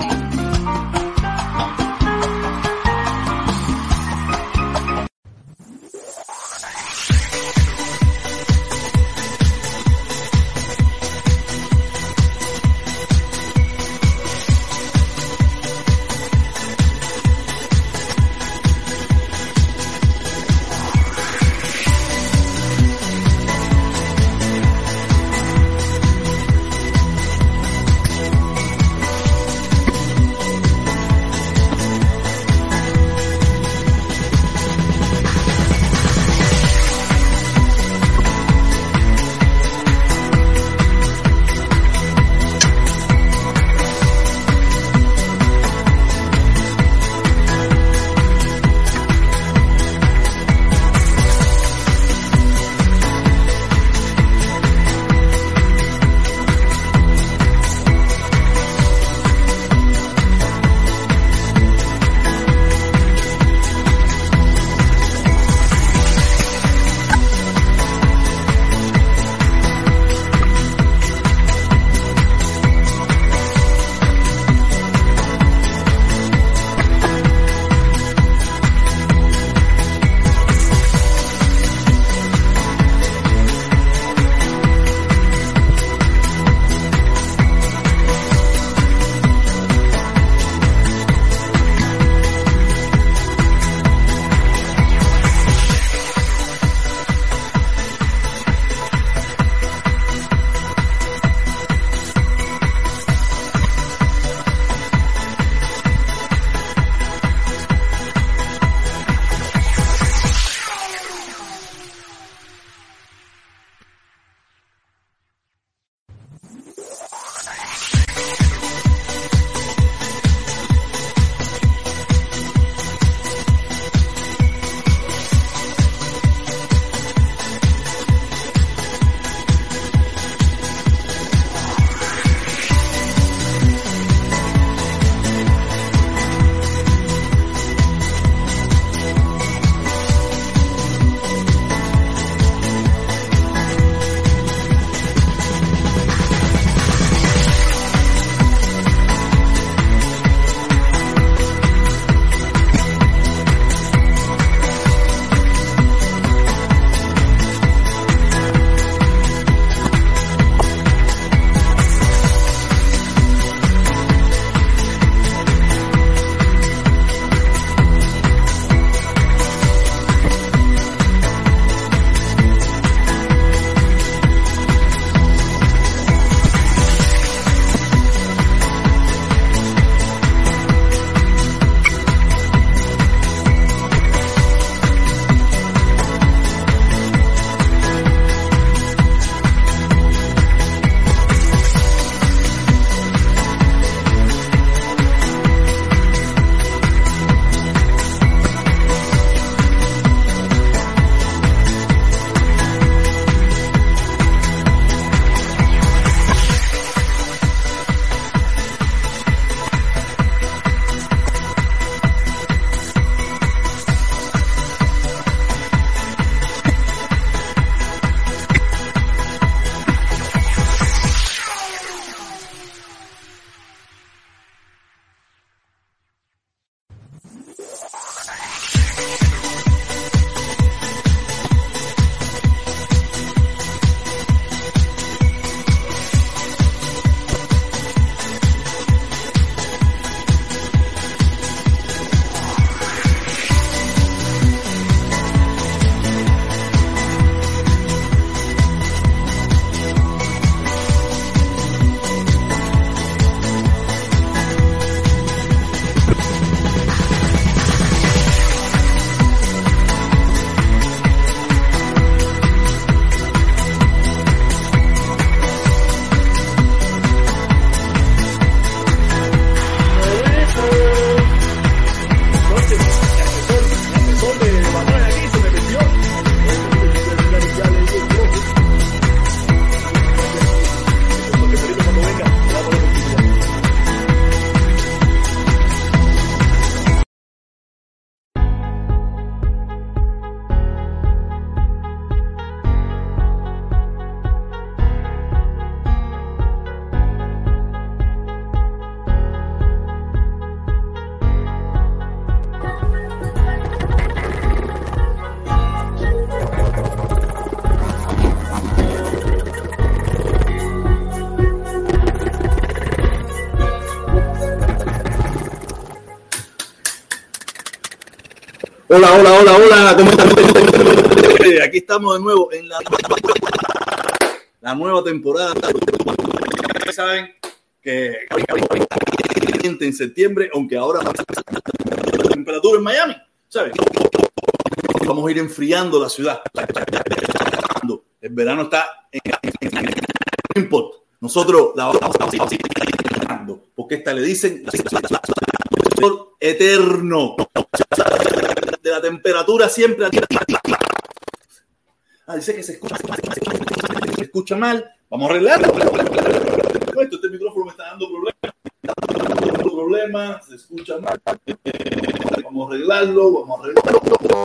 Bye. Hola, hola, hola, hola, ¿cómo están? Aquí estamos de nuevo en la, la nueva temporada. Saben que en septiembre, aunque ahora la temperatura en Miami, ¿sabes? Vamos a ir enfriando la ciudad. El verano está en, importa. Nosotros la vamos a porque esta le dicen eterno de la temperatura siempre. Ah, dice que se escucha, se escucha mal. Vamos a arreglarlo. Este micrófono me está dando problemas. Problemas, se escucha mal. Vamos a arreglarlo, vamos a arreglarlo.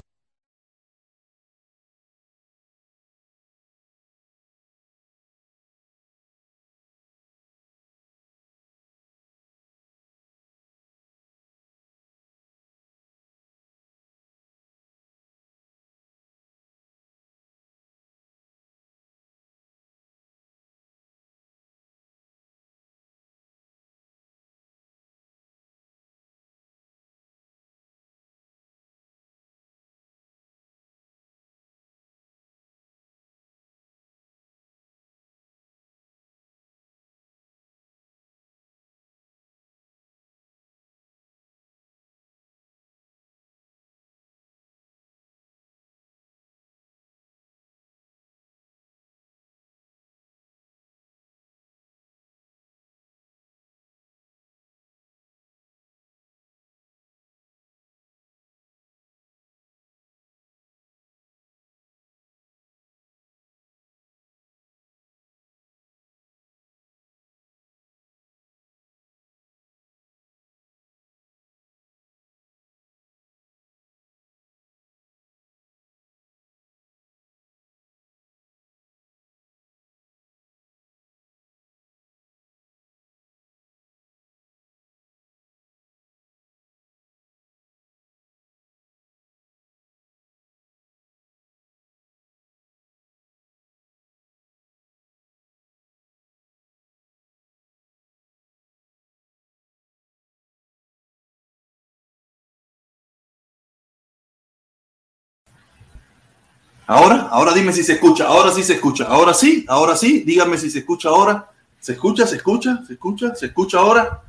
Ahora, ahora dime si se escucha, ahora sí se escucha, ahora sí, ahora sí, díganme si se escucha ahora. ¿Se escucha, se escucha, se escucha, se escucha ahora?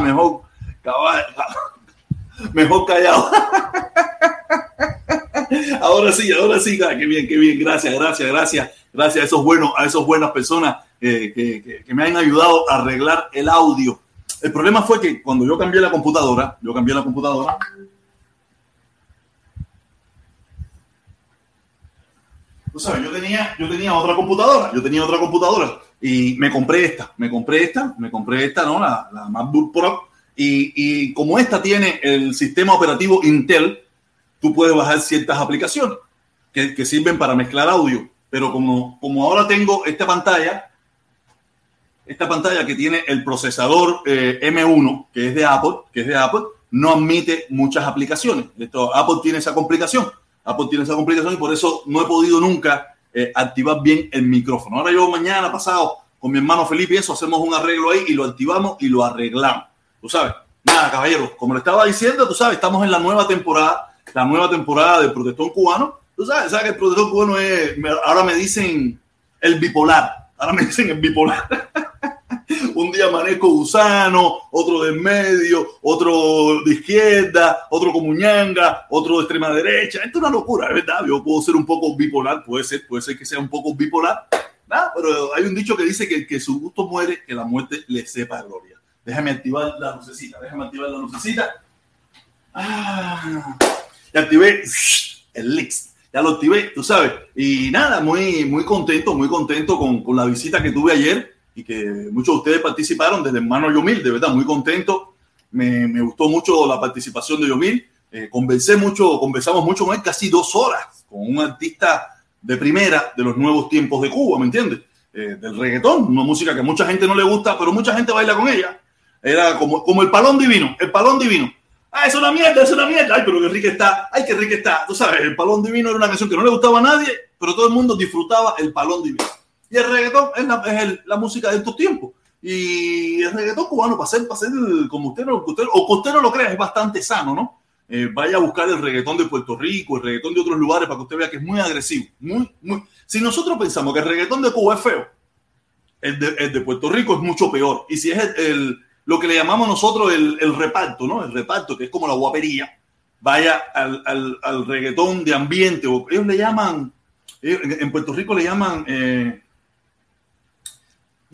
Mejor, mejor callado. ahora sí, ahora sí, qué bien, qué bien, gracias, gracias, gracias, gracias a esos buenos, a esos buenas personas que, que, que me han ayudado a arreglar el audio. El problema fue que cuando yo cambié la computadora, yo cambié la computadora, tú sabes, yo tenía, yo tenía otra computadora, yo tenía otra computadora y me compré esta, me compré esta, me compré esta, ¿no? La, la MacBook Pro. Y, y, como esta tiene el sistema operativo Intel, tú puedes bajar ciertas aplicaciones que, que sirven para mezclar audio. Pero como, como ahora tengo esta pantalla, esta pantalla que tiene el procesador eh, M1, que es de Apple, que es de Apple, no admite muchas aplicaciones. Esto, Apple tiene esa complicación Apple tiene esa complicación y por eso no he podido nunca eh, activar bien el micrófono. Ahora yo mañana pasado con mi hermano Felipe eso hacemos un arreglo ahí y lo activamos y lo arreglamos. Tú sabes, nada, caballeros, como le estaba diciendo, tú sabes, estamos en la nueva temporada, la nueva temporada del protestón cubano. Tú sabes, sabes que el protestón cubano es, ahora me dicen el bipolar, ahora me dicen el bipolar. un día amanezco gusano, otro de medio, otro de izquierda, otro como ñanga, otro de extrema derecha. Esto es una locura, es verdad. Yo puedo ser un poco bipolar, puede ser, puede ser que sea un poco bipolar, pero hay un dicho que dice que que su gusto muere, que la muerte le sepa gloria. Déjame activar la lucecita, déjame activar la lucecita. Ah, ya activé el Lix ya lo activé, tú sabes. Y nada, muy, muy contento, muy contento con, con, la visita que tuve ayer y que muchos de ustedes participaron desde hermano Yomil, de verdad, muy contento. Me, me gustó mucho la participación de Yomil. Eh, conversé mucho, conversamos mucho con él, casi dos horas, con un artista de primera de los nuevos tiempos de Cuba, ¿me entiendes? Eh, del reggaetón, una música que mucha gente no le gusta, pero mucha gente baila con ella. Era como, como el palón divino, el palón divino. Ah, es una mierda, es una mierda. Ay, pero qué rica está. Ay, qué rica está. Tú sabes, el palón divino era una canción que no le gustaba a nadie, pero todo el mundo disfrutaba el palón divino. Y el reggaetón es la, música de estos tiempos. Y el reggaetón cubano, para ser, para ser como usted, no, usted, o usted no lo crea, es bastante sano, ¿no? eh, vaya a buscar el reggaetón de Puerto Rico, el reggaetón de otros lugares para que usted vea que es muy agresivo. Muy, muy. Si nosotros pensamos que el reggaetón de Cuba es feo, el de, Puerto Rico es mucho peor. Y si es el, lo que le llamamos nosotros el, el, reparto, ¿no? El reparto, que es como la guapería, vaya al, al, al reggaetón de ambiente, o ellos le llaman, en Puerto Rico le llaman eh,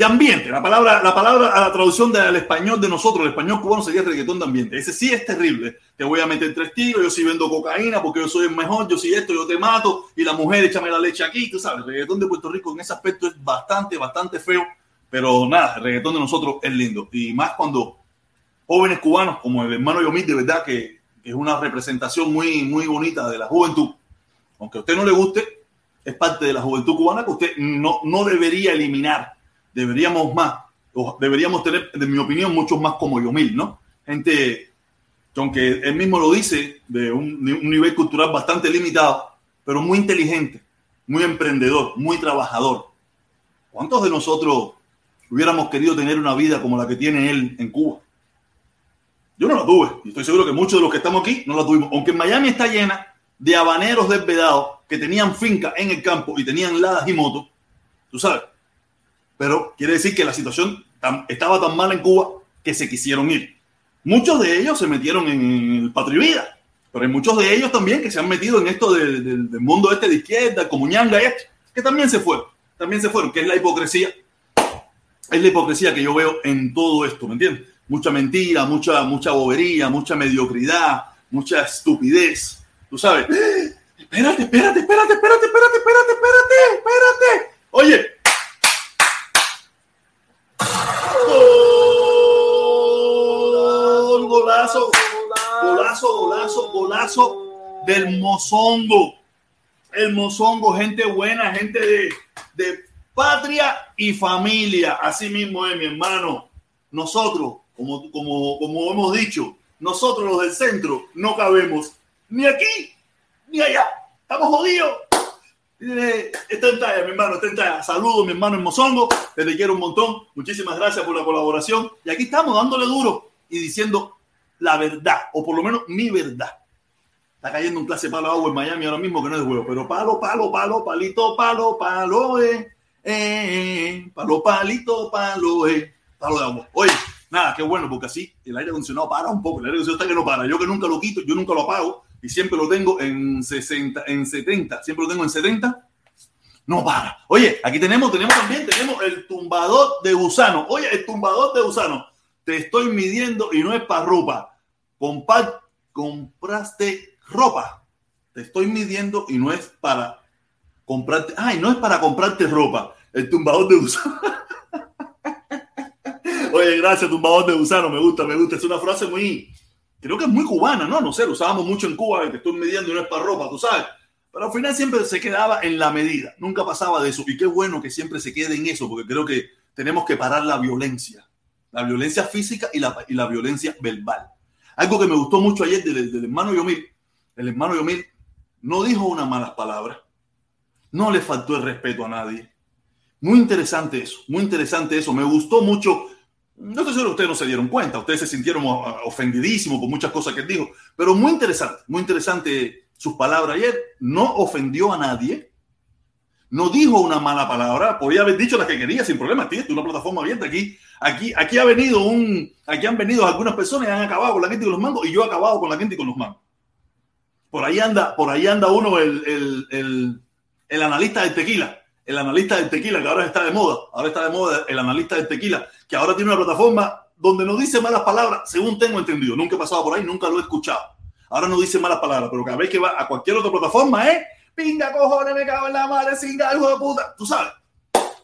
de ambiente. La palabra, la palabra a la traducción del español de nosotros, el español cubano sería reggaetón de ambiente. Ese sí es terrible. Te voy a meter tres tiros, yo sí vendo cocaína porque yo soy el mejor, yo sí esto, yo te mato y la mujer échame la leche aquí. Tú sabes, el reggaetón de Puerto Rico en ese aspecto es bastante, bastante feo. Pero nada, el reggaetón de nosotros es lindo. Y más cuando jóvenes cubanos como el hermano Yomir, de verdad que, es una representación muy, muy bonita de la juventud. Aunque a usted no le guste, es parte de la juventud cubana que usted no, no debería eliminar deberíamos más, o deberíamos tener, de mi opinión, muchos más como Yomil, ¿no? Gente que aunque él mismo lo dice, de un, nivel cultural bastante limitado, pero muy inteligente, muy emprendedor, muy trabajador. ¿Cuántos de nosotros hubiéramos querido tener una vida como la que tiene él en Cuba? Yo no la tuve, y estoy seguro que muchos de los que estamos aquí no la tuvimos. Aunque Miami está llena de habaneros desvedados que tenían finca en el campo y tenían ladas y motos, tú sabes, pero quiere decir que la situación estaba tan mal en Cuba que se quisieron ir. Muchos de ellos se metieron en el Patrivida, pero hay muchos de ellos también que se han metido en esto del mundo este de izquierda, como Ñanga y esto, que también se fueron, también se fueron, que es la hipocresía, es la hipocresía que yo veo en todo esto, ¿me entiendes? Mucha mentira, mucha, mucha bobería, mucha mediocridad, mucha estupidez, tú sabes. Espérate, espérate, espérate, espérate, espérate, espérate, espérate, espérate. Oye, golazo, golazo, golazo, golazo del mozongo. El mozongo, gente buena, gente de, de patria y familia. Así mismo es, mi hermano. Nosotros, como, como, como hemos dicho, nosotros los del centro no cabemos ni aquí ni allá. Estamos jodidos. Está en talla, mi hermano, está en talla. Saludos, mi hermano en Mozongo. Te quiero un montón. Muchísimas gracias por la colaboración. Y aquí estamos dándole duro y diciendo la verdad, o por lo menos mi verdad. Está cayendo un clase palo agua en Miami ahora mismo que no es huevo, pero palo, palo, palo, palito, palo, palo, eh, eh, palo, palito, palo, eh, palo de agua. Oye, nada, qué bueno, porque así el aire acondicionado para un poco, el aire acondicionado está que no para. Yo que nunca lo quito, yo nunca lo apago y siempre lo tengo en 60, en 70, siempre lo tengo en 70. No para. Oye, aquí tenemos, tenemos también, tenemos el tumbador de gusano. Oye, el tumbador de gusano. Te estoy midiendo y no es para ropa. compraste ropa. Te estoy midiendo y no es para comprarte. Ay, no es para comprarte ropa. El tumbador de gusano. Oye, gracias, tumbador de gusano. Me gusta, me gusta. Es una frase muy, creo que es muy cubana, ¿no? No sé, lo usábamos mucho en Cuba, te estoy midiendo y no es para ropa, tú sabes. Pero al final siempre se quedaba en la medida, nunca pasaba de eso. Y qué bueno que siempre se quede en eso, porque creo que tenemos que parar la violencia, la violencia física y la, y la violencia verbal. Algo que me gustó mucho ayer del, del hermano Yomil, el hermano Yomil no dijo unas malas palabras, no le faltó el respeto a nadie. Muy interesante eso, muy interesante eso. Me gustó mucho no estoy seguro que ustedes no se dieron cuenta, ustedes se sintieron ofendidísimos por muchas cosas que él dijo, pero muy interesante, muy interesante sus palabras ayer. No ofendió a nadie, no dijo una mala palabra, podía haber dicho la que quería sin problema. Tiene una plataforma abierta aquí. Aquí, aquí ha venido un, aquí han venido algunas personas y han acabado con la gente y con los mangos y yo he acabado con la gente y con los mangos. Por ahí anda, por ahí anda uno el, el, el, el analista del tequila el analista del tequila, que ahora está de moda, ahora está de moda el analista del tequila, que ahora tiene una plataforma donde no dice malas palabras, según tengo entendido. Nunca he pasado por ahí, nunca lo he escuchado. Ahora no dice malas palabras, pero cada vez que va a cualquier otra plataforma, ¿eh? Pinga, cojones, me cago en la madre, singa, hijo de puta. Tú sabes,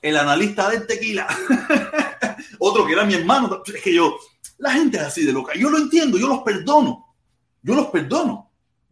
el analista del tequila. Otro que era mi hermano. Es que yo, la gente es así de loca. Yo lo entiendo, yo los perdono. Yo los perdono.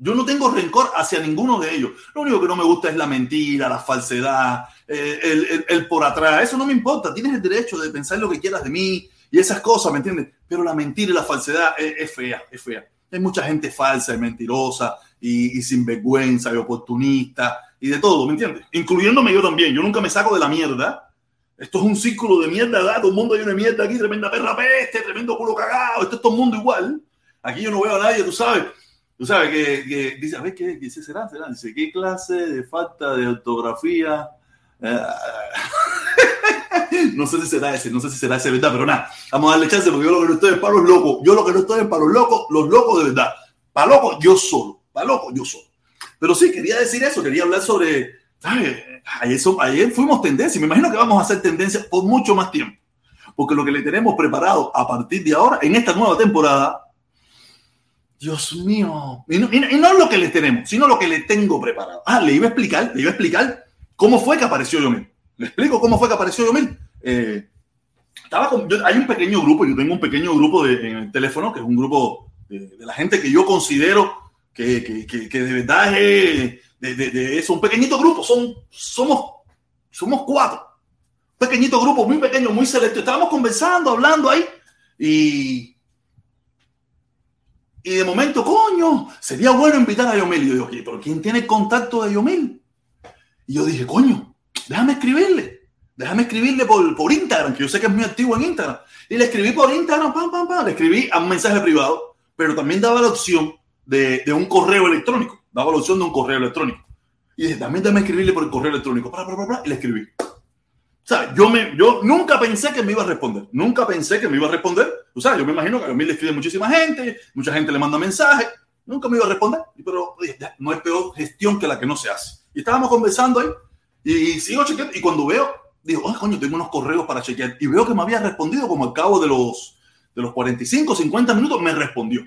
Yo no tengo rencor hacia ninguno de ellos. Lo único que no me gusta es la mentira, la falsedad, eh, el, por atrás. Eso no me importa. Tienes el derecho de pensar lo que quieras de mí y esas cosas, ¿me entiendes? Pero la mentira y la falsedad es, fea, es fea. Hay mucha gente falsa y mentirosa y, y sinvergüenza y oportunista y de todo, ¿me entiendes? Incluyéndome yo también. Yo nunca me saco de la mierda. Esto es un círculo de mierda, ¿verdad? Todo el mundo hay una mierda aquí, tremenda perra peste, tremendo culo cagado. Esto es todo el mundo igual. Aquí yo no veo a nadie, tú sabes Tú sabes que, dice, a ver, ¿qué? ¿Será? ¿Será? Dice, ¿qué clase de falta de ortografía? Eh, no sé si será ese, no sé si será ese, ¿verdad? Pero nada, vamos a darle chance porque yo lo que no estoy es para los locos. Yo lo que no estoy es para los locos, los locos de verdad. Para locos, yo solo. Para locos, yo solo. Pero sí, quería decir eso, quería hablar sobre. Ayer, ayer fuimos tendencia, me imagino que vamos a hacer tendencia por mucho más tiempo. Porque lo que le tenemos preparado a partir de ahora, en esta nueva temporada, Dios mío, y no, lo que le tenemos, sino lo que le tengo preparado. Ah, le iba a explicar, le iba a explicar cómo fue que apareció Yomil. ¿Le explico cómo fue que apareció Yomil? Eh, estaba hay un pequeño grupo, yo tengo un pequeño grupo de, en el teléfono, que es un grupo de, la gente que yo considero que, que, que de verdad es de, de, eso, un pequeñito grupo, son, somos, somos cuatro. Un pequeñito grupo, muy pequeño, muy selecto. Estábamos conversando, hablando ahí, y, y de momento, coño, sería bueno invitar a Yomil. Y yo digo, pero ¿quién tiene contacto de Yomil? Y yo dije, coño, déjame escribirle. Déjame escribirle por, por Instagram, que yo sé que es muy activo en Instagram. Y le escribí por Instagram, pam, pam, pam. Le escribí a un mensaje privado, pero también daba la opción de, de un correo electrónico. Daba la opción de un correo electrónico. Y dije, también déjame escribirle por el correo electrónico. y le escribí. ¿Sabes? Yo, me, yo nunca pensé que me iba a responder. Nunca pensé que me iba a responder. O sea, yo me imagino que a mí le escribe muchísima gente, mucha gente le manda mensajes. Nunca me iba a responder. Pero no es peor gestión que la que no se hace. Y estábamos conversando ahí. Y sigo chequeando. Y cuando veo, digo, oh, coño, tengo unos correos para chequear. Y veo que me había respondido como al cabo de los, de los 45, 50 minutos, me respondió.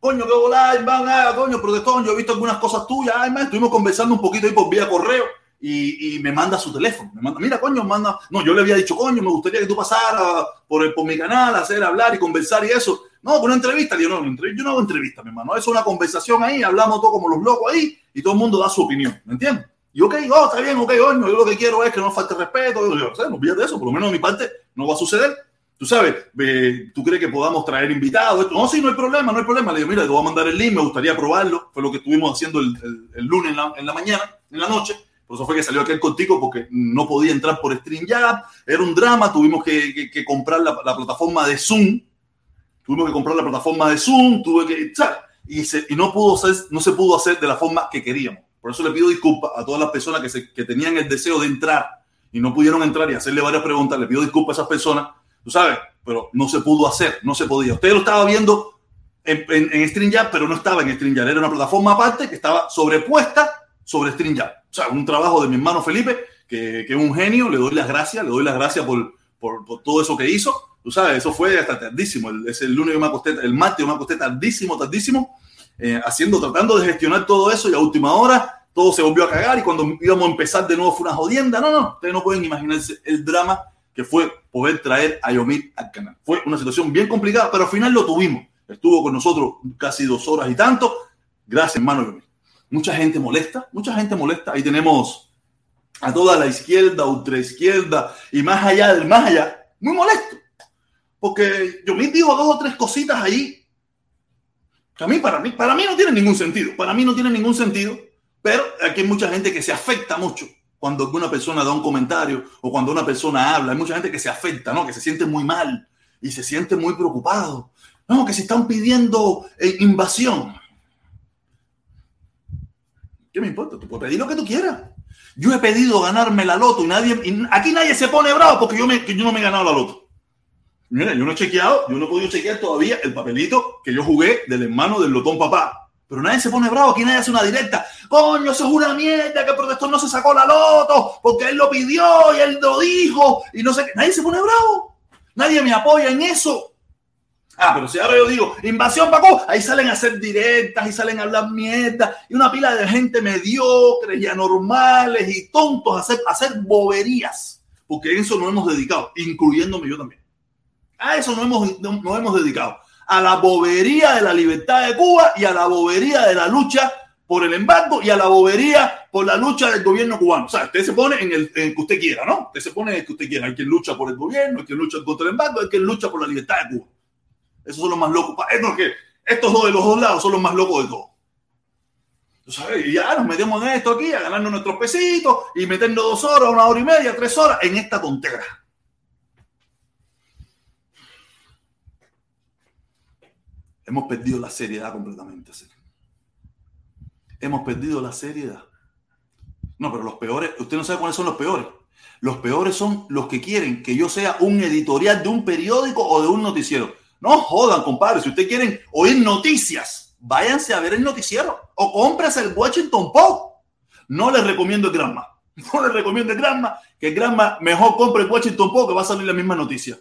Coño, qué volá, van, a, coño, protestón, yo he visto algunas cosas tuyas. Ay, man, estuvimos conversando un poquito ahí por vía correo. Y, y, me manda su teléfono. Me manda, mira, coño, manda. No, yo le había dicho, coño, me gustaría que tú pasaras por, el, por mi canal, hacer, hablar y conversar y eso. No, con una entrevista. Yo no, yo no hago entrevista, mi hermano. Es una conversación ahí, hablamos todos como los locos ahí y todo el mundo da su opinión. ¿Me entiendes? Y ok, oh, está bien, ok, coño, yo lo que quiero es que no falte respeto. Yo, yo, no olvides de eso, por lo menos de mi parte no va a suceder. Tú sabes, ¿tú crees que podamos traer invitados? No, sí, no hay problema, no hay problema. Le digo, mira, te voy a mandar el link, me gustaría probarlo. Fue lo que estuvimos haciendo el, el, lunes en la, en la, mañana, en la noche. Por eso fue que salió aquel contigo, porque no podía entrar por StreamYard. Era un drama, tuvimos que, comprar la, la, plataforma de Zoom. Tuvimos que comprar la plataforma de Zoom, tuve que. Y, y no, pudo no se pudo hacer de la forma que queríamos. Por eso le pido disculpas a todas las personas que, se, que tenían el deseo de entrar y no pudieron entrar y hacerle varias preguntas. Le pido disculpas a esas personas tú sabes, pero no se pudo hacer, no se podía. Usted lo estaba viendo en, en, en StreamYard, pero no estaba en StreamYard, era una plataforma aparte que estaba sobrepuesta sobre StreamYard. O sea, un trabajo de mi hermano Felipe, que, que es un genio, le doy las gracias, le doy las gracias por, por, todo eso que hizo. Tú sabes, eso fue hasta tardísimo. El, es el lunes que me acosté, el martes yo me acosté tardísimo, tardísimo, eh, haciendo, tratando de gestionar todo eso y a última hora todo se volvió a cagar y cuando íbamos a empezar de nuevo fue una jodienda. No, no, ustedes no pueden imaginarse el drama que fue poder traer a Yomir al canal. Fue una situación bien complicada, pero al final lo tuvimos. Estuvo con nosotros casi dos horas y tanto. Gracias, hermano Yomir. Mucha gente molesta, mucha gente molesta. Ahí tenemos a toda la izquierda, ultra izquierda y más allá del más allá, muy molesto. Porque Yomir dijo dos o tres cositas ahí que mí, para mí, para mí no tiene ningún sentido. Para mí no tiene ningún sentido, pero aquí hay mucha gente que se afecta mucho cuando alguna persona da un comentario o cuando una persona habla. Hay mucha gente que se afecta, ¿no? Que se siente muy mal y se siente muy preocupado. No, que se están pidiendo eh, invasión. ¿Qué me importa? Tú puedes pedir lo que tú quieras. Yo he pedido ganarme la loto y nadie, aquí nadie se pone bravo porque yo, me, que yo no me he ganado la loto. Mira, yo no he chequeado, yo no he podido chequear todavía el papelito que yo jugué del hermano del lotón papá. Pero nadie se pone bravo, aquí nadie hace una directa. Coño, eso es una mierda, que el protector no se sacó la loto, porque él lo pidió y él lo dijo, y no sé qué. Nadie se pone bravo. Nadie me apoya en eso. Ah, pero si ahora yo digo, invasión Paco, ahí salen a hacer directas y salen a hablar mierda, y una pila de gente mediocre y anormales y tontos a hacer, a hacer boberías, porque en eso nos hemos dedicado, incluyéndome yo también. A eso no hemos, no, hemos dedicado a la bobería de la libertad de Cuba y a la bobería de la lucha por el embargo y a la bobería por la lucha del gobierno cubano. O sea, usted se pone en el, que usted quiera, ¿no? Usted se pone en el que usted quiera. Hay quien lucha por el gobierno, hay quien lucha contra el embargo, hay quien lucha por la libertad de Cuba. Esos son los más locos. Estos, que, estos dos de los dos lados son los más locos de todos. ¿Sabes? Y ya nos metemos en esto aquí, a ganarnos nuestros pesitos y meternos dos horas, una hora y media, tres horas en esta tontera. hemos perdido la seriedad completamente. hemos perdido la seriedad. No, pero los peores, usted no sabe cuáles son los peores. Los peores son los que quieren que yo sea un editorial de un periódico o de un noticiero. No jodan, compadre. Si ustedes quieren oír noticias, váyanse a ver el noticiero o cómprese el Washington Post. No les recomiendo el Granma. No les recomiendo el Granma. Que el Granma mejor compre el Washington Post que va a salir la misma noticia.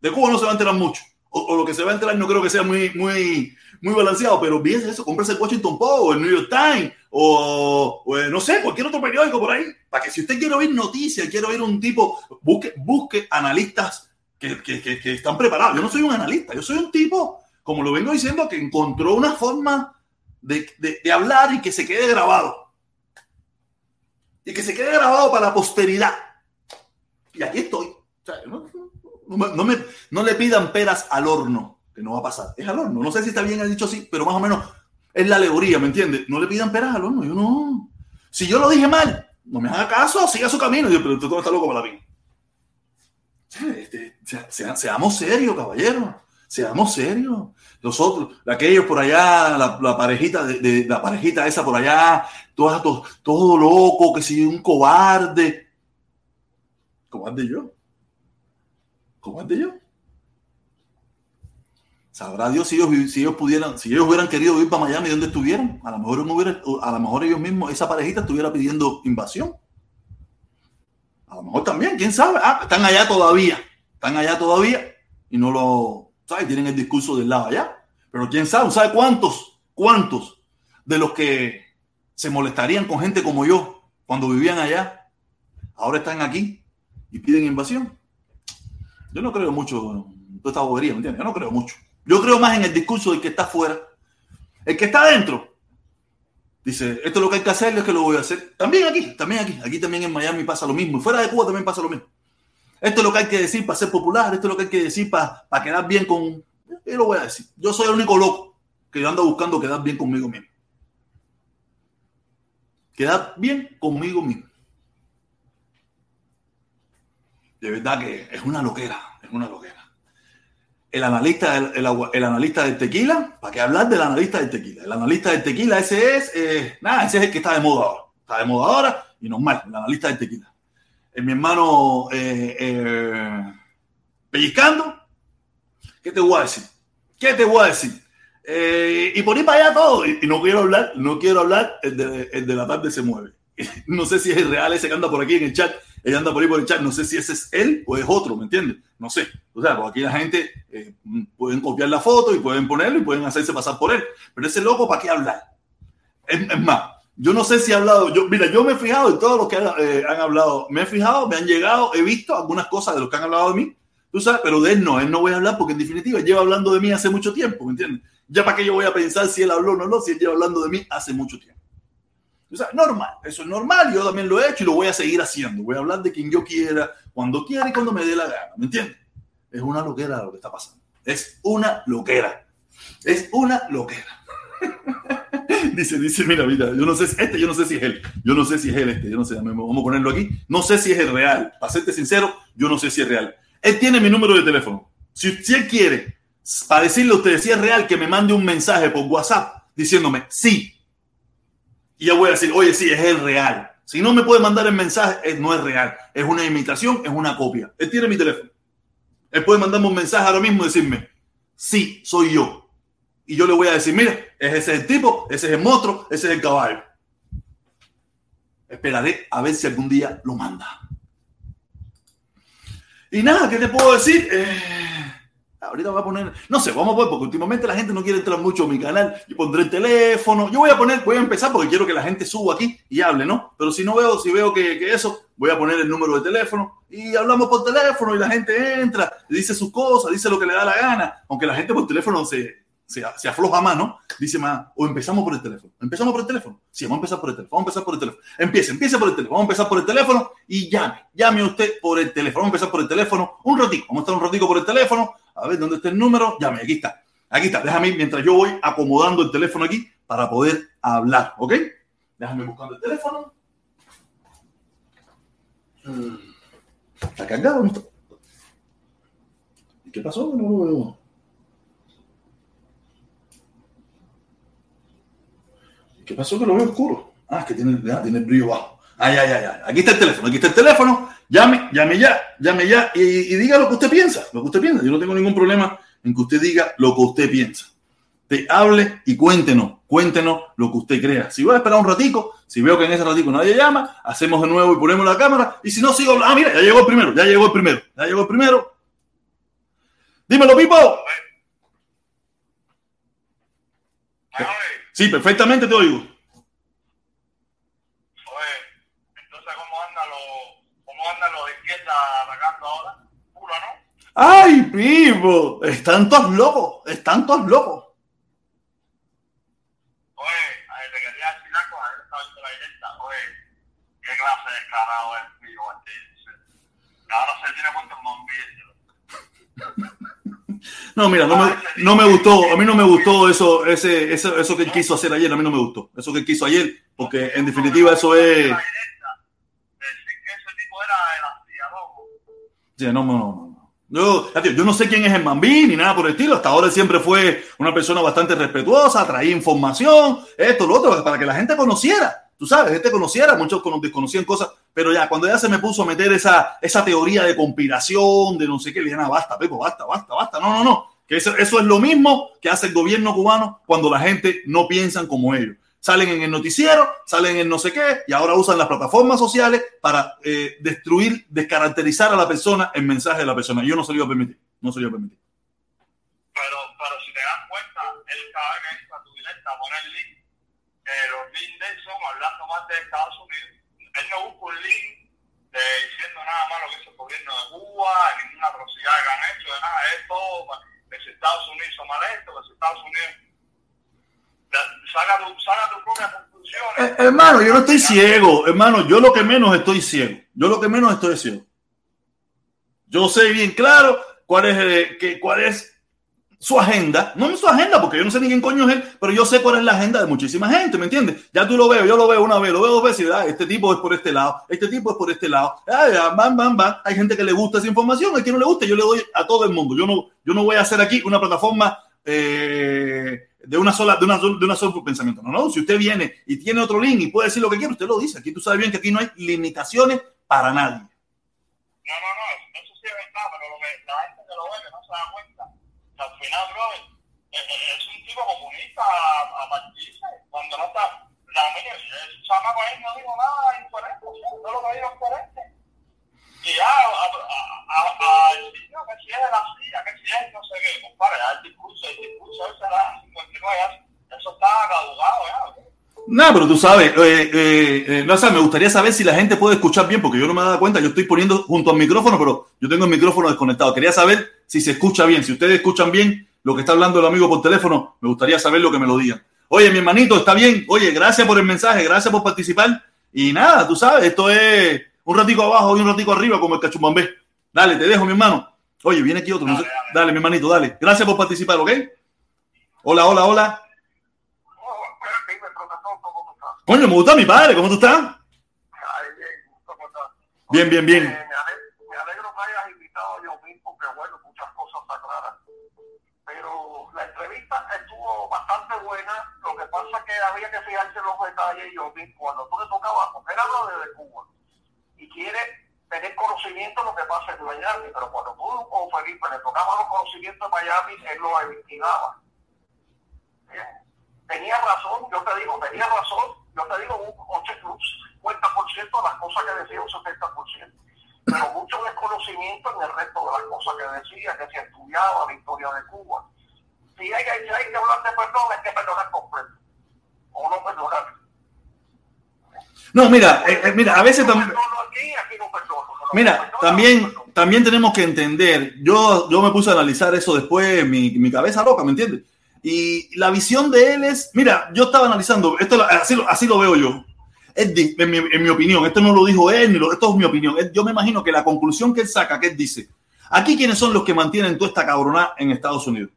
De Cuba no se va a enterar mucho. O, lo que se va a enterar no creo que sea muy, muy, muy balanceado, pero bien eso, cómprese el Washington Post o el New York Times o, o, no sé, cualquier otro periódico por ahí. Para que si usted quiere oír noticias, quiere oír un tipo, busque analistas que, están preparados. Yo no soy un analista, yo soy un tipo, como lo vengo diciendo, que encontró una forma de, hablar y que se quede grabado. Y que se quede grabado para la posteridad. Y aquí estoy. No, no, me, no le pidan peras al horno, que no va a pasar. Es al horno. No sé si está bien dicho así, pero más o menos es la alegoría, ¿me entiendes? No le pidan peras al horno. Yo no. Si yo lo dije mal, no me haga caso, siga su camino. Yo, pero tú está loco para la vida. Este, seamos serios, caballero. Seamos serios. Nosotros, aquellos por allá, la, parejita de, la parejita esa por allá, todo loco, que si un cobarde. ¿Cobarde yo? ¿Cobarde yo? Sabrá Dios si ellos, si ellos pudieran, si ellos hubieran querido ir para Miami, ¿dónde estuvieran? A lo mejor no hubiera, a lo mejor ellos mismos, esa parejita estuviera pidiendo invasión. A lo mejor también, quién sabe. Ah, están allá todavía. Están allá todavía y no lo, ¿sabes? Tienen el discurso del lado allá. Pero quién sabe, ¿sabe cuántos? ¿Cuántos de los que se molestarían con gente como yo cuando vivían allá, ahora están aquí y piden invasión? Yo no creo mucho en toda esta bobería, ¿me entiendes? Yo no creo mucho. Yo creo más en el discurso del que está afuera. El que está adentro dice, esto es lo que hay que hacer, es que lo voy a hacer. También aquí, también aquí. Aquí también en Miami pasa lo mismo. Y fuera de Cuba también pasa lo mismo. Esto es lo que hay que decir para ser popular, esto es lo que hay que decir para, para quedar bien con... Yo lo voy a decir. Yo soy el único loco que yo ando buscando quedar bien conmigo mismo. Quedar bien conmigo mismo. De verdad que es una loquera, es una loquera el analista, el, analista del tequila, ¿para qué hablar del analista del tequila? El analista del tequila, ese es, eh, nada, ese es el que está de moda ahora. Está de moda ahora y normal, el analista del tequila. Es mi hermano eh, eh, pellizcando. ¿Qué te voy a decir? ¿Qué te voy a decir? y por ir para allá todo. Y, no quiero hablar, no quiero hablar, el de, el de la tarde se mueve. no sé si es real ese que anda por aquí en el chat ella anda por ahí por el chat, no sé si ese es él o es otro, ¿me entiendes? No sé. O sea, porque aquí la gente eh, pueden copiar la foto y pueden ponerlo y pueden hacerse pasar por él. Pero ese loco, ¿para qué hablar? Es, más, yo no sé si ha hablado, yo, mira, yo me he fijado en todos los que eh, han hablado, me he fijado, me han llegado, he visto algunas cosas de lo que han hablado de mí, tú sabes, pero de él no, él no voy a hablar porque en definitiva lleva hablando de mí hace mucho tiempo, ¿me entiendes? Ya para qué yo voy a pensar si él habló o no, no, si él lleva hablando de mí hace mucho tiempo. Normal, eso es normal, yo también lo he hecho y lo voy a seguir haciendo. Voy a hablar de quien yo quiera, cuando quiera y cuando me dé la gana, ¿me entiendes? Es una loquera lo que está pasando. Es una loquera. Es una loquera. dice, dice, mira, mira, yo no sé, este yo no sé si es él, yo no sé si es él este, yo no sé, vamos a ponerlo aquí, no sé si es el real, para serte sincero, yo no sé si es real. Él tiene mi número de teléfono. Si, si él quiere, para decirle a usted si es real, que me mande un mensaje por WhatsApp diciéndome, sí, y yo voy a decir, oye, sí, es el real. Si no me puede mandar el mensaje, no es real. Es una imitación, es una copia. Él tiene mi teléfono. Él puede mandarme un mensaje ahora mismo y decirme, sí, soy yo. Y yo le voy a decir, mira, ese es el tipo, ese es el monstruo, ese es el caballo. Esperaré a ver si algún día lo manda. Y nada, ¿qué te puedo decir? Eh, Ahorita voy a poner, no sé, vamos a poner, porque últimamente la gente no quiere entrar mucho a mi canal. Yo pondré el teléfono. Yo voy a poner, voy a empezar porque quiero que la gente suba aquí y hable, ¿no? Pero si no veo, si veo que, eso, voy a poner el número de teléfono y hablamos por teléfono y la gente entra, dice sus cosas, dice lo que le da la gana. Aunque la gente por teléfono se, se, afloja más, ¿no? Dice más, o empezamos por el teléfono. ¿Empezamos por el teléfono? Sí, vamos a empezar por el teléfono. Vamos a empezar por el teléfono. Empiece, empiece por el teléfono. Vamos a empezar por el teléfono y llame. Llame usted por el teléfono. Vamos a empezar por el teléfono. Un ratico. Vamos a estar un ratico por el teléfono. A ver dónde está el número. Llame, aquí está. Aquí está. Déjame mientras yo voy acomodando el teléfono aquí para poder hablar, ¿ok? Déjame buscando el teléfono. Mm. ¿Está cargado? ¿Y qué pasó? No lo veo. ¿Qué pasó que lo veo oscuro? Ah, es que tiene, tiene el brillo bajo. Ay, ay, ay, ay. Aquí está el teléfono, aquí está el teléfono. Llame, llame ya, llame ya y, y diga lo que usted piensa, lo que usted piensa. Yo no tengo ningún problema en que usted diga lo que usted piensa. Te hable y cuéntenos, cuéntenos lo que usted crea. Si voy a esperar un ratico, si veo que en ese ratico nadie llama, hacemos de nuevo y ponemos la cámara. Y si no, sigo. Ah, mira, ya llegó el primero, ya llegó el primero, ya llegó el primero. Dímelo, Pipo. Sí, perfectamente te oigo. entonces, ¿cómo andan los, cómo andan los izquierdas atacando ahora? Puro, ¿no? ¡Ay, Pipo! Están todos locos, están todos locos. Oye, a ver, te quería decir algo, a ver, estaba viendo la directa. Oye, qué clase de descarado es Pipo Martínez. Ahora se tiene puesto en bombillo. No, mira, no me, no me gustó, a mí no me gustó eso, ese, eso, eso que él quiso hacer ayer, a mí no me gustó. Eso que él quiso ayer, porque en definitiva eso es. La. Sí, no, no, no. Yo, tío, yo no sé quién es el Mambí ni nada por el estilo. Hasta ahora siempre fue una persona bastante respetuosa, traía información, esto, lo otro, para que la gente conociera. Tú sabes, gente conociera, muchos cono- desconocían cosas, pero ya cuando ya se me puso a meter esa, esa teoría de conspiración, de no sé qué, le dije, "No, basta, Pepo, basta, basta, basta. No, no, no. Que eso, eso es lo mismo que hace el gobierno cubano cuando la gente no piensan como ellos. Salen en el noticiero, salen en no sé qué, y ahora usan las plataformas sociales para eh, destruir, descaracterizar a la persona el mensaje de la persona. Yo no se lo iba a permitir, no se lo iba a permitir. Pero, pero si te das cuenta, él cada vez que tu directa pone el link, eh, los links son hablando más de Estados Unidos. Él no busca un link de diciendo nada malo que es el gobierno de Cuba, ninguna atrocidad que han hecho, de nada, es todo que si Estados Unidos hizo mal esto, que si Estados Unidos... Saca tu, saca propias conclusiones. Eh, hermano, yo no estoy ciego, hermano, yo lo que menos estoy ciego. Yo lo que menos estoy ciego. Yo sé bien claro cuál es, eh, que, cuál es su agenda. No es su agenda, porque yo no sé ni quién coño es él, pero yo sé cuál es la agenda de muchísima gente, ¿me entiendes? Ya tú lo veo, yo lo veo una vez, lo veo dos veces y ah, este tipo es por este lado, este tipo es por este lado. Ah, bam, bam. Hay gente que le gusta esa información, hay quien no le gusta, yo le doy a todo el mundo. Yo no, yo no voy a hacer aquí una plataforma eh, de una sola, de una, de una sola pensamiento. No, no, si usted viene y tiene otro link y puede decir lo que quiere, usted lo dice. Aquí tú sabes bien que aquí no hay limitaciones para nadie. No, no, no, eso sí es verdad, pero lo que la gente que lo ve que no se da cuenta, que es, un tipo comunista a, a partirse, cuando no está, la mía, el chamaco ahí no dijo nada incoherente, o sea, todo lo que dijo es coherente. Y ya, a, a, a, no, que si es de la CIA, que si es no sé qué, compadre, el discurso, el discurso ese era 59, ya, eso está caducado, ya, No, pero tú sabes, eh, eh, eh, no, o sea, me gustaría saber si la gente puede escuchar bien, porque yo no me he dado cuenta, yo estoy poniendo junto al micrófono, pero yo tengo el micrófono desconectado. Quería saber si se escucha bien, si ustedes escuchan bien lo que está hablando el amigo por teléfono, me gustaría saber lo que me lo digan. Oye, mi hermanito, está bien, oye, gracias por el mensaje, gracias por participar. Y nada, tú sabes, esto es un ratico abajo y un ratico arriba como el cachumbambé. Dale, te dejo, mi hermano. Oye, viene aquí otro. no sé- Dale, dale. Dale, mi hermanito, dale. Gracias por participar, ¿ok? Hola, hola, hola. Oh, espera, dime, profesor, ¿cómo tú estás? Coño, me gusta mi padre, ¿cómo tú estás? Ay, bien, ¿cómo estás? Bien, bien, bien. Eh, me, ale- me alegro que hayas invitado a Yomín porque, bueno, muchas cosas aclaran. Pero la entrevista estuvo bastante buena. Lo que pasa es que había que fijarse en los detalles, Yomín, cuando tú le tocabas, porque él habla desde Cuba y quiere tener conocimiento de lo que pasa en Miami, pero cuando tú o Felipe le tocaban los conocimientos de Miami, él los investigaba. Tenía razón, yo te digo, tenía razón, te digo un 80, un 50% de las cosas que decía, un 70%. Pero mucho desconocimiento en el resto de las cosas que decía, que se estudiaba la historia de Cuba. Si hay, hay que hablar de perdón, hay que perdonar completo. O no perdonar. No, mira, eh, eh, mira, a veces también. Mira, también, también tenemos que entender. Yo, yo me puse a analizar eso después, mi, mi cabeza loca, ¿me entiendes? Y la visión de él es, mira, yo estaba analizando, esto así, así lo veo yo. En, mi, en mi opinión, esto no lo dijo él, ni lo, esto es mi opinión. Yo me imagino que la conclusión que él saca, que él dice, aquí quiénes son los que mantienen toda esta cabronada en Estados Unidos.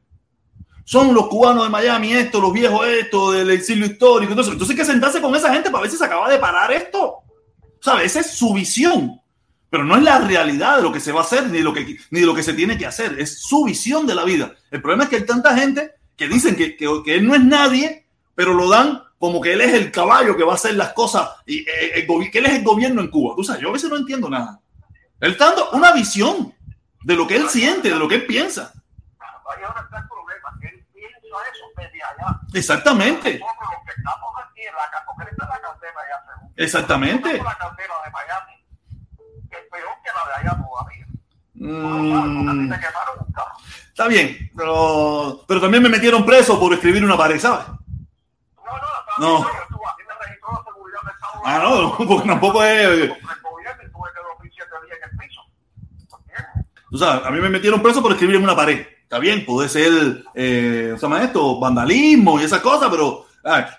Son los cubanos de Miami, esto, los viejos, esto, del exilio histórico. Entonces, entonces hay que sentarse con esa gente para ver si se acaba de parar esto. ¿Sabes? Esa es su visión. Pero no es la realidad de lo que se va a hacer ni de lo que, ni de lo que se tiene que hacer. Es su visión de la vida. El problema es que hay tanta gente que dicen que, que, que él no es nadie, pero lo dan como que él es el caballo que va a hacer las cosas y eh, que él es el gobierno en Cuba. Tú sabes, yo a veces no entiendo nada. Él está dando una visión de lo que él siente, de lo que él piensa. Exactamente. Exactamente. Mm. Está bien, pero, pero también me metieron preso por escribir una pared, ¿sabes? No, no. Ah, no, porque tampoco es. Tú sabes, a mí me metieron preso por escribir en una pared. Está bien, puede ser, eh, ¿se llama esto? Vandalismo y esas cosas, pero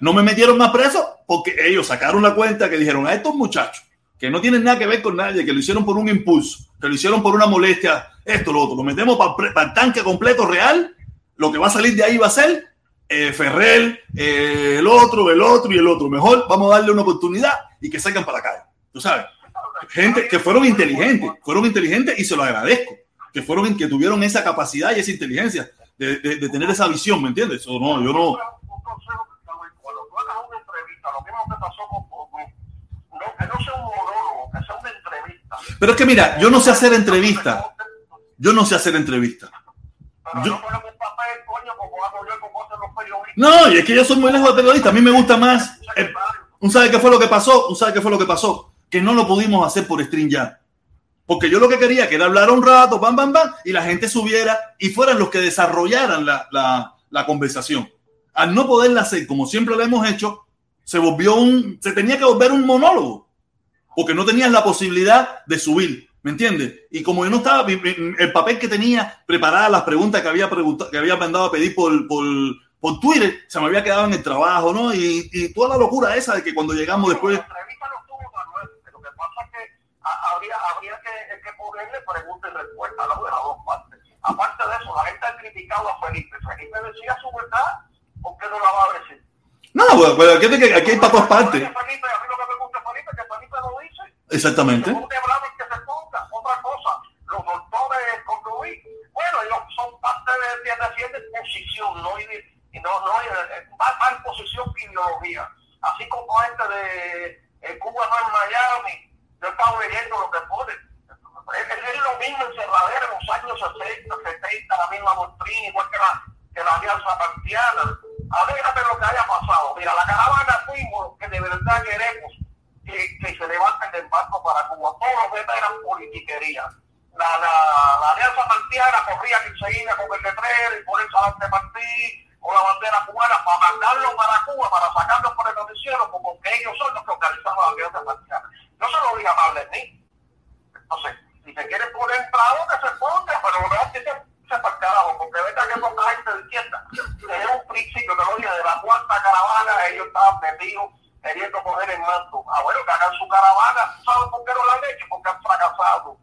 no me metieron más preso porque ellos sacaron la cuenta que dijeron a estos muchachos que no tienen nada que ver con nadie, que lo hicieron por un impulso, que lo hicieron por una molestia, esto, lo otro, lo metemos para el tanque completo real, lo que va a salir de ahí va a ser eh, Ferrer, eh, el otro, el otro y el otro. Mejor vamos a darle una oportunidad y que salgan para acá. Tú sabes, gente que fueron inteligentes, fueron inteligentes y se lo agradezco, que fueron que tuvieron esa capacidad y esa inteligencia de, de, tener esa visión, ¿me entiendes? O no, yo no. Pero es que mira, yo no sé hacer entrevistas. Yo no sé hacer entrevistas. No, y es que yo soy muy lejos de periodista. A mí me gusta más. Eh, ¿Un sabe qué fue lo que pasó? ¿Un sabe qué fue lo que pasó? Que no lo pudimos hacer por stream ya. Porque yo lo que quería que era hablar un rato, bam, bam, bam, y la gente subiera y fueran los que desarrollaran la, la, la conversación. Al no poderla hacer como siempre lo hemos hecho, se volvió un, se tenía que volver un monólogo, porque no tenías la posibilidad de subir, ¿me entiendes? Y como yo no estaba, el papel que tenía preparada, las preguntas que había, preguntado, que había mandado a pedir por, por, por, Twitter, se me había quedado en el trabajo, ¿no? Y, y toda la locura esa de que cuando llegamos después... Lo que pasa es que habría, habría que, que ponerle preguntas y respuestas a las dos partes. Aparte de eso, la gente ha criticado a Felipe. Felipe decía su verdad, ¿por qué no la va a decir? No, pero pues, aquí, aquí hay para todas partes. Exactamente. Otra cosa, los doctores con bueno, ellos son parte de, de, de posición, no, y no, no, más en posición que ideología. Así como este de Cuba no en Miami, yo estaba leyendo lo que pone. Es, es lo mismo encerradera en los años 60, 70, la misma doctrina, igual que la, que la alianza partiana Alégrate lo que haya pasado. Mira, la caravana fuimos que de verdad queremos que, que se levanten del barco para Cuba. Todos los demás eran politiquería. La, la, alianza martiana corría enseguida con el letrero y por eso ante con la bandera cubana para mandarlo para Cuba, para sacarlo por el noticiero, como que ellos son los que organizaban la alianza martiana. No se lo diga mal de mí. Entonces, si se quiere poner en que se ponga, pero lo que se se para carajo, porque verdad que poca gente de izquierda, desde un principio, te lo dije, de la cuarta caravana, ellos estaban metidos queriendo poner el manto. Ah, bueno, que hagan su caravana, ¿sabes por qué no la han hecho? Porque han fracasado.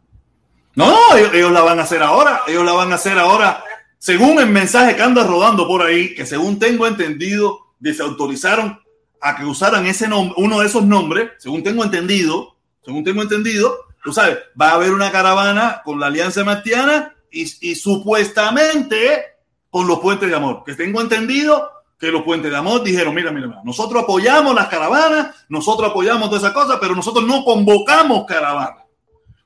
No, ellos, ellos, la van a hacer ahora, ellos la van a hacer ahora, según el mensaje que anda rodando por ahí, que según tengo entendido, desautorizaron a que usaran ese nombre, uno de esos nombres, según tengo entendido, según tengo entendido, tú sabes, va a haber una caravana con la Alianza Martiana y, supuestamente con los puentes de amor, que tengo entendido que los puentes de amor dijeron, mira, mira, nosotros apoyamos las caravanas, nosotros apoyamos todas esas cosas, pero nosotros no convocamos caravanas.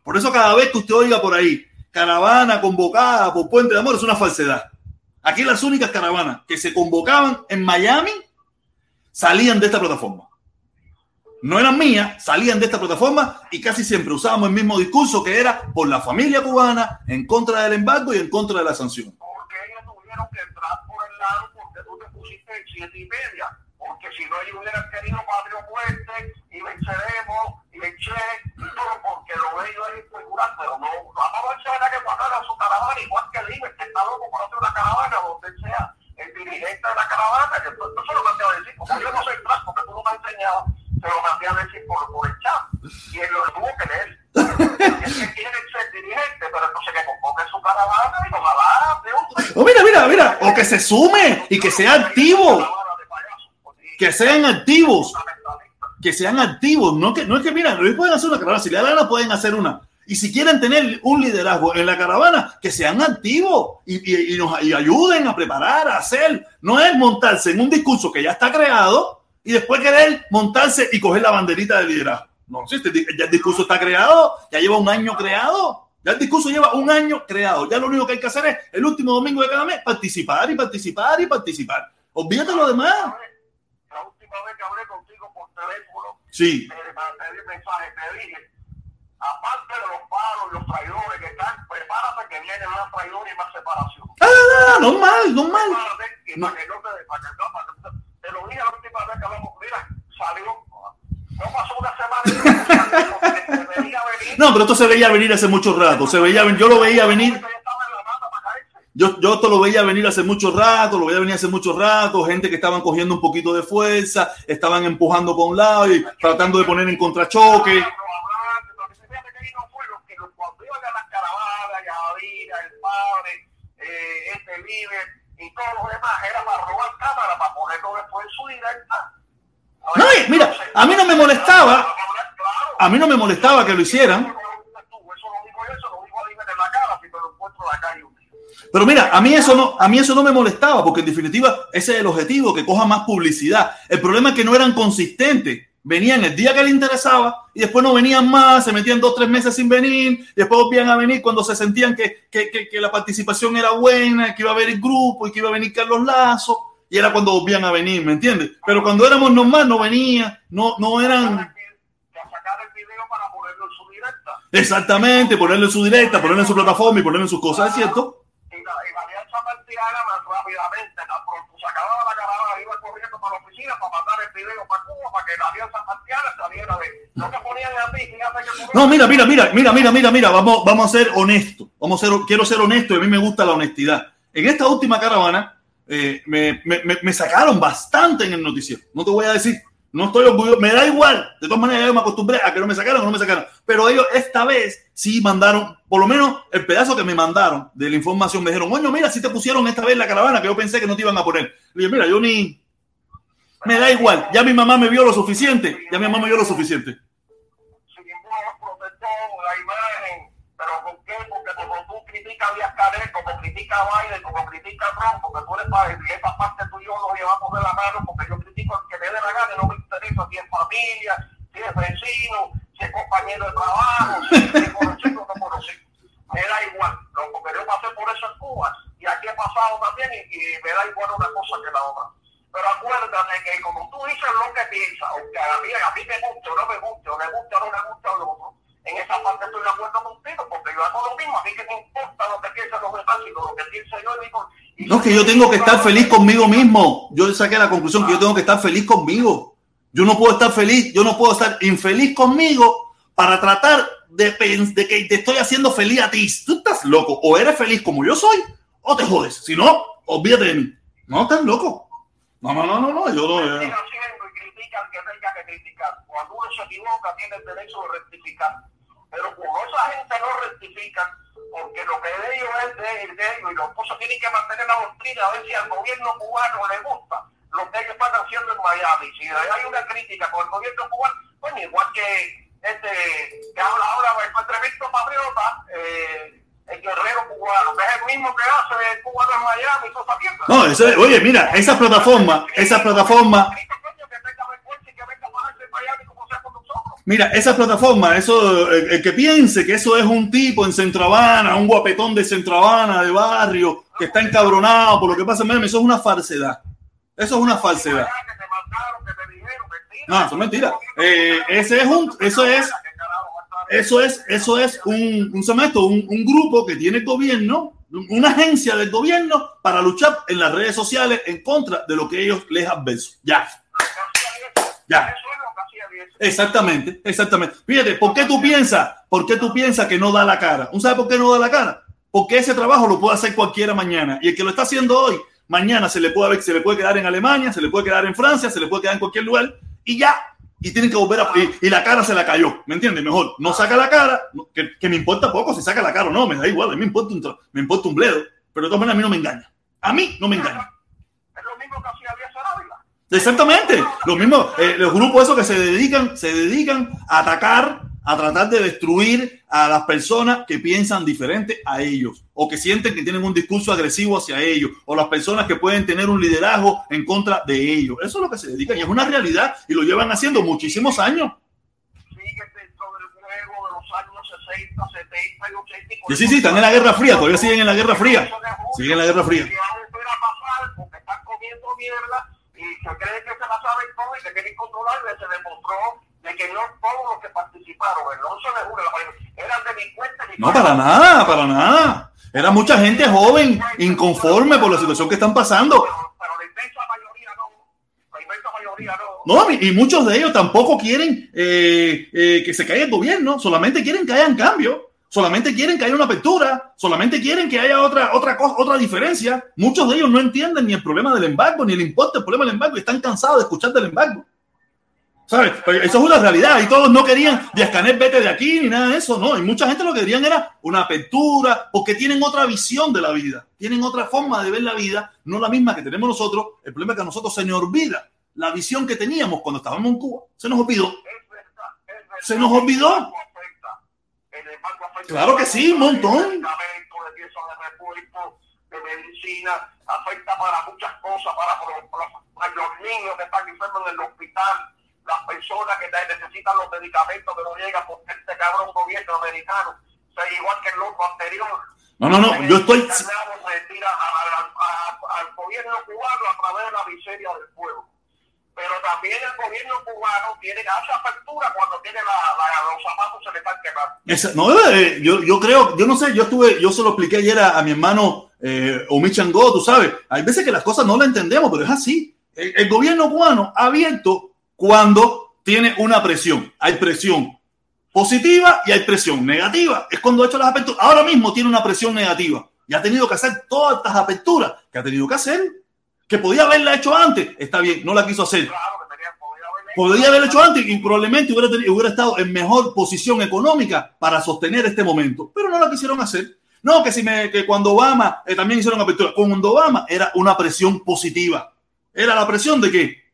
Por eso cada vez que usted oiga por ahí, caravana convocada por puente de amor, es una falsedad. Aquí las únicas caravanas que se convocaban en Miami salían de esta plataforma no eran mías, salían de esta plataforma y casi siempre usábamos el mismo discurso que era por la familia cubana, en contra del embargo y en contra de la sanción. Porque ellos tuvieron que entrar por el lado pusiste siete y media. Porque si no ellos hubieran querido Patrio Fuerte y venceremos y Che y todo porque lo de ellos es insegurar, pero no, vamos a ver que guardaran su caravana, igual que el que está loco por hacer una caravana donde sea el dirigente de la caravana, que eso es lo que voy a decir, como yo no soy tras, porque tú no me has enseñado se lo mandé a decir por, por el chat. Y él lo tuvo que leer. Oh, mira, mira, mira. O que se sume y que sea activo. Que sean activos. Que sean activos. No, que, no es que, mira, no pueden hacer una caravana. Si le da la gana, pueden hacer una. Y si quieren tener un liderazgo en la caravana, que sean activos y, y, nos ayuden a preparar, a hacer. No es montarse en un discurso que ya está creado y después querer montarse y coger la banderita de liderazgo. No, si este, ya el discurso está creado, ya lleva un año creado, ya el discurso lleva un año creado. Ya lo único que hay que hacer es el último domingo de cada mes participar y participar y participar. Olvídate lo demás. La última vez que hablé contigo por teléfono, Sí. mensaje, te dije, aparte de los palos los traidores que están, prepárate que viene más traidores y más separación. Ah, normal, normal. Prepárate y No. para que no te, para que no, para que no- te lo dije la última vez que hablamos, mira, salió, no pasó una semana pero esto se veía venir hace mucho rato. Se veía, yo lo veía venir. Yo, yo esto lo veía venir hace mucho rato, lo veía venir hace mucho rato, gente que estaban cogiendo un poquito de fuerza, estaban empujando por un lado y tratando de poner en contrachoque. Este líder y todos los demás, era para robar cámara, para ponerlo después en su directa. No, mira, a mí no me molestaba. A mí no me molestaba que lo hicieran. Pero mira, a mí eso no, a mí eso no me molestaba, porque en definitiva ese es el objetivo, que coja más publicidad. El problema es que no eran consistentes. Venían el día que les interesaba y después no venían más, se metían dos, tres meses sin venir, y después volvían a venir cuando se sentían que, que, que- que la participación era buena, que iba a haber el grupo y que iba a venir Carlos Lazo, y era cuando volvían a venir, ¿me entiendes? Pero cuando éramos normal no venía, no, no eran exactamente, ponerlo en su directa, ponerlo en su plataforma y ponerlo en sus cosas, ¿es cierto? Y la, y la alianza partidaria rápidamente, caravana, iba corriendo para la oficina para mandar el video para Cuba, para que la alianza partidaria saliera de... No te ponían a ti, fíjate que... No, mira, mira, mira, mira, mira, mira, mira, vamos, vamos a ser honestos. Vamos a ser, quiero ser honesto y a mí me gusta la honestidad. En esta última caravana eh, me, me- me- sacaron bastante en el noticiero. No te voy a decir, no estoy orgulloso, me da igual. De todas maneras, yo me acostumbré a que no me sacaran o no me sacaran. Pero ellos esta vez sí mandaron, por lo menos el pedazo que me mandaron de la información, me dijeron, oye, mira, si te pusieron esta vez la caravana que yo pensé que no te iban a poner. Le dije, mira, yo ni... Me da igual, ya mi mamá me vio lo suficiente, ya mi mamá me vio lo suficiente. Criticas a Biden, como criticas a Trump, porque tú eres padre, y esa parte tú y yo nos llevamos de la mano, porque yo critico al que me dé la gana no me interesa si es familia, si es vecino, si es compañero de trabajo, si es conocido o no conocido. Me da igual, no, porque yo pasé por eso en Cuba, y aquí he pasado también, y, me da igual una cosa que la otra. Pero acuérdate que como tú dices lo que piensas, aunque a mí, a mí me guste o no me guste, o me guste o no me guste o lo otro, en esa parte estoy de acuerdo contigo, porque yo hago lo mismo, a mí que me importa lo que piensan los demás, lo que pienso yo digo... y No, es que yo tengo que estar feliz conmigo mismo. Yo saqué la conclusión que yo tengo que estar feliz conmigo. Yo no puedo estar feliz, yo no puedo estar infeliz conmigo para tratar de, de que te estoy haciendo feliz a ti. Tú estás loco. O eres feliz como yo soy, o te jodes. Si no, olvídate de mí. No, estás loco. No, no, no, no, no. Yo no. Yo-. Cuando uno se equivoca, tiene el derecho de rectificar. Pero como esa gente no rectifica, porque lo que de ellos es de, de ellos, y los cosas tienen que mantener la doctrina, a ver si al gobierno cubano le gusta lo que ellos están haciendo en Miami. Si hay una crítica con el gobierno cubano, bueno, igual que este que habla ahora el entrevista patriota, eh, el guerrero cubano, que es el mismo que hace el cubano en Miami, toda esa mierda. No, ese- oye, mira, esa plataforma, esa plataforma, Mira, esa plataforma, eso, el, que piense que eso es un tipo en Centro Habana, un guapetón de Centro Habana, de barrio, que está encabronado por lo que pasa en Miami, eso es una falsedad. Eso es una falsedad. No, eso es mentira. Eh, ese es un, eso es, eso es, eso es un, un, ¿se llama esto? un, un grupo que tiene el gobierno, una agencia del gobierno para luchar en las redes sociales en contra de lo que ellos les adverso. Ya. Ya. Exactamente, exactamente. Fíjate, ¿por qué tú piensas? ¿Por qué tú piensas que no da la cara? ¿Un sabe por qué no da la cara? Porque ese trabajo lo puede hacer cualquiera mañana. Y el que lo está haciendo hoy, mañana se le puede se le puede quedar en Alemania, se le puede quedar en Francia, se le puede quedar en cualquier lugar y ya. Y tienen que volver a. Y, y la cara se la cayó. ¿Me entiendes? Mejor no saca la cara, que, que, me importa poco si saca la cara o no, me da igual, a mí me importa un, me importa un bledo. Pero de todas maneras a mí no me engaña. A mí no me engaña. Es lo mismo que hacía Díaz Ávila. Exactamente, lo mismo, eh, los grupos esos que se dedican, se dedican a atacar a tratar de destruir a las personas que piensan diferente a ellos o que sienten que tienen un discurso agresivo hacia ellos o las personas que pueden tener un liderazgo en contra de ellos. Eso es lo que se dedican y es una realidad y lo llevan haciendo muchísimos años. Sí, sí, sí, están en la Guerra Fría, todavía siguen en la Guerra Fría. Siguen en la Guerra Fría. Y se cree que se la saben todo y que quieren controlarle, se demostró de que no todos los que participaron el 11 de julio eran delincuentes. No, para nada, para nada. Era mucha gente joven, inconforme por la situación que están pasando. Pero, la inmensa mayoría no. La inmensa mayoría no. No, y, muchos de ellos tampoco quieren eh, eh, que se caiga el gobierno, solamente quieren que haya cambio. Solamente quieren que haya una apertura, solamente quieren que haya otra, otra, cosa, otra diferencia. Muchos de ellos no entienden ni el problema del embargo, ni el importe del problema del embargo, y están cansados de escuchar del embargo. ¿Sabes? Eso es una realidad y todos no querían de escanear vete de aquí ni nada de eso, no. Y mucha gente lo que querían era una apertura porque tienen otra visión de la vida, tienen otra forma de ver la vida, no la misma que tenemos nosotros. El problema es que a nosotros se nos olvida la visión que teníamos cuando estábamos en Cuba. Se nos olvidó. Se nos olvidó. Claro que sí, un montón. De medicina, afecta para muchas cosas, para, los niños que están enfermos en el hospital las personas que necesitan los medicamentos que no llegan porque este cabrón gobierno americano, o igual que el otro anterior. No, no, no, yo estoy... al gobierno cubano a través de la miseria del pueblo. Pero también el gobierno cubano tiene hace apertura cuando tiene la, los zapatos se le están quemando. no, eh, yo, yo creo, yo no sé, yo estuve, yo se lo expliqué ayer a, mi hermano eh, Omi Chango, tú sabes, hay veces que las cosas no las entendemos, pero es así. el gobierno cubano ha abierto cuando tiene una presión. Hay presión positiva y hay presión negativa. Es cuando ha hecho las aperturas. Ahora mismo tiene una presión negativa y ha tenido que hacer todas estas aperturas que ha tenido que hacer. Que podía haberla hecho antes. Está bien, no la quiso hacer. Podría haberla hecho antes y probablemente hubiera, hubiera estado en mejor posición económica para sostener este momento, pero no la quisieron hacer. No, que si me, que cuando Obama eh, también hicieron apertura, cuando Obama era una presión positiva. Era la presión de que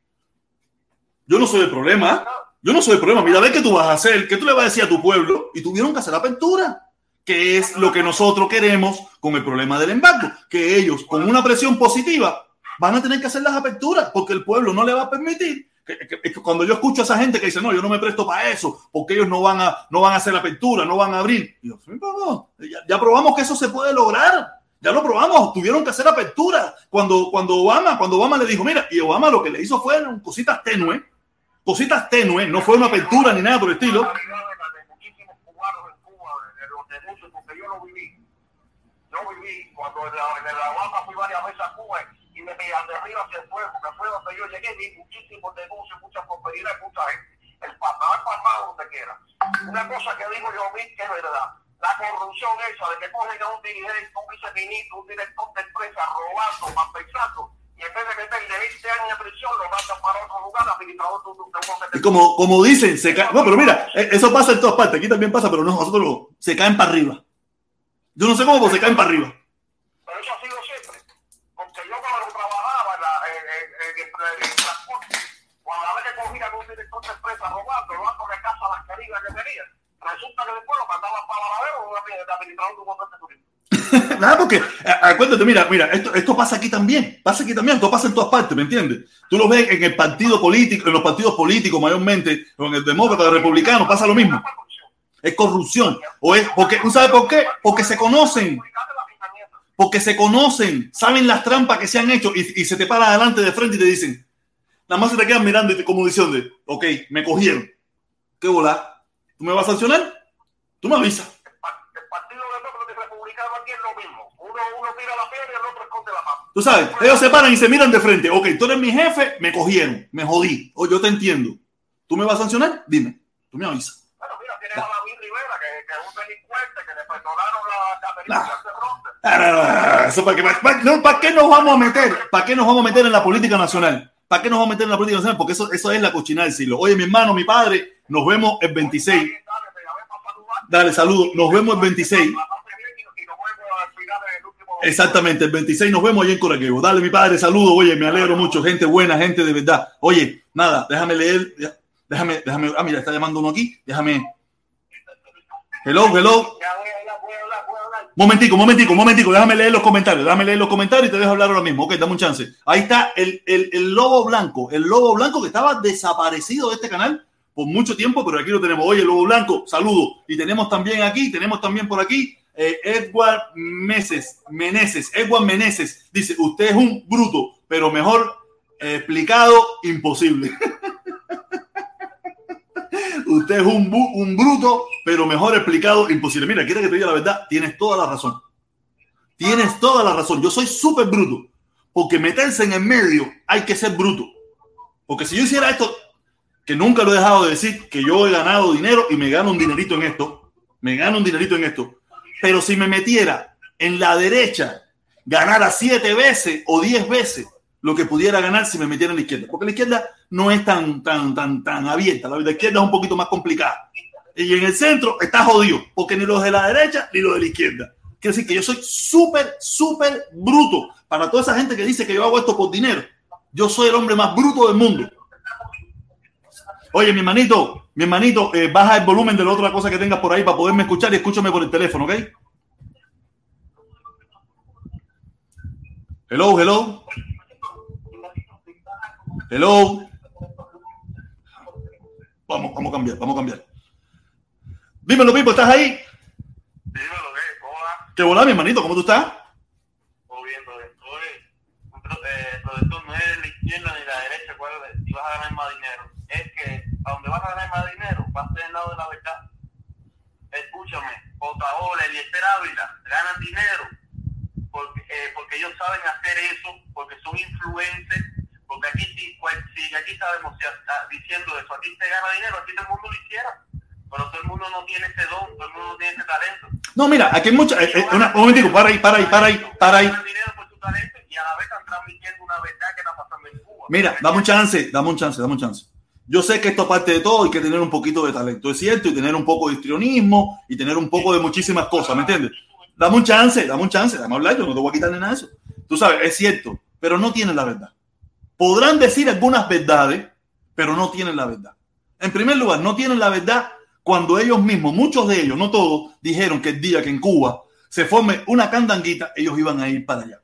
yo no soy el problema. Yo no soy el problema. Mira, ve qué tú vas a hacer, qué tú le vas a decir a tu pueblo. Y tuvieron que hacer apertura, que es lo que nosotros queremos con el problema del embargo. Que ellos, con una presión positiva, van a tener que hacer las aperturas, porque el pueblo no le va a permitir. Cuando yo escucho a esa gente que dice, no, yo no me presto para eso, porque ellos no van a, no van a hacer apertura, no van a abrir. Yo, ya, probamos que eso se puede lograr. Ya lo probamos, tuvieron que hacer apertura. Cuando, cuando Obama, cuando Obama le dijo, mira, y Obama lo que le hizo fue cositas tenues, cositas tenues, no fue una apertura ni nada por el estilo. Yo viví. Cuando en la, en fui varias veces a Cuba y de arriba hacia el fuego, que fue donde yo llegué, vi muchísimos negocios, muchas prosperidad, mucha gente. El el papá, donde quiera. Una cosa que digo yo, vi que es verdad la corrupción esa de que cogen a un dirigente, un viceministro, un director de empresa robando, más pensando, y en vez de meterle 20 años de prisión, lo mandan para otro lugar, administrador de un como, como dicen, se cae, no, pero mira, e, eso pasa en todas partes, aquí también pasa, pero no, nosotros se caen para arriba. Yo no sé cómo, se caen para arriba. Pero eso ha sido siempre. Porque yo cuando trabajaba en, la, en, en, en el transporte, cuando a veces cogían un empresa robando, robando de casa las queridas que tenían, resulta que después lo para un montón de turismo. Nada, porque acuérdate, mira, mira, esto, esto pasa aquí también, pasa aquí también, esto pasa en todas partes, ¿me entiendes? Tú lo ves en el partido político, en los partidos políticos mayormente, en el demócrata, el republicano, pasa lo mismo. Es corrupción. O es porque, ¿tú sabes por qué? Porque se conocen. Porque se conocen, saben las trampas que se han hecho y, y se te paran adelante de frente y te dicen, nada más se te quedan mirando y como diciendo, ok, me cogieron. ¿Qué bola? ¿Tú me vas a sancionar? Tú me avisas. El partido demócrata y republicano aquí es lo mismo. Uno, uno tira la piedra y el otro esconde la mano. Tú sabes, ellos se paran y se miran de frente. Ok, tú eres mi jefe, me cogieron, me jodí. O yo te entiendo. ¿Tú me vas a sancionar? Dime. Tú me avisas. Bueno, mira, tienes a David Rivera, que, que, es un delincuente, que le perdonaron la caterina Eso para, qué, no, ¿Para qué nos vamos a meter? ¿Para qué nos vamos a meter en la política nacional? ¿Para qué nos vamos a meter en la política nacional? Porque eso, eso es la cochina del siglo. Oye, mi hermano, mi padre, nos vemos el 26. Dale, saludo. Nos vemos el 26. Exactamente, el 26 nos vemos ahí en Coraqueo. Dale, mi padre, saludo. Oye, me alegro mucho. Gente buena, gente de verdad. Oye, nada, déjame leer. Déjame, déjame. Ah, mira, está llamando uno aquí. Déjame. Hello, hello. Momentico, momentico, momentico. Déjame leer los comentarios. Déjame leer los comentarios y te dejo hablar ahora mismo. Ok, dame un chance. Ahí está el, el, el lobo blanco. El lobo blanco que estaba desaparecido de este canal por mucho tiempo, pero aquí lo tenemos. Oye, lobo blanco, saludo. Y tenemos también aquí, tenemos también por aquí eh, Edward Meses, Meneses. Edward Meneses dice: Usted es un bruto, pero mejor explicado, imposible. Usted es un, un, bruto, pero mejor explicado, imposible. Mira, quiere que te diga la verdad, tienes toda la razón. Tienes toda la razón. Yo soy súper bruto, porque meterse en el medio hay que ser bruto. Porque si yo hiciera esto, que nunca lo he dejado de decir, que yo he ganado dinero y me gano un dinerito en esto, me gano un dinerito en esto, pero si me metiera en la derecha, ganara siete veces o diez veces lo que pudiera ganar si me metiera en la izquierda. Porque la izquierda no es tan, tan, tan, tan abierta. La izquierda es un poquito más complicada. Y en el centro está jodido, porque ni los de la derecha ni los de la izquierda. Quiere decir que yo soy súper, súper bruto. Para toda esa gente que dice que yo hago esto por dinero, yo soy el hombre más bruto del mundo. Oye, mi hermanito, mi hermanito, eh, baja el volumen de la otra cosa que tengas por ahí para poderme escuchar y escúchame por el teléfono, ¿ok? Hello, hello. Hello. Vamos, vamos a cambiar, vamos a cambiar. Dímelo, Pipo, ¿estás ahí? Dímelo, ¿qué? Hola. ¿Qué hola, mi hermanito? ¿Cómo tú estás? Todo bien, todo bien. Oye, eh, profesor, no es la izquierda ni la derecha, ¿cuál es? Si vas a ganar más dinero es que a donde vas a ganar más dinero, vas a ser el lado de la verdad. Escúchame, Otaola, Eliezer Ávila, ganan dinero porque, eh, porque ellos saben hacer eso, porque son influencers, porque aquí si, pues, si aquí sabemos si está diciendo eso, aquí te gana dinero, aquí todo el mundo lo hiciera, pero todo el mundo no tiene ese don, todo el mundo no tiene ese talento. No, mira, aquí hay mucha, eh, eh, una, un momentico, para ahí, para ahí, para ahí, para ahí. dinero por su talento y a la vez están transmitiendo una verdad que está pasando en Cuba. Mira, dame un chance, dame un chance, dame un chance. Yo sé que esto aparte de todo hay que tener un poquito de talento, es cierto, y tener un poco de histrionismo y tener un poco de muchísimas cosas, ¿me entiendes? Dame un chance, dame un chance, dame hablar, yo no te voy a quitar ni nada de eso. Tú sabes, es cierto, pero no tienen la verdad. Podrán decir algunas verdades, pero no tienen la verdad. En primer lugar, no tienen la verdad cuando ellos mismos, muchos de ellos, no todos, dijeron que el día que en Cuba se forme una candanguita, ellos iban a ir para allá.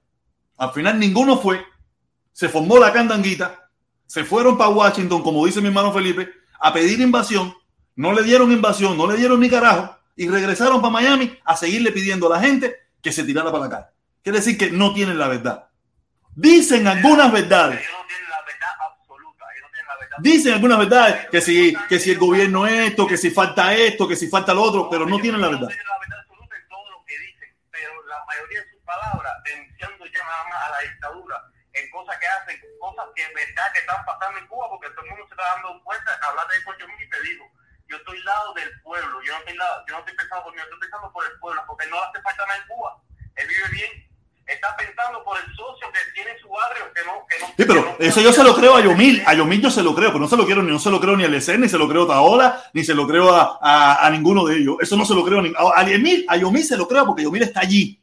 Al final ninguno fue, se formó la candanguita, se fueron para Washington, como dice mi hermano Felipe, a pedir invasión, no le dieron invasión, no le dieron ni carajo, y regresaron para Miami a seguirle pidiendo a la gente que se tirara para la calle. Quiere decir que no tienen la verdad. Dicen algunas verdades. Dicen algunas verdades que si, que si el gobierno esto, que si falta esto, que si falta lo otro, pero no tienen la verdad. Pero la mayoría de sus palabras denunciando ya a la dictadura en cosas que hacen, cosas que en verdad que están pasando en Cuba, porque todo el mundo se está dando cuenta, hablar de eso yo mismo y te digo, yo estoy al lado del pueblo, yo no estoy, lado, yo no estoy pensando por mí, yo estoy pensando por el pueblo, porque no hace falta nada en Cuba, él vive bien, está pensando por el socio que tiene su barrio, que no, que no. Sí, pero no, eso yo se lo creo a Yomil, a Yomil yo se lo creo, pero no se lo quiero ni no se lo creo ni a Lecer, ni se lo creo a Taola, ni se lo creo a, a, a ninguno de ellos. Eso no se lo creo ni a, a Yomil, a Yomil se lo creo porque Yomil está allí.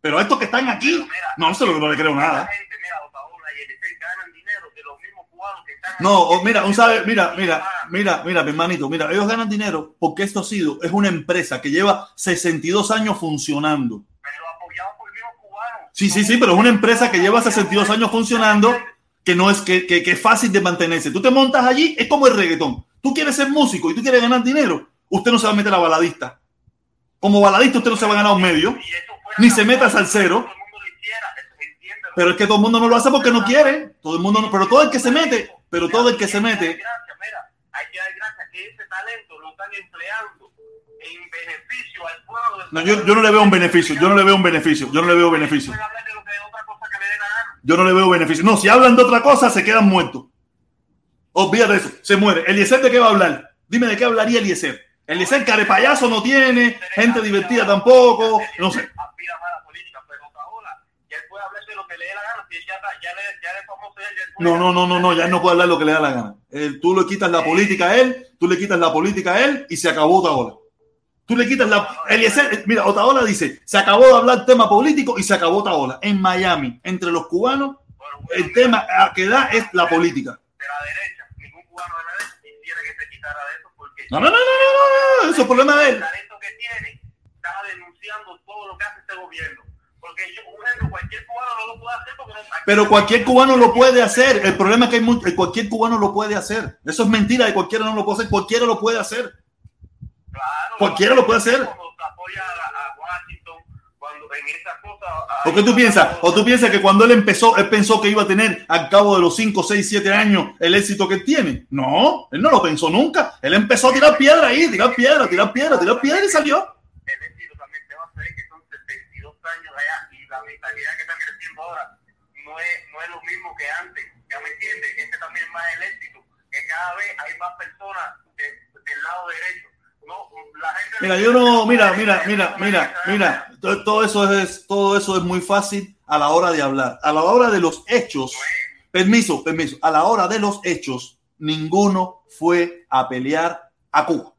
Pero a estos que están aquí, mira, no, no se lo no le creo nada. gente, mira, Otaola y el ganan dinero de los mismos cubanos que están No, aquí, mira, un sabe, mira, mira, mira, mira, mi hermanito, mira, ellos ganan dinero porque esto ha sido, es una empresa que lleva 62 años funcionando. Pero apoyado por el mismo cubano. Sí, sí, sí, pero es una empresa que lleva 62 años funcionando, que no es que, que, es fácil de mantenerse. Tú te montas allí, es como el reggaetón. Tú quieres ser músico y tú quieres ganar dinero, usted no se va a meter a baladista. Como baladista usted no se va a ganar un medio, ni se meta bueno, salsero. Pero es que todo el mundo no lo hace porque no quiere. Todo el mundo no, pero todo el que se mete, pero todo el que se mete, hay que dar gracias que ese talento lo están empleando en beneficio al pueblo. del no, yo, yo no le veo un beneficio, yo no le veo un beneficio, yo no le veo beneficio. Otra. Yo no le veo beneficio. No, si hablan de otra cosa, se quedan muertos. Olvídate de eso, se muere. Eliezer, ¿de qué va a hablar? Dime de qué hablaría Eliezer. Eliezer, carepayaso no tiene, gente divertida tampoco, no sé. No, no, no, no, no, ya no puede hablar lo que le da la gana. Tú le quitas la política a él, tú le quitas la política a él y se acabó Otaola. Tú le quitas la. Eliezer, mira, Otaola dice: se acabó de hablar tema político y se acabó Otaola. En Miami, entre los cubanos, el tema a que da es la política. de la derecha, ningún cubano de la derecha quisiera que se quitara de eso porque No, no, no, no, no, no, no, eso es problema de él. el talento que tiene, está denunciando todo lo que hace este gobierno. Porque yo, por ejemplo, cualquier cubano no lo puede hacer porque no Pero cualquier cubano lo puede hacer. El problema es que hay mucho, cualquier cubano lo puede hacer. Eso es mentira, de cualquiera no lo puede hacer, cualquiera lo puede hacer. Claro, cualquiera lo puede hacer. Cuando apoya a, a Washington, cuando en estas cosas. ¿O qué tú piensas? ¿O tú piensas que cuando él empezó, él pensó que iba a tener al cabo de los 5, 6, 7 años el éxito que tiene? No, él no lo pensó nunca. Él empezó a tirar piedra ahí, tirar piedra, tirar piedra, tirar piedra y salió. El éxito también te va a hacer que son 72 años allá y la mentalidad que está creciendo ahora no es, no es lo mismo que antes. ¿Ya me entiendes? Este también es más el éxito, que cada vez hay más personas de, del lado derecho. Mira, yo no, mira, mira, mira, mira, mira, todo eso es, todo eso es muy fácil a la hora de hablar. A la hora de los hechos, permiso, permiso, a la hora de los hechos, ninguno fue a pelear a Cuba.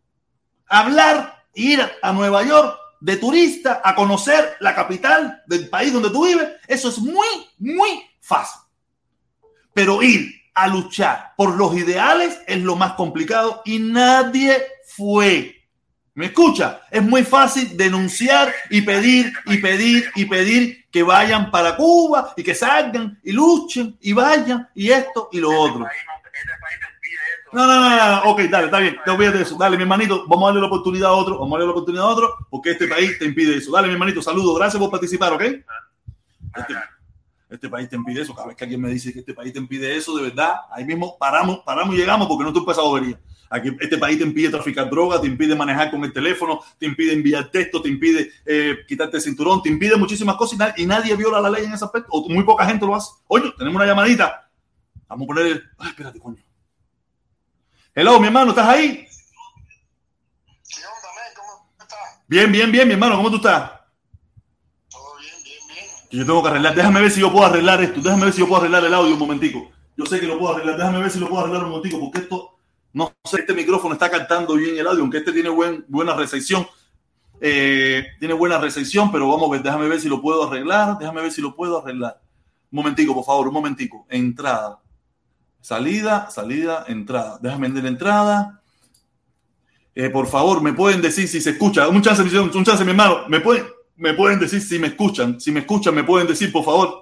Hablar, ir a Nueva York de turista a conocer la capital del país donde tú vives, eso es muy, muy fácil. Pero ir a luchar por los ideales es lo más complicado y nadie fue. ¿Me escucha? Es muy fácil denunciar y pedir y pedir y pedir que vayan para Cuba y que salgan y luchen y vayan y esto y lo otro. No, no, no, no, ok, dale, está bien, te olvides de eso. Dale, mi hermanito, vamos a darle la oportunidad a otro, vamos a darle la oportunidad a otro, porque este país te impide eso. Dale, mi hermanito, saludos, gracias por participar, ¿ok? Este, este país te impide eso. Cada vez que alguien me dice que este país te impide eso, de verdad, ahí mismo paramos, paramos y llegamos porque no tú esa bobería. Aquí, este país te impide traficar droga, te impide manejar con el teléfono, te impide enviar texto, te impide eh, quitarte el cinturón, te impide muchísimas cosas y, na- y nadie viola la ley en ese aspecto, o muy poca gente lo hace. Oye, tenemos una llamadita. Vamos a poner el. Ay, espérate, coño. Hello, mi hermano, ¿estás ahí? ¿Qué onda, men? ¿Cómo estás? Bien, bien, bien, mi hermano, ¿cómo tú estás? Todo bien, bien, bien. Que Yo tengo que arreglar, déjame ver si yo puedo arreglar esto, déjame ver si yo puedo arreglar el audio un momentico. Yo sé que lo puedo arreglar, déjame ver si lo puedo arreglar un momentico, porque esto, no sé, este micrófono está captando bien el audio, aunque este tiene buen, buena recepción. Eh, tiene buena recepción, pero vamos a ver, déjame ver si lo puedo arreglar, déjame ver si lo puedo arreglar. Un momentico, por favor, un momentico. Entrada. Salida, salida, entrada. Déjame ver la entrada. Eh, por favor, me pueden decir si se escucha. Un chance, un chance, mi hermano. Me pueden, me pueden decir si me escuchan. Si me escuchan, me pueden decir, por favor.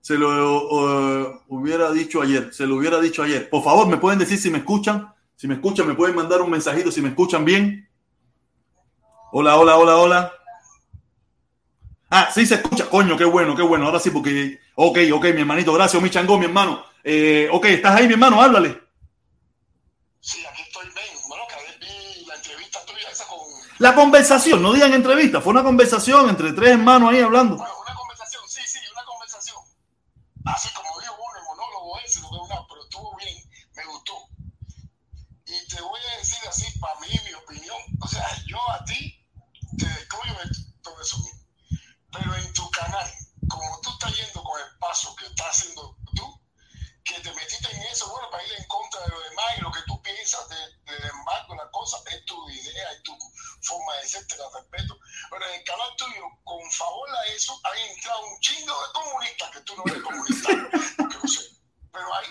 Se lo uh, hubiera dicho ayer. Se lo hubiera dicho ayer. Por favor, me pueden decir si me escuchan. Si me escuchan, me pueden mandar un mensajito si me escuchan bien. Hola, hola, hola, hola. Ah, sí se escucha. Coño, qué bueno, qué bueno. Ahora sí, porque. Ok, ok, mi hermanito. Gracias, mi chango, mi hermano. Eh, ok, ¿estás ahí, mi hermano? Háblale. Sí, aquí estoy bien. Bueno, que ayer vi la entrevista tuya esa con... La conversación, no digan entrevista, fue una conversación entre tres hermanos ahí hablando. Bueno, una conversación, sí, sí, una conversación. Así como dijo uno, el monólogo ese, que una, pero estuvo bien, me gustó. Y te voy a decir así, para mí, mi opinión, o sea, yo a ti te descubro todo eso. Pero en tu canal, como tú estás yendo con el paso que estás haciendo que te metiste en eso, bueno, para ir en contra de lo demás y lo que tú piensas de, del embargo, la cosa, es tu idea, es tu forma de ser, te la respeto. Pero en el canal tuyo, con favor a eso, hay entrado un chingo de comunistas, que tú no eres comunista, que lo sé. Pero ahí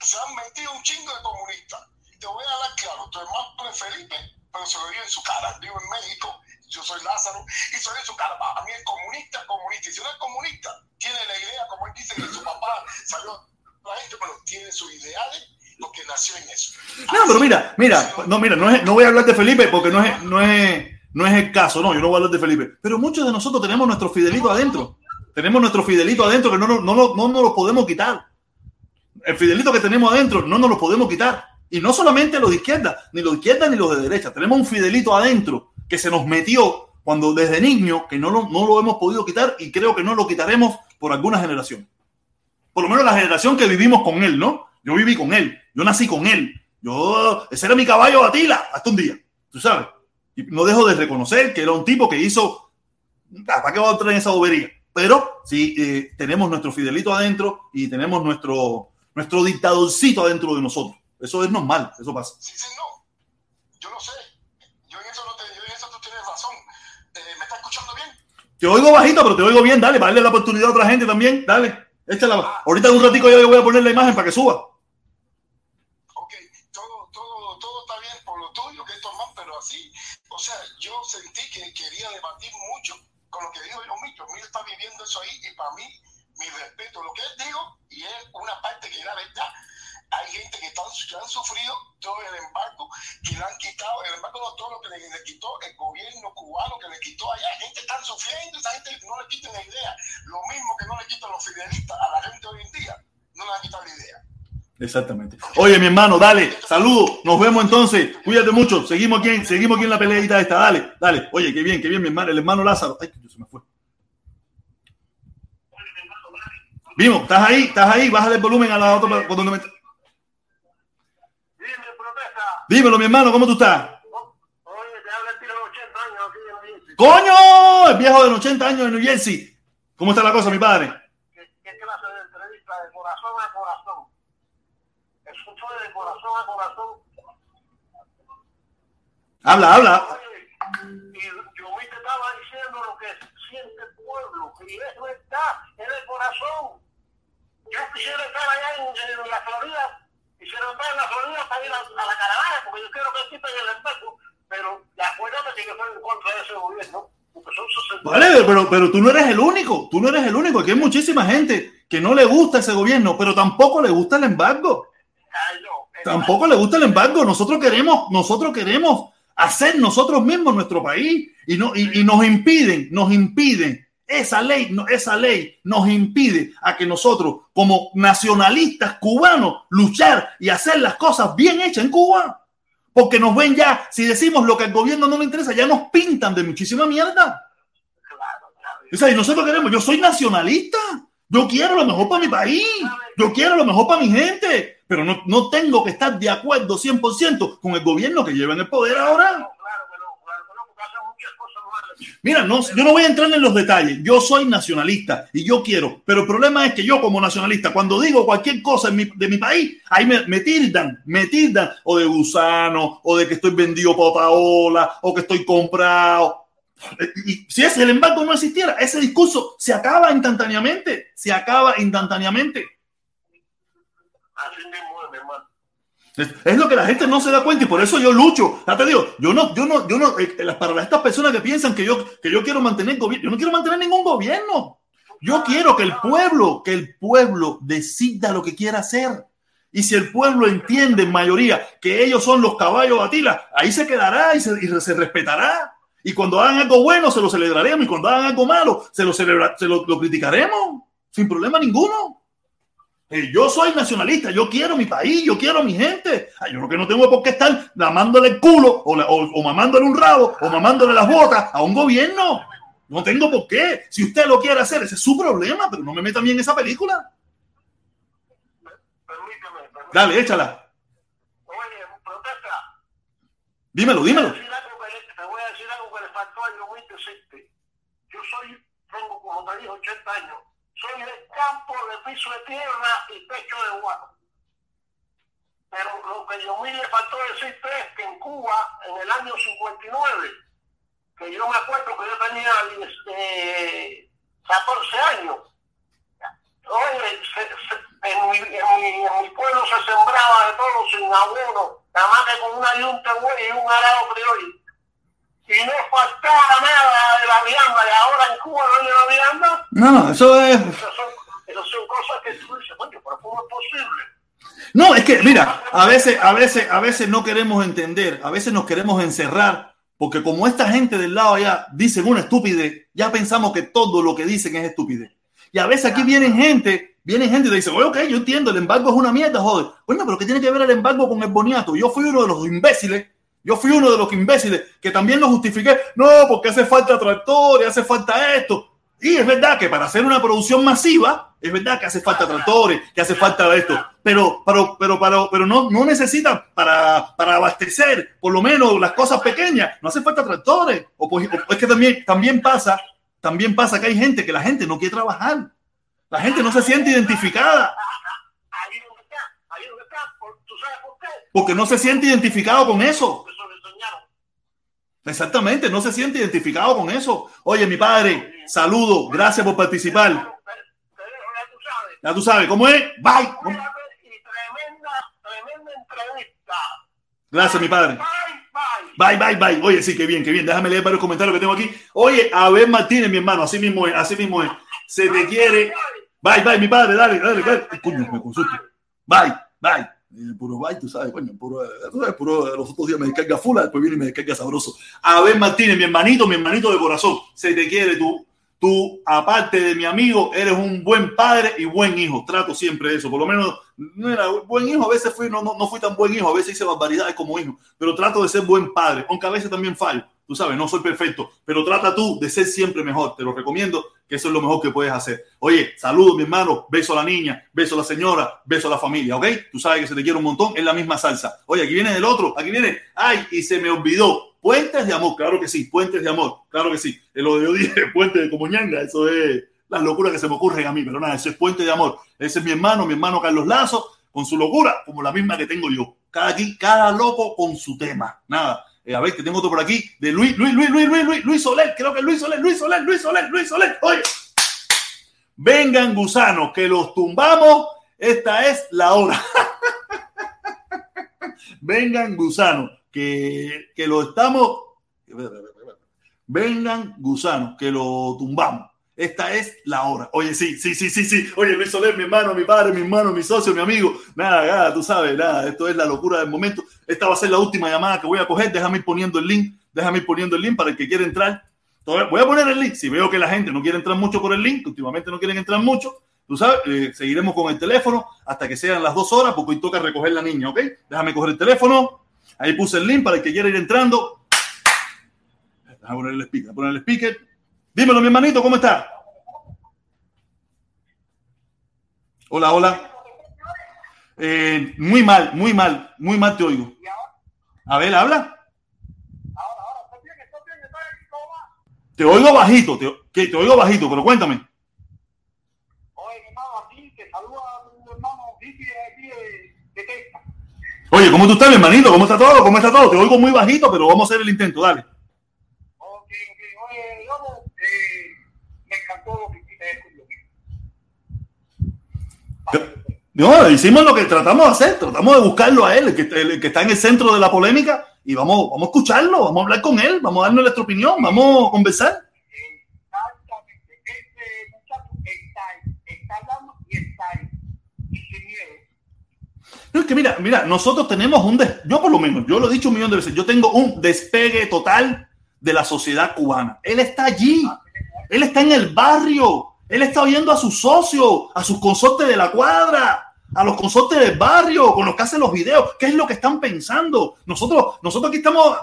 se han metido un chingo de comunistas. Te voy a dar claro, tu hermano es Felipe, pero se lo dio en su cara. Vivo en México, yo soy Lázaro, y dio en su cara. A mí el comunista es comunista. Y si no es comunista, tiene la idea, como él dice, que su papá salió la gente, pero tiene sus ideales porque nació en eso. No, pero mira, mira, no, mira, no, es, no voy a hablar de Felipe porque no es, no es, no es el caso, no, yo no voy a hablar de Felipe. Pero muchos de nosotros tenemos nuestro fidelito adentro. Tenemos nuestro fidelito adentro que no, no, no, no, no nos lo podemos quitar. El fidelito que tenemos adentro no nos lo podemos quitar. Y no solamente los de izquierda, ni los de izquierda ni los de derecha. Tenemos un fidelito adentro que se nos metió cuando desde niño que no lo, no lo hemos podido quitar y creo que no lo quitaremos por alguna generación. Por lo menos la generación que vivimos con él, ¿no? Yo viví con él, yo nací con él. Yo, ese era mi caballo Atila hasta un día, tú sabes. Y no dejo de reconocer que era un tipo que hizo, ¿para qué va a entrar en esa bobería? Pero sí, eh, tenemos nuestro fidelito adentro y tenemos nuestro, nuestro dictadorcito adentro de nosotros. Eso es normal, eso pasa. Sí, sí, no. Yo no sé. Yo en eso, no te, yo en eso tú tienes razón. Eh, ¿Me estás escuchando bien? Te oigo bajito, pero te oigo bien. Dale, para darle la oportunidad a otra gente también. Dale, échala. Ahorita en un ratico yo le voy a poner la imagen para que suba. Ok, todo, todo, todo está bien por lo tuyo, que es hermano, pero así, o sea, yo sentí que quería debatir mucho con lo que dijo yo mismo. Mí está viviendo eso ahí y para mí, mi respeto, lo que él dijo, y es una parte que es la verdad. Hay gente que, están, que han sufrido todo el embargo, que le han quitado, el embargo no todo lo que le, quitó el gobierno cubano, que le quitó allá. Gente está sufriendo, esa gente no le quiten la idea. Lo mismo que no le quitan los fidelistas a la gente hoy en día, no le han quitado la idea. Exactamente. Oye, mi hermano, dale, saludo, nos vemos entonces. Cuídate mucho. Seguimos aquí, seguimos aquí en la peleita esta. Dale, dale. Oye, qué bien, qué bien, mi hermano, el hermano Lázaro. Ay, que se me fue. Vimos, ¿estás ahí? ¿Estás ahí? Bájale el volumen a la otra. Por donde me... Dímelo, mi hermano, ¿cómo tú estás? Oye, te habla el tío de 80 años aquí en New Jersey. ¡Coño! El viejo de 80 años en New Jersey. ¿Cómo está la cosa, mi padre? ¿Qué, qué clase de entrevista de corazón a corazón? Eso fue de corazón a corazón. Habla, habla. Oye, y yo me te estaba diciendo lo que siente el pueblo, y es verdad, es de corazón. Yo quisiera estar allá en, en la Florida, quisiera estar en la Florida para ir a, a la caravana, porque yo quiero que quiten el embargo, pero acuérdate que yo estoy en contra de ese gobierno, son 60. Vale, pero, pero tú no eres el único. Tú no eres el único. Aquí hay muchísima gente que no le gusta ese gobierno, pero tampoco le gusta el embargo. Ay, no, Tampoco le gusta el embargo. Nosotros queremos, nosotros queremos hacer nosotros mismos nuestro país y, no, y, y nos impiden, nos impiden. Esa ley, esa ley nos impide a que nosotros, como nacionalistas cubanos, luchar y hacer las cosas bien hechas en Cuba. Porque nos ven ya, si decimos lo que al gobierno no le interesa, ya nos pintan de muchísima mierda. O sea, y nosotros queremos, yo soy nacionalista, yo quiero lo mejor para mi país, yo quiero lo mejor para mi gente, pero no, no tengo que estar de acuerdo 100% con el gobierno que lleva en el poder ahora. Claro que no, claro que no, porque hacen muchas cosas malas. Mira, no, yo no voy a entrar en los detalles, yo soy nacionalista y yo quiero, pero el problema es que yo como nacionalista, cuando digo cualquier cosa de mi país, ahí me, tildan, me tildan, o de gusano, o de que estoy vendido para otra ola, o que estoy comprado. Y si ese el embargo no existiera, ese discurso se acaba instantáneamente, se acaba instantáneamente. Así mismo hermano. Es, es lo que la gente no se da cuenta y por eso yo lucho. Ya te digo, yo no, yo no, yo no, eh, las- para estas personas que piensan que yo, que yo quiero mantener gobierno, yo no quiero mantener ningún gobierno. Yo quiero que el pueblo, que el pueblo decida lo que quiera hacer. Y si el pueblo entiende en mayoría que ellos son los caballos de Atila, ahí se quedará y se, y se respetará. Y cuando hagan algo bueno, se lo celebraremos. Y cuando hagan algo malo, se lo, celebra, se lo, lo criticaremos. Sin problema ninguno. Eh, yo soy nacionalista, yo quiero mi país, yo quiero mi gente. Ay, yo lo que no tengo por qué estar lamándole el culo o, la- o- o mamándole un rabo o mamándole las botas a un gobierno. No tengo por qué. Si usted lo quiere hacer, ese es su problema, pero no me meta a mí en esa película. Permíteme, permíteme. Dale, échala. Oye, protesta. Dímelo, dímelo. Te voy a decir algo que le- faltó a. Yo soy, tengo como te dije, 80 años. Soy de campo, de piso de tierra y techo de guano. Pero lo que Yomil le faltó decirte es que en Cuba, en el año 59, que yo me acuerdo que yo tenía este, 14 años, Oye, se- se- en, mi, en, mi, en mi pueblo se sembraba de todo sin abono, nada más que con una yunta y un arado criollo. Y no faltaba nada de la vianda, y ahora en Cuba no hay una vianda. No, eso es. Esas son, esas son cosas que tú dices, coño, pero ¿cómo es posible? No, es que, mira, a veces, a veces, a veces no queremos entender, a veces nos queremos encerrar, porque como esta gente del lado allá dicen una estupidez, ya pensamos que todo lo que dicen es estupidez. Y a veces aquí vienen gente, vienen gente y te dicen, oye, ok, yo entiendo, el embargo es una mierda, joder. Bueno, pero ¿qué tiene que ver el embargo con el boniato? Yo fui uno de los imbéciles, yo fui uno de los imbéciles que también lo justifiqué, no, porque hace falta tractor y hace falta esto. Y es verdad que para hacer una producción masiva, es verdad que hace falta tractores, que hace falta esto, pero, pero, pero, pero, pero no, no necesitan para, para abastecer por lo menos las cosas pequeñas, no hace falta tractores. O, pues, es que también, también pasa, también pasa que hay gente que la gente no quiere trabajar. La gente no se siente identificada Ahí donde está, ahí donde está, por- ¿tú sabes por qué? Porque no se siente identificado con eso. Exactamente, no se siente identificado con eso. Oye, mi padre, saludo, gracias por participar. Ya tú sabes. Cómo es. Bye. Cuídate y tremenda, tremenda entrevista. Gracias, mi padre. Bye, bye. Bye, bye, bye. Oye, sí, qué bien, qué bien. Déjame leer varios comentarios que tengo aquí. Oye, Abel Martínez, mi hermano, así mismo es, así mismo es. Se te quiere. Bye, bye, mi padre, dale, dale, dale. Coño, me consulto. Bye, bye. El puro bye, tú sabes, coño, puro, tú sabes, puro, los otros días me descarga fula, después viene y me descarga sabroso. Abel Martínez, mi hermanito, mi hermanito de corazón, se te quiere, tú, tú, aparte de mi amigo, eres un buen padre y buen hijo. Trato siempre eso. Por lo menos, no era buen hijo. A veces fui, no, no, no fui tan buen hijo. A veces hice barbaridades como hijo. Pero trato de ser buen padre. Aunque a veces también fallo. Tú sabes, no soy perfecto. Pero trata tú de ser siempre mejor. Te lo recomiendo, que eso es lo mejor que puedes hacer. Oye, saludo mi hermano. Beso a la niña. Beso a la señora. Beso a la familia. ¿Ok? Tú sabes que se te quiere un montón. Es la misma salsa. Oye, aquí viene el otro. Aquí viene. Ay, y se me olvidó. Puentes de amor, claro que sí, puentes de amor, claro que sí. Lo de yo dije puente de como ñanga, eso es las locuras que se me ocurren a mí, pero nada, eso es puente de amor. Ese es mi hermano, mi hermano Carlos Lazo, con su locura, como la misma que tengo yo. Cada cada loco con su tema. Nada. Eh, a ver, que tengo otro por aquí, de Luis, Luis, Luis, Luis, Luis, Luis, Luis Soler, creo que Luis Soler, Luis Soler, Luis Soler, Luis Soler. Oye, vengan gusanos, que los tumbamos. Esta es la hora. vengan gusanos que, que lo estamos. Vengan gusanos, que lo tumbamos. Esta es la hora. Oye, sí, sí, sí, sí, sí. Oye, Luis Soler, mi hermano, mi padre, mi hermano, mi socio, mi amigo. Nada, nada, tú sabes, nada. Esto es la locura del momento. Esta va a ser la última llamada que voy a coger. Déjame ir poniendo el link. Déjame ir poniendo el link para el que quiera entrar. Voy a poner el link. Si veo que la gente no quiere entrar mucho por el link, últimamente no quieren entrar mucho, tú sabes, eh, seguiremos con el teléfono hasta que sean las dos horas, porque hoy toca recoger la niña, ¿ok? Déjame coger el teléfono. Ahí puse el link para el que quiera ir entrando. Déjame poner el speaker, poner el speaker. Dímelo, mi hermanito, ¿cómo está? Hola, hola. Eh, muy mal, muy mal, muy mal te oigo. A ver, habla. Te oigo bajito, te, que te oigo bajito, pero cuéntame. Oye, ¿cómo tú estás, mi hermanito? ¿Cómo está todo? ¿Cómo está todo? Te oigo muy bajito, pero vamos a hacer el intento, dale. Ok, ok. Oye, yo, eh, lo que No, hicimos lo que tratamos de hacer, tratamos de buscarlo a él, el que, el que está en el centro de la polémica, y vamos, vamos a escucharlo, vamos a hablar con él, vamos a darle nuestra opinión, vamos a conversar. Exactamente. Este muchacho está está hablando y está ahí. Y sin miedo. No, es que mira, mira, nosotros tenemos un, des- yo por lo menos, yo lo he dicho un millón de veces, yo tengo un despegue total de la sociedad cubana. Él está allí, él está en el barrio, él está oyendo a sus socios, a sus consortes de la cuadra, a los consortes del barrio, con los que hacen los videos, qué es lo que están pensando. Nosotros, nosotros aquí estamos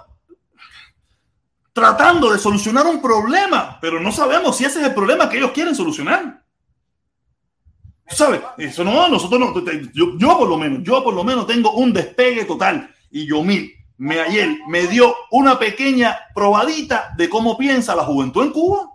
tratando de solucionar un problema, pero no sabemos si ese es el problema que ellos quieren solucionar. ¿Sabes? Eso no, nosotros no. Yo, yo por lo menos, yo por lo menos tengo un despegue total. Y yo mil, me ayer me dio una pequeña probadita de cómo piensa la juventud en Cuba.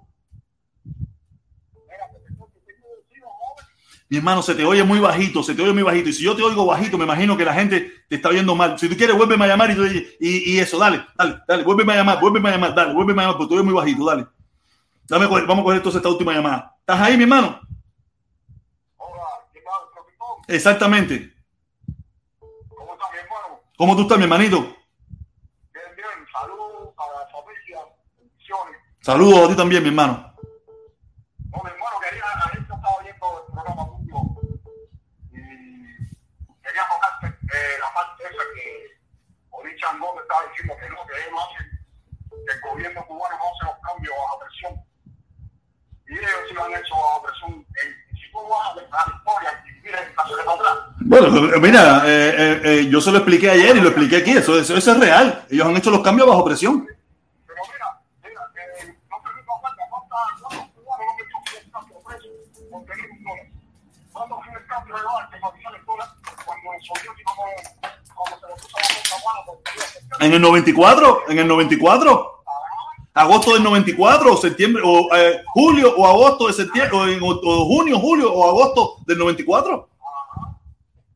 Mi hermano, se te oye muy bajito, se te oye muy bajito. Y si yo te oigo bajito, me imagino que la gente te está oyendo mal. Si tú quieres, vuélveme a llamar y, y, y eso, dale, dale, dale, vuélveme a llamar, vuélveme a llamar, dale, vuélveme a llamar, porque te oye muy bajito, dale. Dame, vamos a coger entonces esta última llamada. ¿Estás ahí, mi hermano? Hola, ¿qué tal, capitán? Exactamente. ¿Cómo está mi hermano? ¿Cómo tú estás, mi hermanito? Bien, bien. Saludos a la familia. Bendiciones. Saludos a ti también, mi hermano. No, mi hermano, quería, a gente estaba viendo el programa tuyo y quería tocarte eh, la parte esa que Olichan Gómez estaba diciendo que no, que ellos no hacen, que el gobierno cubano no hace los cambios bajo presión. Y ellos sí lo han hecho bajo presión. Si tú vas a ver la historia y miras hacia atrás, Bueno, mira, eh, eh, eh, yo se lo expliqué ayer y lo expliqué aquí. Eso, eso, eso es real. Ellos han hecho los cambios bajo presión. Eh, en el cambio de precio con tener un dólar. ¿Cuántos en el cambio de dólar que cotizan el dólar cuando En el 94, en el 94, agosto del 94, o septiembre, o eh, julio o agosto de septiembre, o, en- o- junio, julio o agosto del 94. Ajá.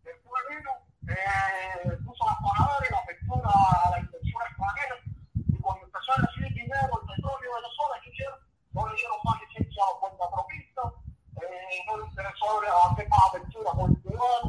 Después vino, eh, puso las panaderas y la apertura a la inversión extranjera. Y cuando empezó a recibir dinero, el petróleo de Venezuela, ¿qué hicieron? No interesó hacer más apertura por el ciudadano,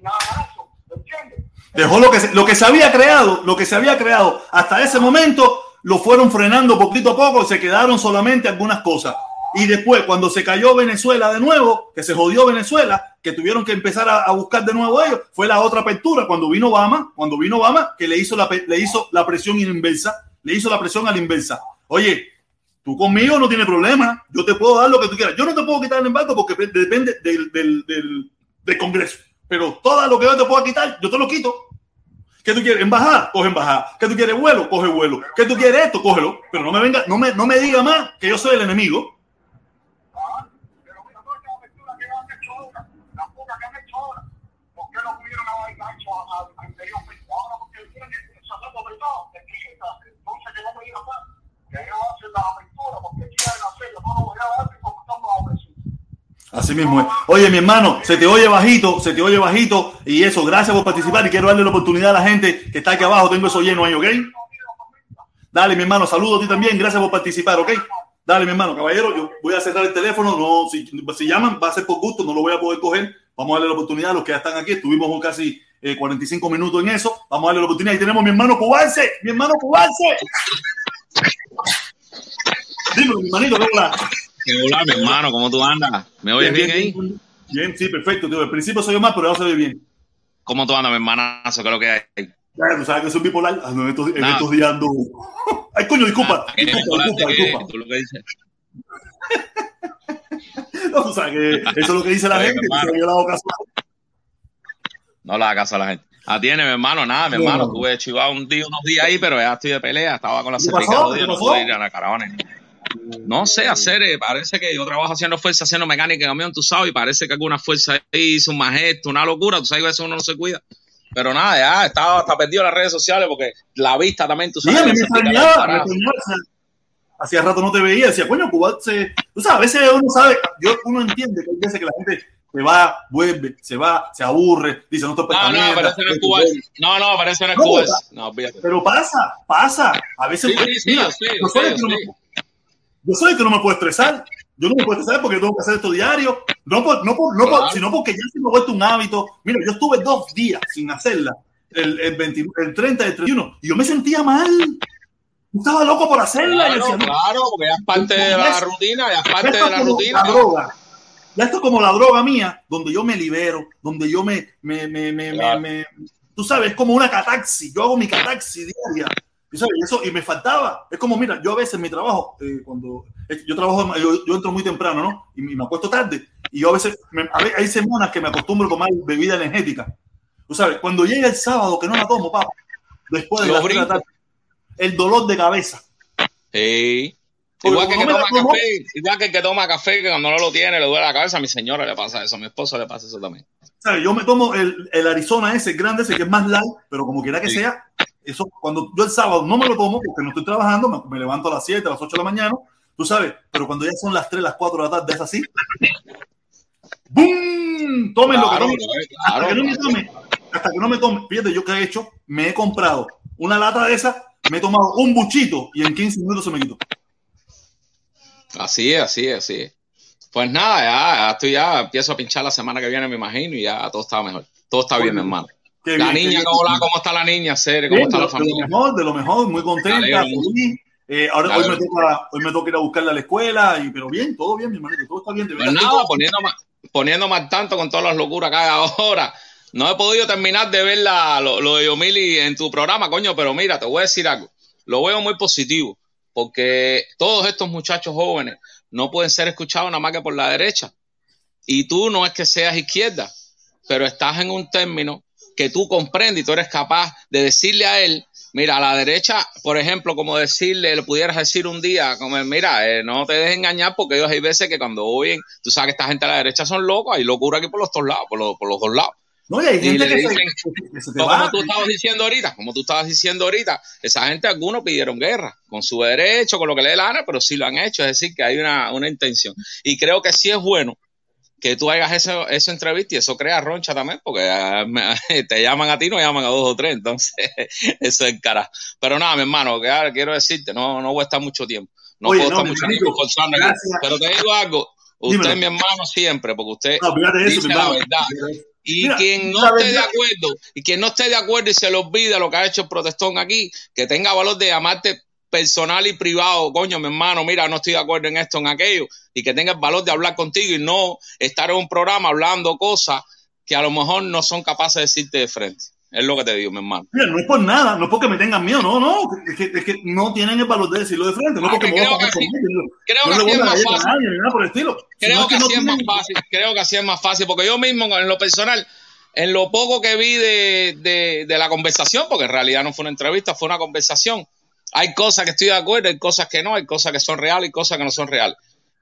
nada de eso. ¿Me entiendes? Dejó lo que, se, lo que se había creado, lo que se había creado hasta ese momento, lo fueron frenando poquito a poco, se quedaron solamente algunas cosas. Y después, cuando se cayó Venezuela de nuevo, que se jodió Venezuela, que tuvieron que empezar a, a buscar de nuevo ellos, fue la otra apertura cuando vino Obama, cuando vino Obama, que le hizo la, le hizo la presión inversa, le hizo la presión a la inversa. Oye, tú conmigo no tienes problema, yo te puedo dar lo que tú quieras. Yo no te puedo quitar el embargo porque depende del, del, del Congreso, pero todo lo que yo te puedo quitar, yo te lo quito. ¿Qué tú quieres? ¿Embajada? Coge embajada. ¿Qué tú quieres? Vuelo? Coge vuelo. ¿Qué tú quieres esto? Cógelo. Pero no me venga, no me, no me diga más que yo soy el enemigo. Así mismo es. Oye, mi hermano, se te oye bajito, se te oye bajito. Y eso, gracias por participar. Y quiero darle la oportunidad a la gente que está aquí abajo. Tengo eso lleno ahí, ¿ok? Dale, mi hermano, saludo a ti también. Gracias por participar, ¿ok? Dale, mi hermano, caballero. Yo voy a cerrar el teléfono. No, si, llaman, va a ser por gusto. No lo voy a poder coger. Vamos a darle la oportunidad a los que ya están aquí. Estuvimos casi eh, 45 minutos en eso. Vamos a darle la oportunidad. Y tenemos a mi hermano Cubarse. Mi hermano Cubarse. Dímelo, mi hermanito, hola. Hola, mi hermano, ¿cómo tú andas? ¿Me oyes bien, ahí? Bien, sí, perfecto. Tío. Al principio soy yo más, pero ahora se ve bien. ¿Cómo tú andas, mi hermanazo? ¿Qué es lo que hay? Ya, tú sabes que soy bipolar. Ah, no, en estos, en Nada. estos días ando. Ay, coño, disculpa. Ah, ¿qué disculpa, disculpa, qué? disculpa. Tú lo que dices. No, tú sabes que eso es lo que dice la Oye, gente. se había dado caso. No le hagas caso a la gente. Atiende, mi hermano, nada, mi hermano. No. Tuve chivado un día, unos días ahí, pero ya estoy de pelea. Estaba con la ¿Qué cervical ¿Qué no pude ir a la caravana. No sé hacer, eh, parece que yo trabajo haciendo fuerza, haciendo mecánica en camión, tú sabes, y parece que alguna fuerza ahí hizo un majesto, una locura, tú sabes que a veces uno no se cuida. Pero nada, ya estaba hasta perdido en las redes sociales porque la vista también, tú Sí, sabes. me extrañaba, Hacía rato no te veía, decía, coño, Cuba se. Tú sabes, a veces uno sabe, yo, uno entiende que hay veces que la gente se va, vuelve, se va, se aburre, dice, no estoy No, no, pero no es Cuba. No, no, pero ese no es Cuba. No. Pero pasa, pasa. A veces, Sí, sí, sí, mira, yo sé, yo yo soy sé, el que no me- puedo estresar. Yo no me puedo estresar porque tengo que hacer esto diario. No por, no por, no por- Claro. sino porque ya se me ha vuelto un hábito. Mira, yo estuve dos días sin hacerla. El, el, 20 el 30, el 31. Y yo me sentía mal. Yo estaba loco por hacerla. y Claro, decía, no, claro, porque ya es parte de la rutina, ya es parte esto de la rutina. la droga. Ya esto es como la droga mía, donde yo me libero, donde yo me, me, me, me, Claro. me- tú sabes, es como una cataxi. Yo hago mi cataxi diaria. Tú sabes, y eso, y me faltaba. Es como, mira, yo a veces mi trabajo, eh, cuando yo trabajo, yo, yo entro muy temprano, ¿no? Y me, me acuesto tarde. Y yo a veces, me- a ve- hay semanas que me acostumbro a tomar bebida energética. Tú sabes, cuando llega el sábado que no la tomo, papá, después de las de la tarde, el dolor de cabeza. Sí. Igual que que no me toma tomo- café, igual que el que toma café, que cuando no lo tiene le duele la cabeza, a mi señora le pasa eso, a mi esposo le pasa eso también. ¿sabes? Yo me tomo el, el Arizona ese, el grande ese, que es más light, pero como quiera que Sí. sea, eso cuando yo el sábado no me lo tomo porque no estoy trabajando, me, me levanto a las 7, a las 8 de la mañana, tú sabes, pero cuando ya son las 3, las 4 de la tarde, es así. ¡Bum! Tomen lo que tomen. Hasta que no me claro. tome, hasta que no me tome. Fíjate, yo que he hecho, me he comprado una lata de esa, me he tomado un buchito y en 15 minutos se me quitó. Así es, así es, así es. Pues nada, ya, ya estoy ya, empiezo a pinchar la semana que viene, me imagino, y ya todo está mejor. Todo está bien, hermano. Qué La bien, niña, bien. ¿cómo, la- ¿cómo está la niña, Cere? ¿Cómo Bien, está la lo, de lo familia? mejor, de lo mejor, muy contenta. Eh, ahora hoy me, toca, hoy me toca ir a buscarla a la escuela, y, pero bien, todo bien, mi hermanito, todo está bien. De Pues verdad, nada, estoy- poniendo más, poniendo más tanto con todas las locuras que hay ahora. No he podido terminar de ver la- lo, lo de Yomili en tu programa, coño, pero mira, te voy a decir algo. Lo veo muy positivo, porque todos estos muchachos jóvenes no pueden ser escuchados nada más que por la derecha. Y tú no es que seas izquierda, pero estás en un término que tú comprendes y tú eres capaz de decirle a él, mira, a la derecha, por ejemplo, como decirle, le pudieras decir un día, como, mira, eh, no te dejes engañar porque ellos hay veces que cuando oyen, tú sabes que esta gente a la derecha son locos, hay locura aquí por los dos lados, por los, por los dos lados. No, y hay gente le que se, dicen- se te No, va. como tú estabas diciendo ahorita, como tú estabas diciendo ahorita, esa gente, algunos pidieron guerra, con su derecho, con lo que le dé la gana, pero sí lo han hecho, es decir, que hay una, una intención. Y creo que sí es bueno que tú hagas eso, esa entrevista y eso crea roncha también, porque ah, te llaman a ti, no llaman a dos o tres, entonces eso es cara. Pero nada, mi hermano, que ahora quiero decirte, no, no voy a estar mucho tiempo, no Oye, puedo no, estar mucho tiempo forzando pero te digo algo, usted Dímelo. es mi hermano siempre, porque usted No, eso, la verdad. y quien no esté de acuerdo, y quien no esté de acuerdo y se le olvida lo que ha hecho el protestón aquí, que tenga valor de llamarte personal y privado, coño, mi hermano, mira, no estoy de acuerdo en esto, en aquello, y que tenga el valor de hablar contigo y no estar en un programa hablando cosas que a lo mejor no son capaces de decirte de frente. Es lo que te digo, mi hermano. Mira, no es por nada, no es porque me tengan miedo, no, no, es que, es que no tienen el valor de decirlo de frente, no es porque me creo voy a que, pasar así, con creo no que así es más fácil. nadie, ni nada por el estilo. Creo que no así es más fácil, creo que así es más fácil, porque yo mismo en lo personal, en lo poco que vi de, de, de la conversación, porque en realidad no fue una entrevista, fue una conversación, hay cosas que estoy de acuerdo, hay cosas que no, hay cosas que son reales y cosas que no son reales.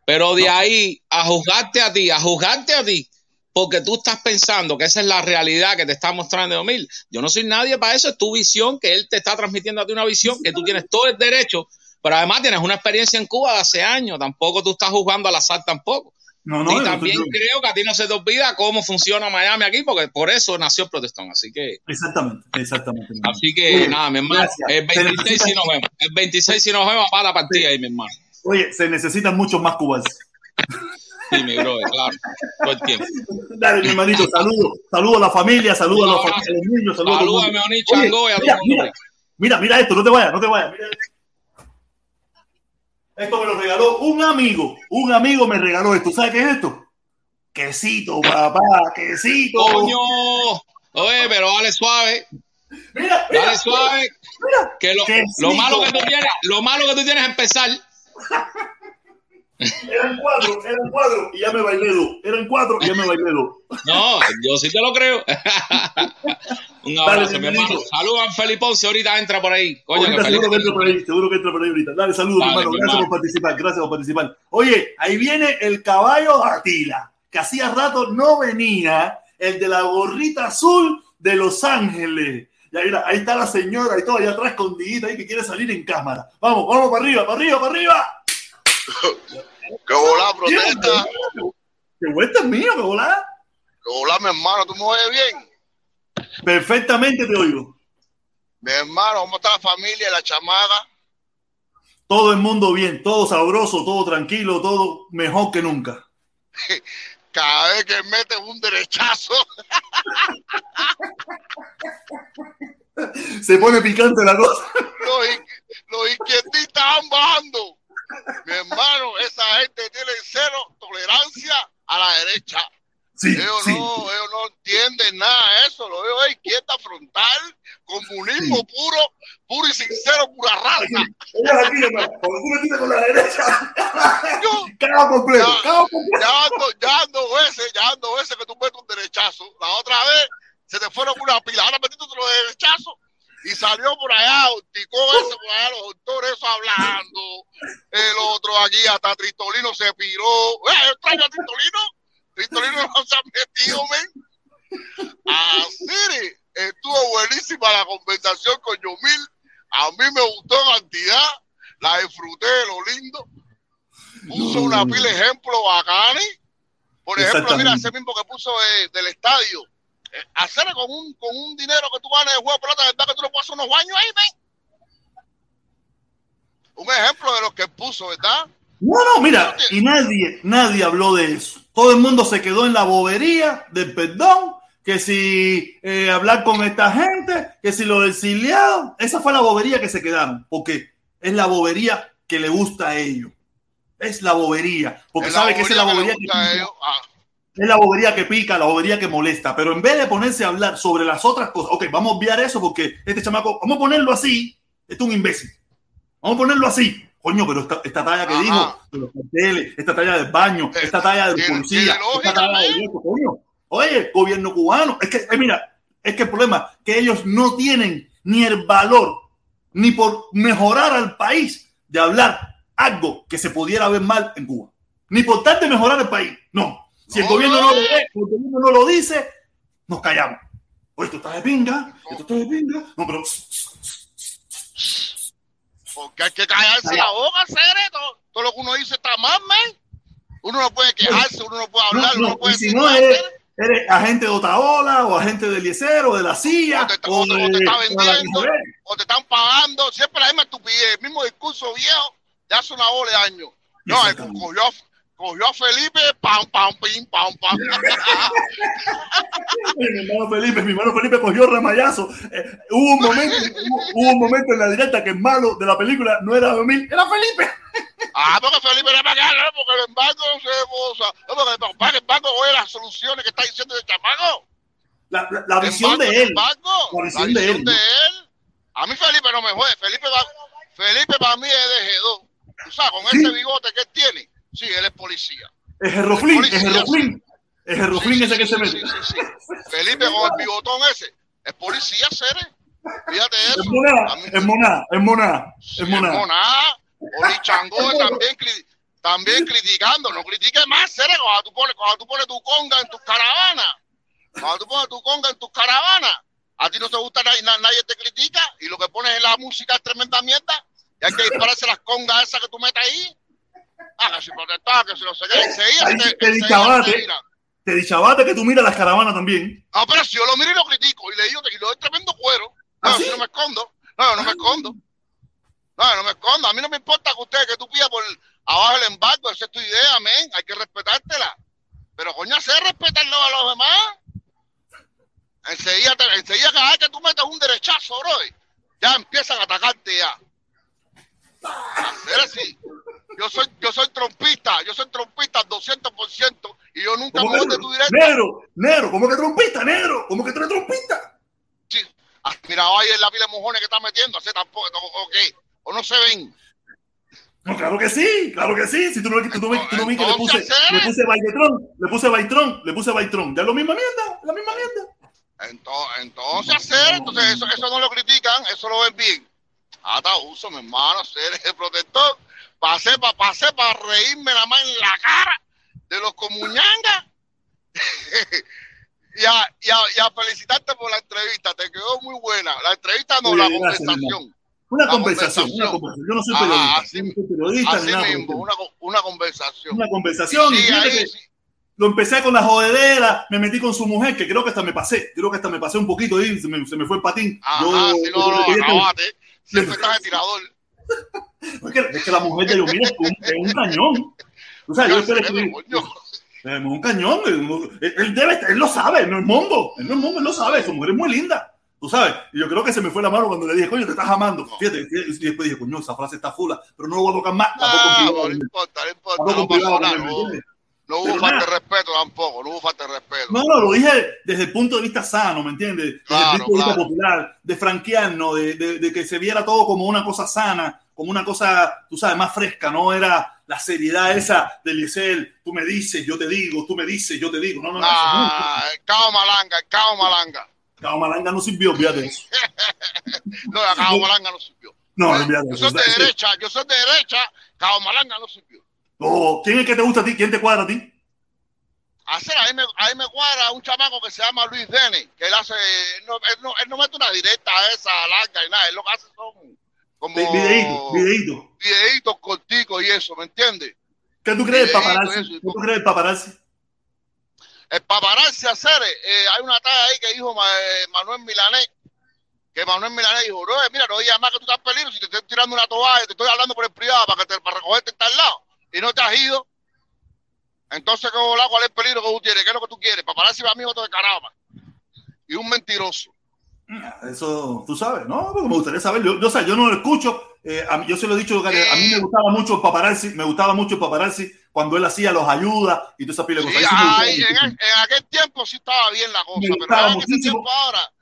Pero de ahí a juzgarte a ti, a juzgarte a ti, porque tú estás pensando que esa es la realidad que te está mostrando Emil. Yo no soy nadie para eso, es tu visión, que él te está transmitiendo a ti una visión, que tú tienes todo el derecho, pero además tienes una experiencia en Cuba de hace años, tampoco tú estás jugando al azar tampoco. No, no, y no también creo que a ti no se te olvida cómo funciona Miami aquí, porque por eso nació el protestón. Así que, Exactamente, exactamente. mi así que Oye, nada, mi hermano, el Se 26 necesita- si nos vemos. El 26 si nos vemos para la partida ahí, mi hermano. Oye, se necesitan muchos más cubanos. Sí, mi brother, claro, todo el tiempo. Dale, mi hermanito, saludo, saludo a la familia, saludo a los, a los niños, saludo a Salúdame a Oye, Chango y a mira, mira, mira, mira esto, no te vayas, no te vayas. Mira esto. Esto me lo regaló un amigo, un amigo me regaló esto. ¿Sabes qué es esto? Quesito, papá, quesito. Coño, oye, pero dale suave, Mira, mira, dale suave. mira. Que lo, lo malo que tú tienes, lo malo que tú tienes es empezar. Eran cuatro, eran cuatro y ya me bailé dos. Eran cuatro y ya me bailé dos. No, yo sí te lo creo. Un abrazo, Dale, mi hermano. a Felipe Ponce, ahorita entra por ahí. Coño, Ahorita que seguro que entra por ahí, seguro que entra por ahí ahorita. Dale, saludos, Dale, mi hermano. Gracias hermano. por participar, gracias por participar. Oye, ahí viene el caballo Atila, que hacía rato no venía, el de la gorrita azul de Los Ángeles. Y ahí, mira, ahí está la señora y todo allá atrás escondidita ahí que quiere salir en cámara. Vamos, vamos para arriba, para arriba, para arriba. Que volá, protesta. ¡Qué vuelta es mío, que volá! Que volá, mi hermano. ¿Tú me oyes bien? Perfectamente te oigo. Mi hermano, ¿cómo está la familia, la chamaga? Todo el mundo bien, todo sabroso, todo tranquilo, todo mejor que nunca. Cada vez que metes un derechazo, Se pone picante la cosa. los, in- los izquierdistas están bajando. Mi hermano, esa gente tiene cero tolerancia a la derecha. Sí, Ellos, sí. no, ellos no entienden nada de eso. Lo veo es izquierda frontal, comunismo puro, puro y sincero, pura raza. Ellos aquí, hermano, cuando tú metiste con la derecha, Yo, cago completo, Ya. cago completo. ya ando, ya ando veces, ya ando veces que tú metes un derechazo. La otra vez se te fueron una pila, ahora metiste otro derechazo y salió por allá, ticó ese por allá, los doctores eso hablando. El otro aquí, hasta Tristolino se piró. Eh, yo extraño a Tristolino. Tristolino no se ha metido, men. Así, estuvo buenísima la conversación con Yomil. A mí me gustó en cantidad. La disfruté de lo lindo. Puso una pila de ejemplos bacanes. Por ejemplo, mira, Exactamente. ese mismo que puso eh, del estadio. Eh, hacer con un, con un dinero que tú ganas de juego de pelota, ¿verdad que tú no puedes hacer unos baños ahí, men? Un ejemplo de lo que puso, ¿verdad? No, no, mira, y nadie, nadie habló de eso. Todo el mundo se quedó en la bobería del perdón, que si eh, hablar con esta gente, que si los exiliados, esa fue la bobería que se quedaron, porque es la bobería que le gusta a ellos. Es la bobería, porque Es sabe que es la bobería que pica. Ah, es la bobería que pica, la bobería que molesta. Pero en vez de ponerse a hablar sobre las otras cosas, ok, vamos a obviar eso porque este chamaco, vamos a ponerlo así, este es un imbécil. Vamos a ponerlo así. Coño, pero esta, esta talla que Ajá. dijo de los carteles, esta talla del baño, Eh, esta talla de tiene- policía, esta talla de viejo, coño. Oye, gobierno cubano, es que, eh, mira, es que el problema es que ellos no tienen ni el valor, ni por mejorar al país, de hablar algo que se pudiera ver mal en Cuba. Ni por tal de mejorar el país, no. Si el No, gobierno no. lo el gobierno no lo dice, nos callamos. Oye, esto está de pinga, esto está de pinga. No, pero Porque hay que callarse la boca, hacer todo, todo lo que uno dice está mal, men. Uno no puede quejarse, uno no puede hablar, uno no, no puede si decir no eres, agente de Otaola o agente del Eliezer o de la silla O te o te- o te está vendiendo. O te están pagando, siempre la misma estupidez, el mismo discurso viejo de hace una bola de años. No, el Exactamente. Cogió a Felipe, pam, pam, pim, pam, pam. mi hermano Felipe, mi hermano Felipe cogió ramayazo. Eh, hubo un momento, hubo, hubo, un momento en la directa que el malo de la película no era Domín, era Felipe. Ah, porque Felipe era para acá, porque el embargo no se goza. Porque el embargo oye las soluciones que está diciendo el chamaco. La, la, la visión de él. La visión de él. de él. A mí Felipe no me juegue. Felipe, va- Felipe para mí es de G2. Tú sabes, con Sí. ese bigote que él tiene. Sí, él es policía. Es Gerroflín, es Policía, Gerroflín. Es Gerroflín Sí, ese sí, que se mete. sí, sí, sí. Felipe con el bigotón ese. Es policía, Cere. Fíjate eso. Es moná, mí- es moná, es moná, es moná. moná. Oli Changó también, también criticando. No critique más, Cere, cuando tú pones, cuando tú pones tu conga en tus caravanas. Cuando tú pones tu conga en tus caravanas. A ti no te gusta nadie, na- nadie te critica y lo que pones en la música es tremenda mierda. Y hay que dispararse las congas esas que tú metes ahí. Ah, que si protestar, que si no sé qué. Enseguida te, te te dichabate que tú miras las caravanas también. Ah, pero si yo lo miro y lo critico y le digo y le doy tremendo cuero. No, ¿Ah, no me escondo. No, yo no me escondo. No, yo no me escondo. A mí no me importa que usted, que tú pidas por abajo el embargo, esa es tu idea, amén. Hay que respetártela. Pero coño, sé respetarlo a los demás. Enseguida, te- enseguida cada vez que tú metes un derechazo, bro, ya empiezan a atacarte ya. Hacer así. Yo soy, yo soy trompista, yo soy trompista al 200% y yo nunca ¿Cómo me voy que de tu directa. negro, negro, ¿cómo que trompista, negro? ¿Cómo que tú eres trompista? Sí. ¿Has mirado ahí en la pila de mojones que está metiendo? Hace tampoco, o, o qué? ¿O no se ven? No, claro que sí, claro que sí. Si tú no, ves- tú no vi que le puse, le puse Baitrón, le puse Baitrón, le puse Baitrón. Ya es lo misma mierda, la misma mierda. Entonces, entonces hacer, entonces eso, eso no lo critican, eso lo ven bien. Hasta uso, mi hermano, ser el protector. Pasé para pasé para reírme la mano en la cara de los comuñangas. y, a, y, a, y a felicitarte por la entrevista, te quedó muy buena. La entrevista no, Muy la gracias, conversación. Una La conversación, una conversación. Yo no soy periodista, así- no soy periodista Así nada. mismo, una, una conversación. Una conversación. y Sí, ahí que sí. lo empecé con la jodedera, me metí con su mujer, que creo que hasta me pasé, creo que hasta me pasé un poquito ahí, se me, se me fue el patín. Ajá, Yo- sí, no, no, yo estás de tirador. es, que, la mujer de Yomira es un, es un cañón. O sea, yo espero que... Es un cañón. Él, él debe, él lo sabe, no es mongo. Él no es mongo, él lo sabe. Su mujer es muy linda. Tú sabes. Y yo creo que se me fue la mano cuando le dije, coño, te estás amando. Fíjate, y después dije, coño, esa frase está fula, pero no lo voy a tocar más. Ah, privado, no importa, no importa, no pasó nada, ¿me no, no hubo Pero falta nada. de respeto tampoco, no hubo falta de respeto. No, no, lo dije desde el punto de vista sano, ¿me entiendes? Desde Claro, el punto de vista claro. popular, de franquearnos, de, de, de que se viera todo como una cosa sana, como una cosa, tú sabes, más fresca, no era la seriedad esa de Liesel, tú me dices, yo te digo, tú me dices, yo te digo. No, no, no. no. Ah, el cao malanga, el cao malanga. Cabo Malanga no sirvió, de eso. No, el cao malanga no sirvió. No, olvídate Yo de soy de derecha, yo soy de derecha, cao malanga no sirvió. Oh, ¿Quién es el que te gusta a ti? ¿Quién te cuadra a ti? Hacer, ahí me, ahí me cuadra un chamaco que se llama Luis Dene, que él hace, él no, él no, él no mete una directa esa larga y nada, él lo que hace son como Vi- Videíto, videíto. videitos corticos y eso, ¿me entiendes? ¿Qué tú crees del paparazzi? eso, ¿Qué tú crees del paparazzi? El paparazzi hacer, eh, hay una talla ahí que dijo eh, Manuel Milanés, que Manuel Milanés dijo, bro, mira, no digas más que tú estás peligro, si te estoy tirando una toalla, te estoy hablando por el privado para, que te, para recogerte tal lado, y no te has ido. Entonces. ¿cuál es el peligro que tú tienes? ¿Qué es lo que tú quieres? Paparazzi va amigo de caramba. Y un mentiroso. Eso, tú sabes, ¿no? Porque me gustaría saber. Yo, yo, o sea, yo no lo escucho. eh, a mí- yo se lo he dicho, a mí me gustaba mucho el paparazzi, me gustaba mucho el paparazzi cuando él hacía los ayuda y toda esa pila de cosas. Sí ahí, en, muchísimo. en aquel tiempo sí estaba bien la cosa, Me pero en ese tiempo ahora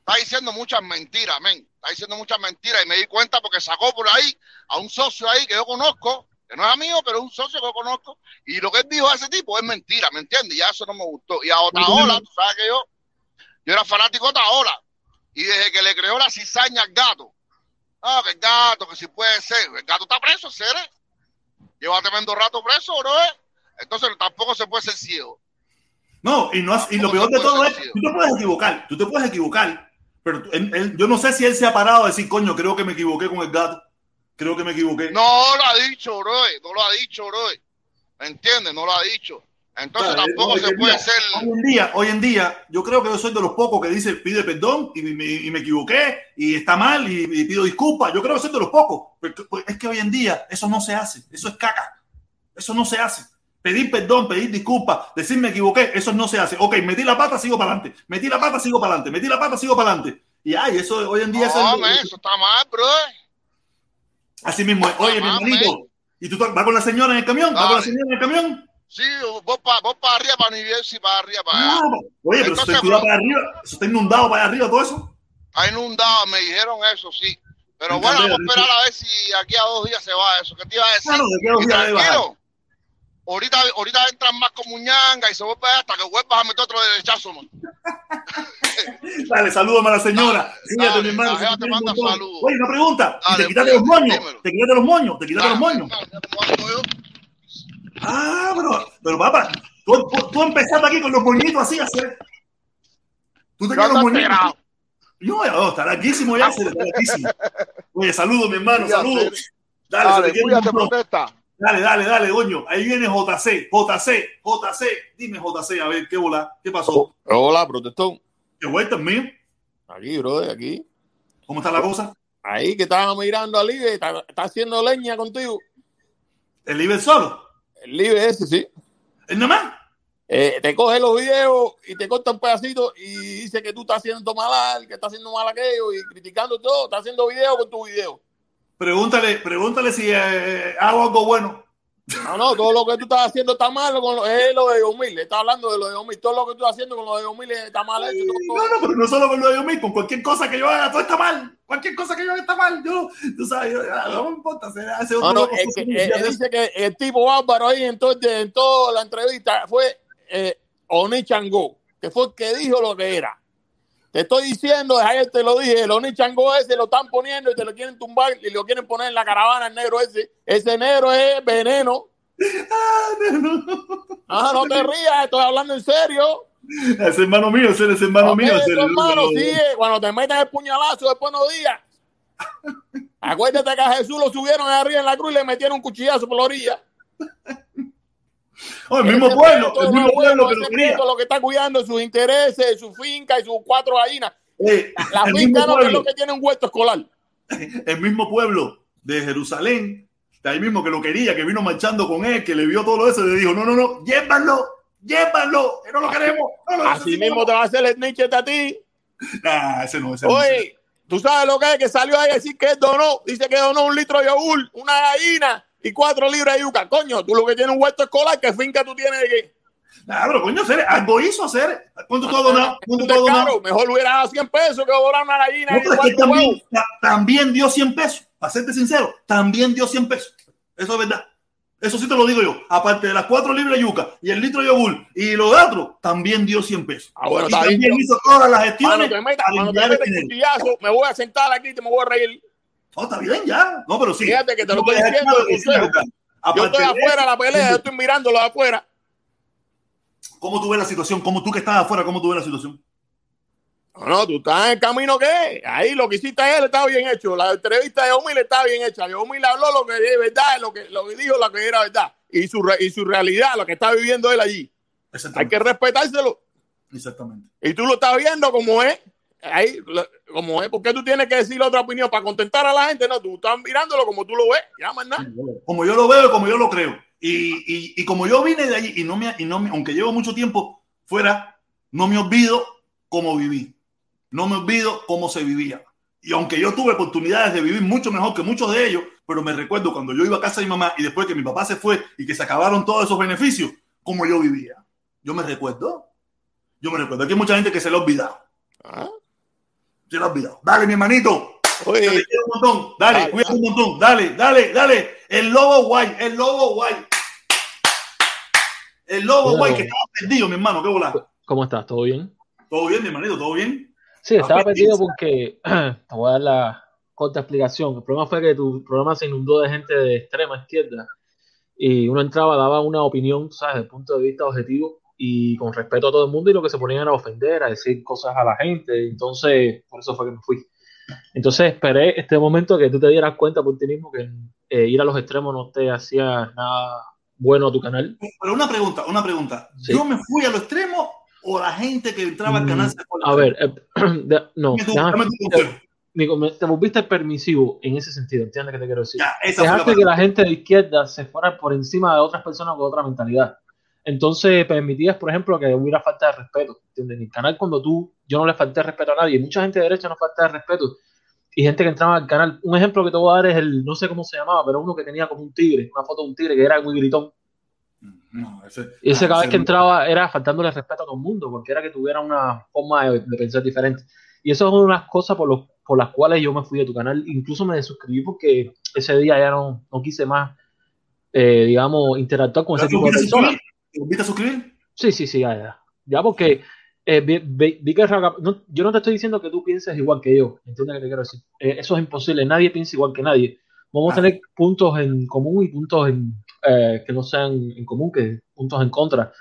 está diciendo muchas mentiras, men. Está diciendo muchas mentiras y me di cuenta porque sacó por ahí a un socio ahí que yo conozco, que no es amigo, pero es un socio que yo conozco, y lo que él dijo a ese tipo es mentira, ¿me entiendes? Ya eso no me gustó. Y a Otaola, tú sabes que yo, yo era fanático de Otaola, y desde que le creó la cizaña al gato, ah, que el gato, que si puede ser, el gato está preso, ¿seré? Lleva tremendo rato preso, bro. Entonces tampoco se puede ser ciego. No, y, no, y lo peor de todo es, ciego. tú te puedes equivocar, tú te puedes equivocar, pero él- yo no sé si él se ha parado a decir, coño, creo que me equivoqué con el gato, creo que me equivoqué. No lo ha dicho, bro. No lo ha dicho, bro. ¿Me entiendes? No lo ha dicho. Entonces Claro, tampoco hoy se en puede día-. Hoy en día, hoy en día, yo creo que yo soy de los pocos que dice pide perdón y me, y me equivoqué y está mal y, y pido disculpas. Yo creo que soy de los pocos. Porque, pues, es que hoy en día eso no se hace. Eso es caca. Eso no se hace. Pedir perdón, pedir disculpas, decir me equivoqué, eso no se hace. Ok, metí la pata, sigo para adelante. Metí la pata, sigo para adelante. Metí la pata, sigo para adelante. Y ay, eso hoy en día No, eso, eso está mal, bro. así mismo es. Oye, mi hermanito, ¿y tú vas con la señora en el camión? ¿Vas con la señora en el camión? Sí, vos para vos pa arriba, para New Jersey, para arriba, para allá. Ah, oye, pero Entonces, bro. para arriba. Eso está inundado para arriba, todo eso. Está inundado, me dijeron eso, sí. Pero bueno, vamos a esperar a ver si aquí a dos días se va eso. ¿Qué te iba a decir? Claro, de dos días tranquilo. Ahorita, ahorita entran más como ñanga y se vuelve hasta que vuelvas a meter otro derechazo, man. Dale, salúdame a la señora. Cuídate, dale, mi hermano. la se te manda un saludos. Oye, una pregunta. ¿Y Dale, te quitaste los moños? ¿Te quitaste los moños? ¿Te quitaste los moños? Dale, dale, ¿cómo hago yo? Ah, pero, pero papá, tú, tú, tú empezaste aquí con los moñitos así a hacer. Tú tenías los Ya está moñitos. No, ya, oh, está larguísimo ya, se le está larguísimo. Oye, saludos, mi hermano, saludos. Dale, se Dale, te quiere un cuídate, montón. protesta. Dale, dale, dale, coño. Ahí viene JC, JC, JC. Dime, JC, a ver, ¿qué bola? ¿Qué pasó? Hola, protestón. ¿Qué vuelta mío? Aquí, bro, aquí. ¿Cómo está la cosa? Ahí que estaba mirando al Live, está, está haciendo leña contigo. ¿El Iber solo? El Live ese, sí. ¿El nada más? Eh, te coge los videos y te corta un pedacito y dice que tú estás haciendo mal, que estás haciendo mal aquello y criticando todo. Está haciendo video con tu video. Pregúntale, pregúntale si eh, hago algo bueno. No, no, todo lo que tú estás haciendo está mal con lo, es lo de 2000. Está hablando de lo de 2000. Todo lo que tú estás haciendo con lo de 2000 está mal hecho. todo- No, no, pero no solo con lo de mismo, con cualquier cosa que yo haga, todo está mal. Cualquier cosa que yo haga está mal. Yo, tú sabes, yo, ah, no me importa, se hace otro No, no, loco, es que, social eh, dice que el tipo bárbaro ahí entonces en toda la entrevista fue eh, Oni Chango, que fue el que dijo lo que era. Te estoy diciendo, ayer te lo dije, el Oni Chango ese lo están poniendo y te lo quieren tumbar y lo quieren poner en la caravana el negro ese. Ese negro es veneno. Ah, no. Ah, no te rías, estoy hablando en serio. Es hermano mío, ese es hermano mío. es- hermano, sí, cuando te meten el puñalazo, después no digas. Acuérdate que a Jesús lo subieron arriba en la cruz y le metieron un cuchillazo por la orilla. Oh, el mismo pueblo, el mismo pueblo que lo que está cuidando sus intereses, su finca y sus cuatro gallinas. Eh, La finca no es lo que tiene un huerto escolar. el mismo pueblo de Jerusalén, de ahí mismo que lo quería, que vino marchando con él, que le vio todo eso, le dijo, no, no, no, llévalo, llévalo, que no lo queremos. No lo Así necesitamos". mismo te va a hacer el snitch a ti. Nah, ese no, ese no. Oye, tú sabes lo que es que salió ahí a decir que donó. Dice que donó un litro de yogur, una gallina y cuatro libras de yuca. Coño, tú lo que tienes un huerto escolar, ¿qué finca tú tienes de qué? Nah, pero coño, hacer, algo hizo hacer. ¿Cuánto has donado? ¿Cuánto te donado? mejor hubiera dado 100 pesos que donar una gallina No, y pero es que cuatro también, dio 100 pesos, para serte sincero, también dio 100 pesos. Eso es verdad. Eso sí te lo digo yo. Aparte de las cuatro libras de yuca y el litro de yogur y lo otro, también dio 100 pesos. Ah, bueno, y también hizo todas las gestiones. te metas, cuando te metas cuchillazo, me voy a sentar aquí y te me voy a reír. No, está bien ya. No, pero sí. Fíjate que te lo No estoy diciendo que sí. Yo estoy afuera de la pelea, yo estoy mirándolo afuera. ¿Cómo tú ves la situación? ¿Cómo tú que estás afuera, cómo tú ves la situación? No, no, tú estás en el camino que ahí lo que hiciste él está bien hecho. La entrevista de Omil está bien hecha. Y Omil habló lo que es verdad, lo que, lo que dijo, lo que era verdad. Y su, y su realidad, lo que está viviendo él allí. Hay que respetárselo. Exactamente. Y tú lo estás viendo como es. Ahí, como es. ¿Por qué tú tienes que decir otra opinión? ¿Para contentar a la gente? No, tú estás mirándolo como tú lo ves. Ya, más nada. Como yo lo veo, como yo lo creo. Y, y, y como yo vine de allí y no me, y no me, aunque llevo mucho tiempo fuera, no me olvido cómo viví. No me olvido cómo se vivía. Y aunque yo tuve oportunidades de vivir mucho mejor que muchos de ellos, pero me recuerdo cuando yo iba a casa de mi mamá y después que mi papá se fue y que se acabaron todos esos beneficios, cómo yo vivía. Yo me recuerdo. Yo me recuerdo. Aquí hay mucha gente que se lo ha olvidado. Ah. Se lo ha olvidado. Dale, mi hermanito. Te Oye, quiero un montón. Dale, Dale, cuídate un montón. Dale, dale, dale. El lobo guay, el lobo guay. El lobo guay que estaba perdido, mi hermano. ¿Qué volá? ¿Cómo estás? ¿Todo bien? ¿Todo bien, mi hermanito? ¿Todo bien? Sí, estaba perdido porque te voy a dar la corta explicación. El problema fue que tu programa se inundó de gente de extrema izquierda y uno entraba, daba una opinión, ¿sabes? Desde el punto de vista objetivo y con respeto a todo el mundo y lo que se ponían a ofender, a decir cosas a la gente. Entonces, por eso fue que me fui. Entonces esperé este momento que tú te dieras cuenta por ti mismo que eh, ir a los extremos no te hacía nada bueno a tu canal. Pero una pregunta, una pregunta. Sí. ¿Yo me fui a lo extremo o la gente que entraba al canal se fue Mm, A ver, eh, de- no. Nico, me- te volviste permisivo en ese sentido, ¿entiendes qué te quiero decir? Ya, fue la Dejaste que la gente de izquierda se fuera por encima de otras personas con otra mentalidad. Entonces permitías, por ejemplo, que hubiera falta de respeto. ¿entiendes? En el canal, cuando tú, yo no le falté de respeto a nadie, mucha gente de derecha no falta de respeto. Y gente que entraba al canal. Un ejemplo que te voy a dar es el, no sé cómo se llamaba, pero uno que tenía como un tigre, una foto de un tigre que era muy gritón. No, ese, Y ese ah, cada vez que entraba era faltándole respeto a todo el mundo, porque era que tuviera una forma de, de pensar diferente. Y eso es una de las cosas por, los- por las cuales yo me fui de tu canal. Incluso me desuscribí porque ese día ya no, no quise más, eh, digamos, interactuar con ese ¿Te tipo de personas. Suscribir? ¿Te volviste a suscribir? Sí, sí, sí, ya, ya. Ya porque eh, vi, vi- vi que no, yo no te estoy diciendo que tú pienses igual que yo, ¿entiendes qué te quiero decir? Eh, eso es imposible, nadie piensa igual que nadie. Vamos a Ah. tener puntos en común y puntos en, eh, que no sean en común, que puntos en contra.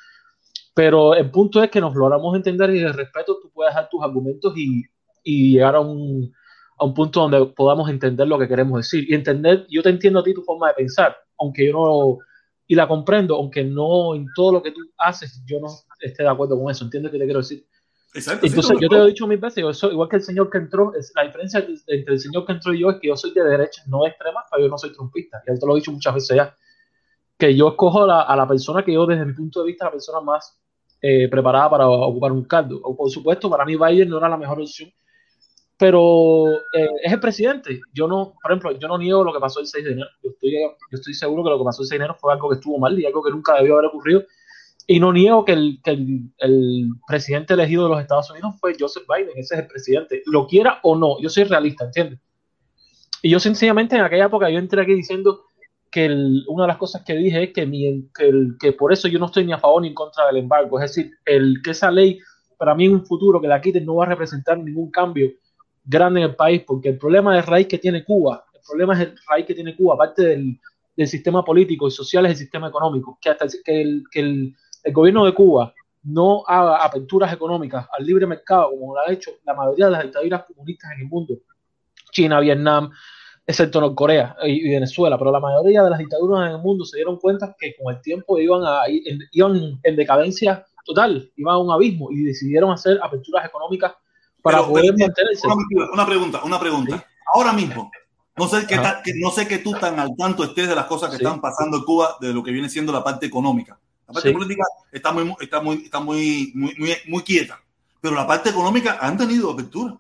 Pero el punto es que nos logramos entender y de respeto tú puedes dar tus argumentos y, y llegar a un, a un punto donde podamos entender lo que queremos decir. Y entender, yo te entiendo a ti tu forma de pensar, aunque yo no, y la comprendo, aunque no en todo lo que tú haces yo no esté de acuerdo con eso. ¿Entiendes qué te quiero decir? Exacto. sí, Entonces, no, yo te lo he dicho mil veces, yo soy, igual que el señor que entró, es, la diferencia entre el señor que entró y yo es que yo soy de derecha, no de extrema, pero yo no soy trumpista. Ya te lo he dicho muchas veces ya. Que yo escojo a la, a la persona que yo, desde mi punto de vista, la persona más eh, preparada para ocupar un cargo. O, por supuesto, para mí Biden no era la mejor opción, pero eh, es el presidente. Yo no, por ejemplo, yo no niego lo que pasó el 6 de enero. Yo estoy, yo estoy seguro que lo que pasó el 6 de enero fue algo que estuvo mal y algo que nunca debió haber ocurrido. Y no niego que el, que el, el presidente elegido de los Estados Unidos fue Joseph Biden, ese es el presidente. Lo quiera o no, yo soy realista, ¿entiendes? Y yo sencillamente en aquella época yo entré aquí diciendo que el- una de las cosas que dije es que, mi- que, el- que por eso yo no estoy ni a favor ni en contra del embargo. Es decir, el, que esa ley para mí en un futuro que la quiten no va a representar ningún cambio grande en el país, porque el problema de raíz que tiene Cuba, el problema es el raíz que tiene Cuba, aparte del, sistema político y social, es el sistema económico, que hasta el- que el, que el, gobierno de Cuba no haga aperturas económicas al libre mercado, como lo ha hecho la mayoría de las dictaduras comunistas en el mundo, China, Vietnam, excepto Norcorea y, Venezuela, pero la mayoría de las dictaduras en el mundo se dieron cuenta que con el tiempo iban, a, iban en decadencia total, iban a un abismo y decidieron hacer aperturas económicas para Pero- poder pero- mantenerse. Una, pregunta, una pregunta. Ahora mismo, no sé qué que no sé que tú tan al tanto estés de las cosas que Sí. están pasando en Cuba, de lo que viene siendo la parte económica. La parte Sí. política está muy, está muy, está muy, muy, muy, muy quieta, pero la parte económica han tenido apertura.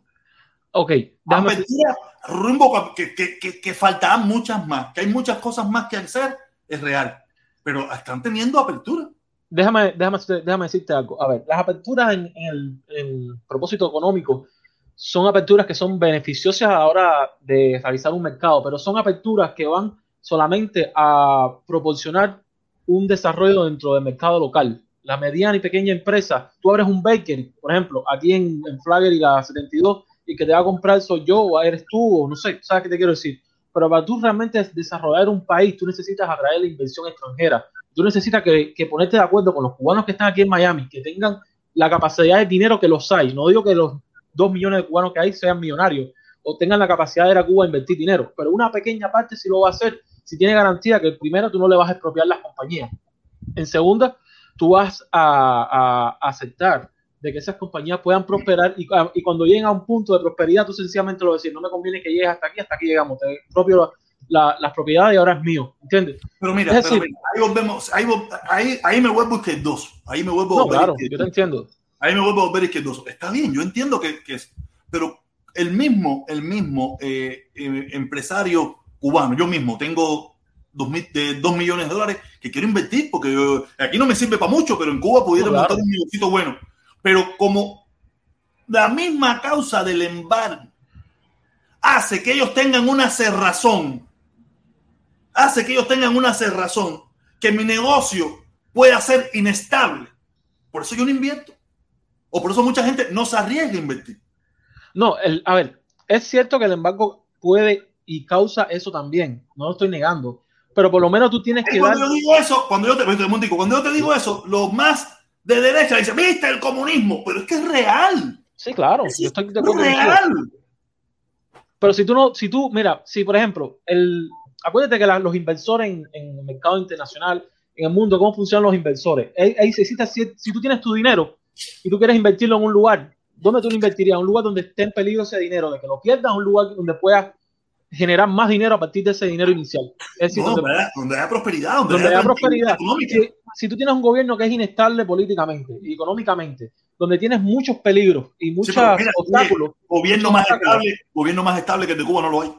Ok, déjame, Apertura rumbo que, que, que, que faltarán muchas más, que hay muchas cosas más que hacer, es real, pero están teniendo apertura. Déjame, déjame, déjame decirte algo. A ver, las aperturas en, el propósito económico son aperturas que son beneficiosas a la hora de realizar un mercado, pero son aperturas que van solamente a proporcionar un desarrollo dentro del mercado local. La mediana y pequeña empresa, tú abres un bakery, por ejemplo, aquí en, en Flagger y la 72, y que te va a comprar soy yo o eres tú, o no sé, ¿sabes qué te quiero decir? Pero para tú realmente desarrollar un país, tú necesitas atraer la inversión extranjera. Tú necesitas que, que ponerte de acuerdo con los cubanos que están aquí en Miami, que tengan la capacidad de dinero que los hay. No digo que los dos millones de cubanos que hay sean millonarios o tengan la capacidad de ir a Cuba a invertir dinero, pero una pequeña parte sí lo va a hacer si tiene garantía que primero tú no le vas a expropiar las compañías. En segunda, tú vas a, a- aceptar de que esas compañías puedan prosperar y, ah, y cuando lleguen a un punto de prosperidad, tú sencillamente lo decir, no me conviene que llegues hasta aquí, hasta aquí llegamos, la- las propiedades y ahora es mío, ¿entiendes? Pero mira, Es pero decir- mira, ahí volvemos, ahí, ahí, ahí me vuelvo izquierdoso, ahí me vuelvo No, claro, yo te entiendo. ahí me vuelvo a volver izquierdoso. Está bien, yo entiendo que, que es, pero el mismo, el mismo eh, eh, empresario cubano, yo mismo tengo dos, mil- de dos millones de dólares que quiero invertir porque yo- aquí no me sirve para mucho, pero en Cuba pudiera No, claro. montar un negocito bueno. Pero como la misma causa del embargo hace que ellos tengan una cerrazón, hace que ellos tengan una cerrazón, que mi negocio pueda ser inestable. Por eso yo no invierto. O por eso mucha gente no se arriesga a invertir. No, el, a ver, es cierto que el embargo puede y causa eso también, no lo estoy negando, pero por lo menos tú tienes que dar... cuando yo digo eso, cuando yo te, cuando yo te digo eso, los más de derecha dicen, viste el comunismo, pero es que es real. Sí, claro, Es yo estoy de acuerdo real. Pero si tú no, si tú, mira, si por ejemplo, el, acuérdate que la- los inversores en, en el mercado internacional, en el mundo, cómo funcionan los inversores. Ahí, se cita, si, si tú tienes tu dinero y tú quieres invertirlo en un lugar, ¿dónde tú lo invertirías? ¿Un lugar donde esté en peligro ese dinero, de que lo pierdas, un lugar donde puedas generar más dinero a partir de ese dinero inicial? Es decir, No, donde, donde, haya- donde haya prosperidad, donde, donde haya haya prosperidad. económica. Si, si tú tienes un gobierno que es inestable políticamente y económicamente, donde tienes muchos peligros y muchos mira, obstáculos, Gobierno muchos más obstáculos. estable, gobierno más estable que el de Cuba no lo hay.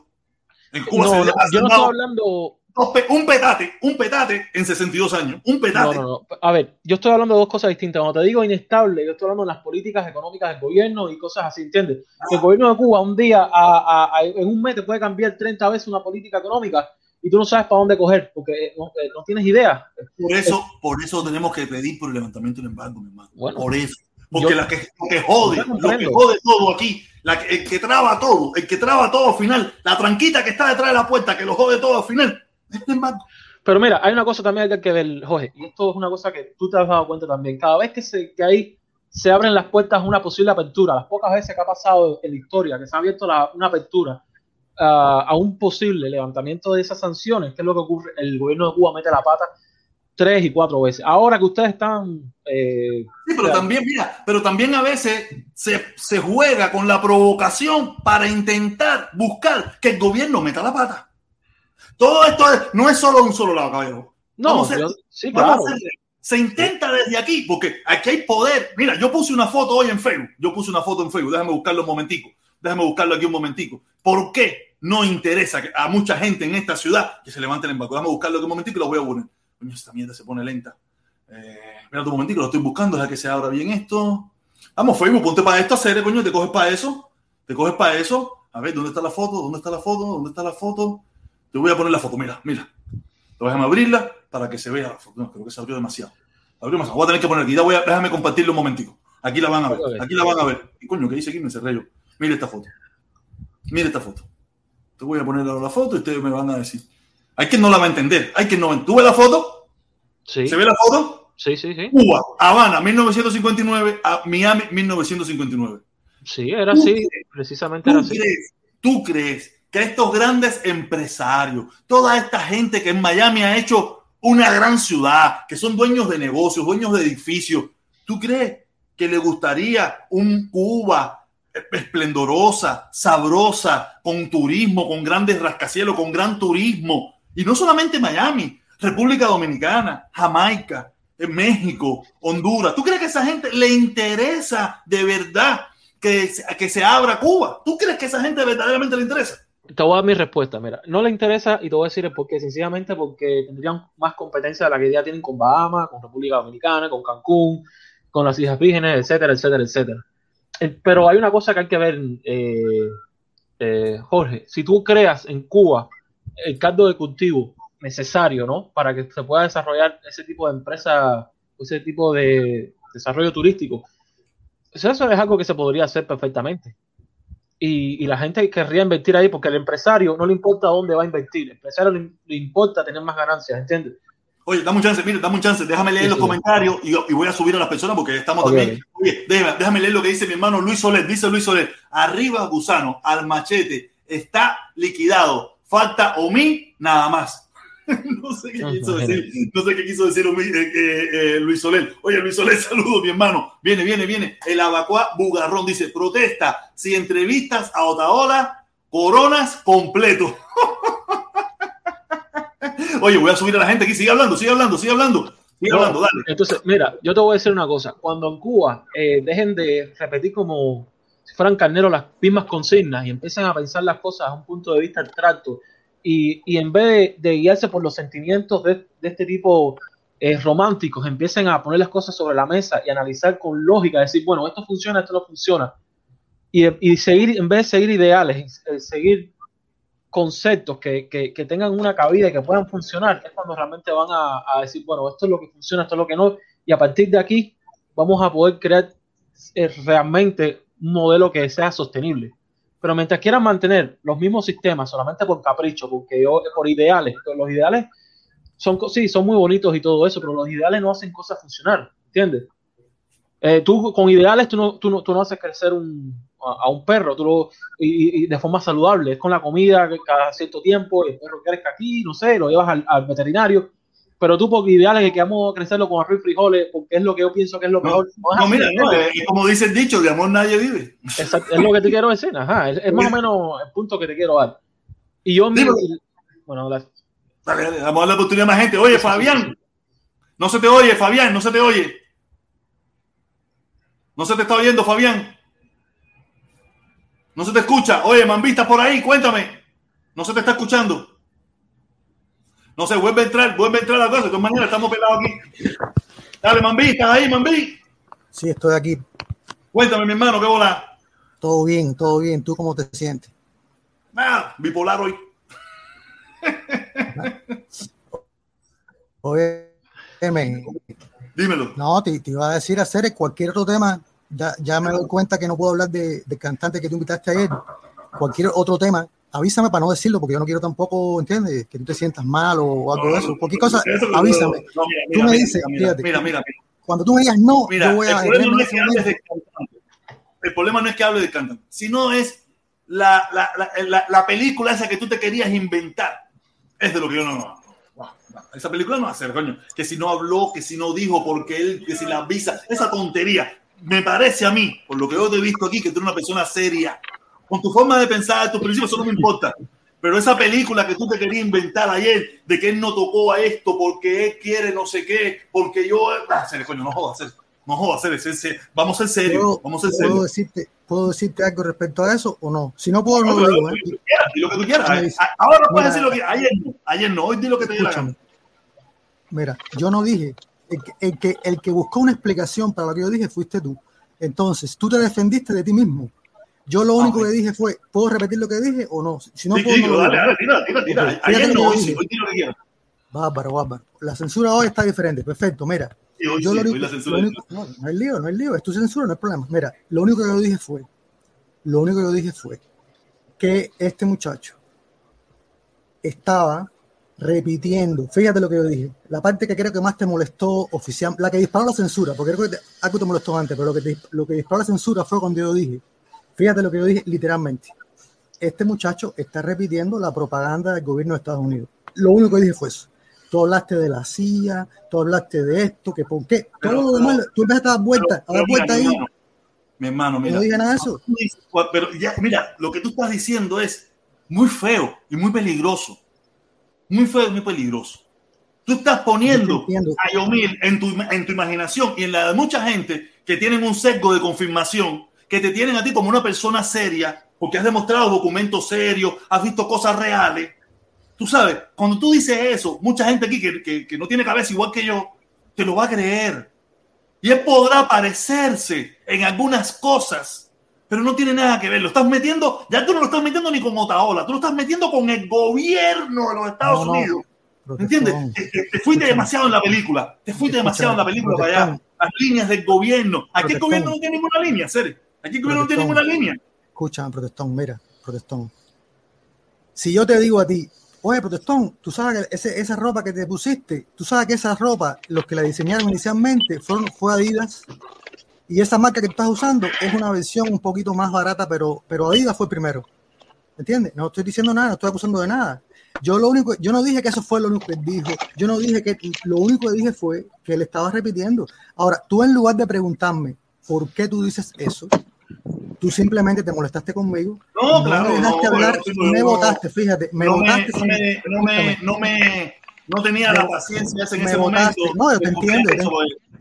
En Cuba se No, no, ha yo no estoy hablando, pe- un petate, un petate en 62 años, un petate. no, no. A ver, yo estoy hablando de dos cosas distintas. Cuando te digo inestable, yo estoy hablando de las políticas económicas del gobierno y cosas así, ¿entiendes? Que el gobierno de Cuba un día, a- a- a- en un mes, te puede cambiar 30 veces una política económica y tú no sabes para dónde coger, porque eh, no, eh, no tienes idea. Por eso, por eso tenemos que pedir por el levantamiento del embargo, mi hermano. Bueno, por eso. Porque yo- la que, que jode, lo que jode todo aquí, la que- el que traba todo, el que traba todo al final, la tranquita que está detrás de la puerta, que lo jode todo al final, es el embargo. Pero mira, hay una cosa también que hay que ver, Jorge, y esto es una cosa que tú te has dado cuenta también. Cada vez que, se, que ahí se abren las puertas a una posible apertura, las pocas veces que ha pasado en la historia, que se ha abierto la- una apertura ah, a un posible levantamiento de esas sanciones, que es lo que ocurre, el gobierno de Cuba mete la pata tres y cuatro veces. Ahora que ustedes están... eh, Sí, pero Claro. también, mira, pero también a veces se, se juega con la provocación para intentar buscar que el gobierno meta la pata. Todo esto es- no es solo un solo lado, caballero. no, Vamos a ser- yo- sí, claro. se intenta desde aquí, porque aquí hay poder. Mira, yo puse una foto hoy en Facebook. Yo puse una foto en Facebook. Déjame buscarlo un momentico. Déjame buscarlo aquí un momentico. ¿Por qué no interesa a mucha gente en esta ciudad que se levanten en embargo? Déjame buscarlo aquí un momentico y lo voy a poner. Coño, esta mierda se pone lenta. Eh, espérate un momentico, lo estoy buscando. Deja que se abra bien esto. Vamos, Facebook, ponte para esto, hacer, coño, te coges para eso. Te coges para eso. A ver, ¿dónde está la foto? ¿Dónde está la foto? ¿Dónde está la foto? Te voy a poner la foto. Mira, mira. Déjame abrirla para que se vea la foto. No, creo que se abrió demasiado. Abrió demasiado. Voy a tener que poner aquí. Ya voy a, déjame compartirlo un momentico. Aquí la van a ver. Aquí la van a ver. Y coño, ¿qué dice aquí? Me cerré yo. Mire esta foto. Mire esta foto. Te voy a poner ahora la foto y ustedes me van a decir. Hay quien no la va a entender. Hay quien no. ¿Tú ves la foto? Sí, ¿Se ve la foto? sí, sí, sí. Cuba, Habana, 1959, a Miami, 1959. Sí, era así, precisamente era ¿Tú así. crees, ¿Tú crees que estos grandes empresarios, toda esta gente que en Miami ha hecho una gran ciudad, que son dueños de negocios, dueños de edificios, ¿tú crees que le gustaría un Cuba esplendorosa, sabrosa, con turismo, con grandes rascacielos, con gran turismo? Y no solamente Miami, República Dominicana, Jamaica, eh, México, Honduras. ¿Tú crees que a esa gente le interesa de verdad que, que se abra Cuba? ¿Tú crees que a esa gente verdaderamente le interesa? Te voy a dar mi respuesta. Mira, no le interesa y te voy a decir por qué. Sencillamente porque tendrían más competencia de la que ya tienen con Bahamas, con República Dominicana, con Cancún, con las Islas Vírgenes, etcétera, etcétera, etcétera. Eh, Pero hay una cosa que hay que ver, eh, Jorge. Si tú creas en Cuba el caldo de cultivo necesario, ¿no? Para que se pueda desarrollar ese tipo de empresa, ese tipo de desarrollo turístico, eso es algo que se podría hacer perfectamente y, y la gente querría invertir ahí porque al empresario no le importa dónde va a invertir, al empresario le, le importa tener más ganancias, ¿entiendes? Oye, dame un chance, mire, dame un chance, déjame leer Sí, los sí. comentarios y, y voy a subir a las personas porque estamos Ok, también. Oye, déjame, déjame leer lo que dice mi hermano Luis Soler. Dice Luis Soler, arriba Gusano, al machete, está liquidado. Falta Omi, nada más. no sé qué quiso Ajá, decir, no sé qué quiso decir Omi- eh, eh, eh, Luis Soler. Oye, Luis Soler, saludos, mi hermano. Viene, viene, viene. El abacuá Bugarrón dice, protesta, si entrevistas a Otaola, coronas completo. Oye, voy a subir a la gente aquí. Sigue hablando, sigue hablando, sigue hablando. Sigue No, hablando, dale. Entonces, mira, yo te voy a decir una cosa. Cuando en Cuba dejen de repetir como si fueran carneros las mismas consignas y empiecen a pensar las cosas a un punto de vista abstracto y, y en vez de, guiarse por los sentimientos de, de este tipo eh, románticos, empiecen a poner las cosas sobre la mesa y analizar con lógica, decir, bueno, esto funciona, esto no funciona. Y, y seguir, en vez de seguir ideales, eh, seguir conceptos que, que, tengan una cabida y que puedan funcionar, es cuando realmente van a, decir, bueno, esto es lo que funciona, esto es lo que no, y a partir de aquí vamos a poder crear eh, realmente modelo que sea sostenible. Pero mientras quieran mantener los mismos sistemas solamente por capricho, porque yo, por ideales, los ideales son, sí, son muy bonitos y todo eso, pero los ideales no hacen cosas funcionar, ¿entiendes? Eh, tú con ideales tú no, tú no, tú no haces crecer un, a, un perro tú lo, y, de forma saludable, es con la comida cada cierto tiempo, el perro crezca aquí, no sé, lo llevas al veterinario, pero tú por ideales que queramos crecerlo con arroz y frijoles, porque es lo que yo pienso que es lo No, mejor. No mira, no, eh, como dice el dicho, de amor nadie vive. Exacto, es lo que te quiero decir, ajá, es, es más o menos el punto que te quiero dar. Y yo, mi- Dímelo. bueno, la- Dale, dale, vamos a darle oportunidad a más gente. Oye, Fabián, no se te oye, Fabián, no se te oye. No se te está oyendo, Fabián. No se te escucha. Oye, Mambista por ahí, cuéntame. No se te está escuchando. No sé, vuelve a entrar, vuelve a entrar la cosa. De todas maneras, estamos pelados aquí. Dale, Mambista, ahí, Mambí. Sí, estoy aquí. Cuéntame, mi hermano, qué bola. Todo bien, todo bien. ¿Tú cómo te sientes? Ah, bipolar hoy. Oye, Dímelo. no, te, te iba a decir hacer cualquier otro tema. Ya, ya me doy cuenta que no puedo hablar de, del cantante que tú invitaste ayer. Cualquier otro tema, avísame para no decirlo, porque yo no quiero tampoco, ¿entiendes? Que tú te sientas mal o algo de eso. Cualquier cosa, Eso avísame. No, mira, Tú mira, me mira, dices, mira, fíjate. mira, mira. Cuando tú me digas no, Mira, yo voy el a problema no es que hables de cantante. El problema no es que hable de cantante, sino es la, la, la, la- la película esa que tú te querías inventar. Es de lo que yo no. no, no, no. Esa película no va a ser, coño. Que si no habló, que si no dijo, porque él, que si la avisa. Esa tontería. Me parece a mí, por lo que yo te he visto aquí, que tú eres una persona seria. Con tu forma de pensar, tus principios, eso no me importa. Pero esa película que tú te querías inventar ayer, de que él no tocó a esto porque él quiere no sé qué, porque yo. Ah, serio, coño, no jodas, serio. No jodas, serio, serio, serio. Vamos a ser serios. ¿Puedo, Vamos a ser puedo serios. decirte, ¿Puedo decirte algo respecto a eso o no? Si no puedo, no No, lo digo. lo ¿eh? que tú quieras, di lo que tú quieras. Ahora puedes mira, decir lo que ayer no, ayer no, hoy di lo que te gana. Mira, yo no dije, el que, el, que, el que buscó una explicación para lo que yo dije fuiste tú. Entonces, tú te defendiste de ti mismo. Yo lo único ok. que dije fue, ¿puedo repetir lo que dije o no? Si no Sí, puedo, sí, no dale, dale, tira, tira, tira. Ok, Ayer no, hoy sí, hoy di lo que. Bárbaro, bárbaro. La censura hoy está diferente. Perfecto, mira. Sí, hoy Yo sí, lo hoy único, la censura. lo único- no, no hay lío, no hay lío. Es tu censura, no hay problema. Mira, lo único que yo dije fue, lo único que yo dije fue que este muchacho estaba repitiendo, fíjate lo que yo dije, la parte que creo que más te molestó oficial, la que disparó la censura, porque creo que te- algo te molestó antes, pero lo que, te- lo que disparó la censura fue cuando yo dije, fíjate lo que yo dije literalmente, este muchacho está repitiendo la propaganda del gobierno de Estados Unidos. Lo único que dije fue eso. Tú hablaste de la CIA, tú hablaste de esto, que por qué. Pero- Todo lo demás, tú empezaste a dar vueltas, a dar vueltas ahí. hermano, Mi hermano, mira. no dije nada de eso. Pero ya, mira, lo que tú estás diciendo es muy feo y muy peligroso. Muy feo y muy peligroso. Tú estás poniendo a Yomil en tu, en tu imaginación y en la de mucha gente que tienen un sesgo de confirmación, que te tienen a ti como una persona seria, porque has demostrado documentos serios, has visto cosas reales. Tú sabes, cuando tú dices eso, mucha gente aquí que, que- que no tiene cabeza igual que yo, te lo va a creer. Y él podrá parecerse en algunas cosas, pero no tiene nada que ver. Lo estás metiendo, ya tú no lo estás metiendo ni con Otaola, tú lo estás metiendo con el gobierno de los Estados No, no, Unidos. Protestón. ¿Entiendes? Te, te- te fuiste demasiado en la película. Te fuiste demasiado en la película para allá. Las líneas del gobierno. Aquí el gobierno no tiene ninguna línea, serio. Aquí el gobierno no tiene ninguna línea. Escúchame, protestón, mira, protestón. Si yo te digo a ti, oye, protestón, tú sabes que ese- esa ropa que te pusiste, tú sabes que esa ropa, los que la diseñaron inicialmente fueron, fue Adidas, y esa marca que tú estás usando es una versión un poquito más barata, pero, pero Adidas fue primero. ¿Entiendes? No estoy diciendo nada, no estoy acusando de nada. Yo lo único, yo no dije que eso fue lo único que él dijo. Yo no dije que lo único que dije fue que él estaba repitiendo. Ahora, tú en lugar de preguntarme por qué tú dices eso, tú simplemente te molestaste conmigo. No, claro, me dejaste no, hablar, pero- me no, votaste, fíjate, me no, me, votaste. no, me, no, me, no me- no tenía la paciencia en ese votaste. momento. No, yo te entiendo, te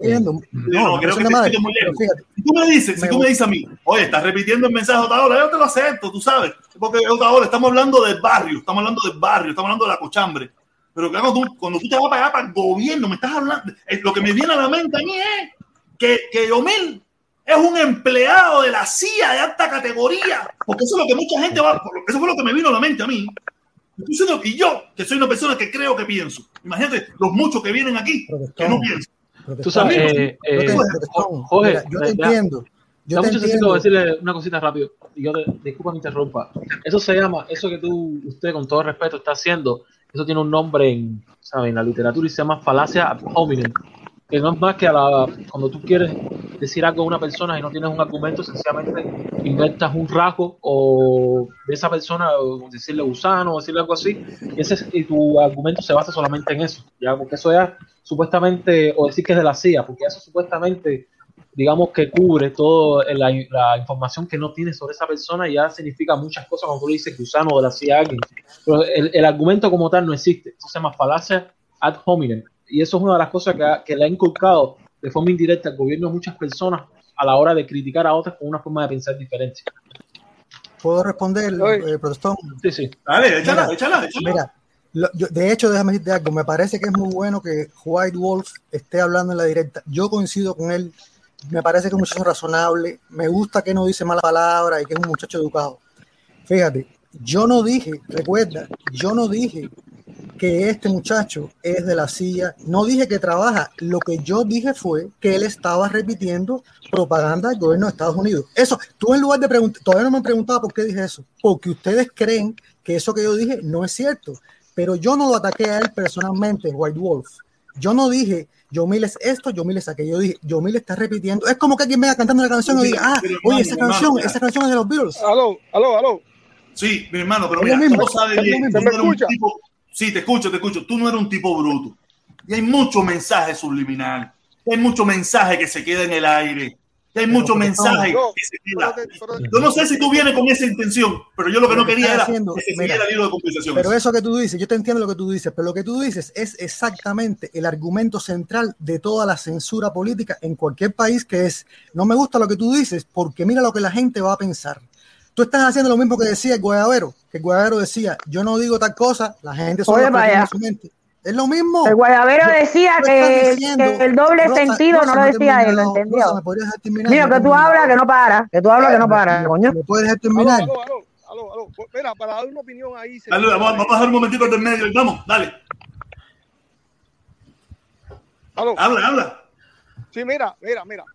entiendo. no, No, creo no que te madre, muy lejos. Si tú me dices, si tú me dices a mí, oye, estás repitiendo el mensaje de ahora, yo te lo acepto, tú sabes. Porque ahora estamos hablando del barrio, estamos hablando del barrio, estamos hablando de la cochambre. Pero claro, tú, cuando tú te vas para allá, para el gobierno, me estás hablando, eh, lo que me viene a la mente a mí es que, que Yomil es un empleado de la CIA de alta categoría, porque eso es lo que mucha gente va, eso fue lo que me vino a la mente a mí. Estoy diciendo que yo, que soy una persona que creo que pienso. Imagínate los muchos que vienen aquí que no piensan. Tú sabes, eh, Yo te- eh, protestón. Jorge, Mira, yo te da- entiendo. Yo da te mucho sentido entiendo. decirle una cosita rápido. Y yo te, disculpa me interrumpa. Eso se llama, eso que tú, usted con todo respeto está haciendo, eso tiene un nombre en, ¿sabe? en la literatura y se llama falacia ad hominem. Que no es más que a la, cuando tú quieres decir algo a una persona y no tienes un argumento, sencillamente inventas un rasgo o de esa persona, o decirle gusano, o decirle algo así, y, ese, y tu argumento se basa solamente en eso, ya, porque eso ya supuestamente, o decir que es de la CIA, porque eso supuestamente, digamos que cubre toda la, la, información que no tienes sobre esa persona y ya significa muchas cosas cuando tú le dices gusano de la CIA a alguien. Pero el, el argumento como tal no existe, eso se llama falacia ad hominem y eso es una de las cosas que, que, le ha inculcado de forma indirecta al gobierno a muchas personas a la hora de criticar a otras con una forma de pensar diferente. ¿Puedo responder, eh, protestón? Sí, sí. Dale, échala, échala, échala. Mira, lo, yo, de hecho, déjame decirte algo. Me parece que es muy bueno que White Wolf esté hablando en la directa. Yo coincido con él. Me parece que es un muchacho razonable. Me gusta que no dice mala palabra y que es un muchacho educado. Fíjate, yo no dije, recuerda, yo no dije que este muchacho es de la silla. No dije que trabaja. Lo que yo dije fue que él estaba repitiendo propaganda del gobierno de Estados Unidos. Eso, tú en lugar de preguntar, todavía no me han preguntado por qué dije eso. Porque ustedes creen que eso que yo dije no es cierto. Pero yo no lo ataqué a él personalmente, White Wolf. Yo no dije, yo es esto, yo es aquello. Yo dije, yo está repitiendo. Es como que alguien venga cantando la canción y diga, ah, oye, esa canción, esa canción es de los Beatles. Aló, aló, aló. Sí, mi hermano, pero mira, tú sabes bien, tú no eres un tipo, Sí, te escucho, te escucho. Tú no eres un tipo bruto. Y hay mucho mensaje subliminal. Hay mucho mensaje que se queda en el aire. Y hay mucho mensaje que se queda. Yo no sé si tú vienes con esa intención, pero yo lo que no quería era haciendo, que se siguiera el hilo de conversación. Pero eso que tú dices, yo te entiendo lo que tú dices, pero lo que tú dices es exactamente el argumento central de toda la censura política en cualquier país que es, no me gusta lo que tú dices porque mira lo que la gente va a pensar. Tú estás haciendo lo mismo que decía el Guayabero, que el Guayabero decía, yo no digo tal cosa, la gente solo en su mente. Es lo mismo. El Guayabero decía que, que, el doble Rosa, sentido Rosa, no lo decía él, ¿lo entendió? Rosa, Mira, que tú hablas que no para, que tú hablas que no para, coño. ¿Me puedes dejar terminar? Aló, aló, aló, aló, Mira, para dar una opinión ahí. Dale, vamos, vamos a bajar un momentito del medio, vamos, dale. Aló. Habla, habla. Sí, mira, mira, mira.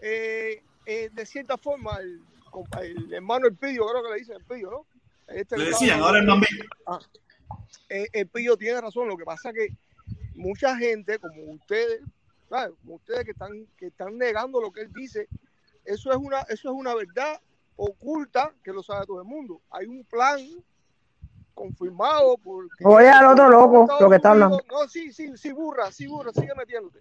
Eh, eh, de cierta forma, el el hermano El Pillo, creo que le dicen El Pillo, ¿no? Este le decían, ahora el Mambito. Ah, el, el Pillo tiene razón, lo que pasa es que mucha gente, como ustedes, ¿sabes? Como ustedes que están, que están negando lo que él dice, eso es una, eso es una verdad oculta que lo sabe todo el mundo. Hay un plan confirmado por... Voy al otro loco, lo que está hablando. No, sí, sí, sí, burra, sí, burra, sigue metiéndote.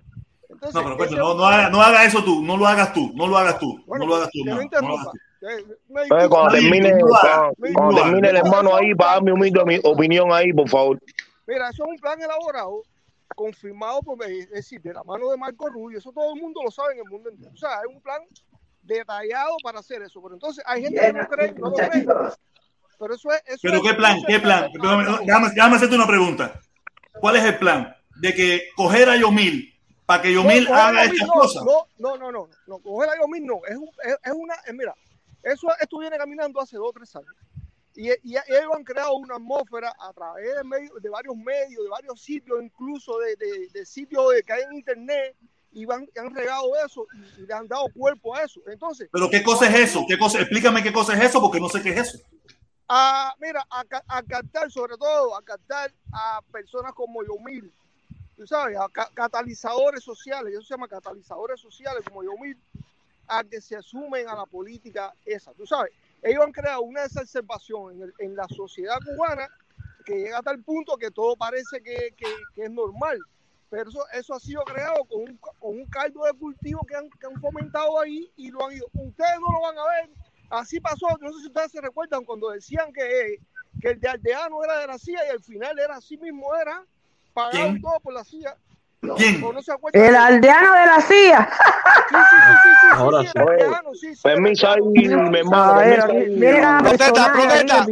Entonces, no, pero pues, no, no, haga, no haga eso tú, no lo hagas tú, no lo hagas tú, bueno, no lo hagas tú. No, no lo hagas tú. Entonces, cuando termine, cuando, cuando termine el hermano ahí, para dar mi humilde mi opinión ahí, por favor. Mira, eso es un plan elaborado, confirmado por, es decir, de la mano de Marco Rubio, eso todo el mundo lo sabe en el mundo entero. O sea, es un plan detallado para hacer eso. Pero entonces hay gente que no cree, no lo cree. Pero eso es. Eso pero es, qué plan, qué plan. Déjame, déjame hacerte una pregunta. ¿Cuál es el plan? De que coger a Yomil para que Yomil no, haga estas no, cosas. No, no, no, no, no, coger a Yomil no, es, un, es, es una, es, mira, eso esto viene caminando hace dos o tres años. Y, y, ellos han creado una atmósfera a través de, medio, de varios medios, de varios sitios, incluso de, de, de sitios que hay en internet, y van, han regado eso y, y, le han dado cuerpo a eso. Entonces, ¿Pero qué cosa es eso? ¿Qué cosa? Explícame qué cosa es eso, porque no sé qué es eso. A, mira, a, a captar, sobre todo, a captar a personas como Yomil, tú sabes, a ca catalizadores sociales, eso se llama catalizadores sociales como Yomil, a que se asumen a la política esa. Tú sabes, ellos han creado una exacerbación en, el, en la sociedad cubana que llega a tal punto que todo parece que, que, que es normal. Pero eso, eso ha sido creado con un, con un caldo de cultivo que han, que han fomentado ahí y lo han ido. Ustedes no lo van a ver. Así pasó. No sé si ustedes se recuerdan cuando decían que, que el de Aldeano era de la CIA y al final era así mismo, era pagado todo por la CIA. El aldeano de la CIA. Sí, sí, mi hermano. Protesta, protesta.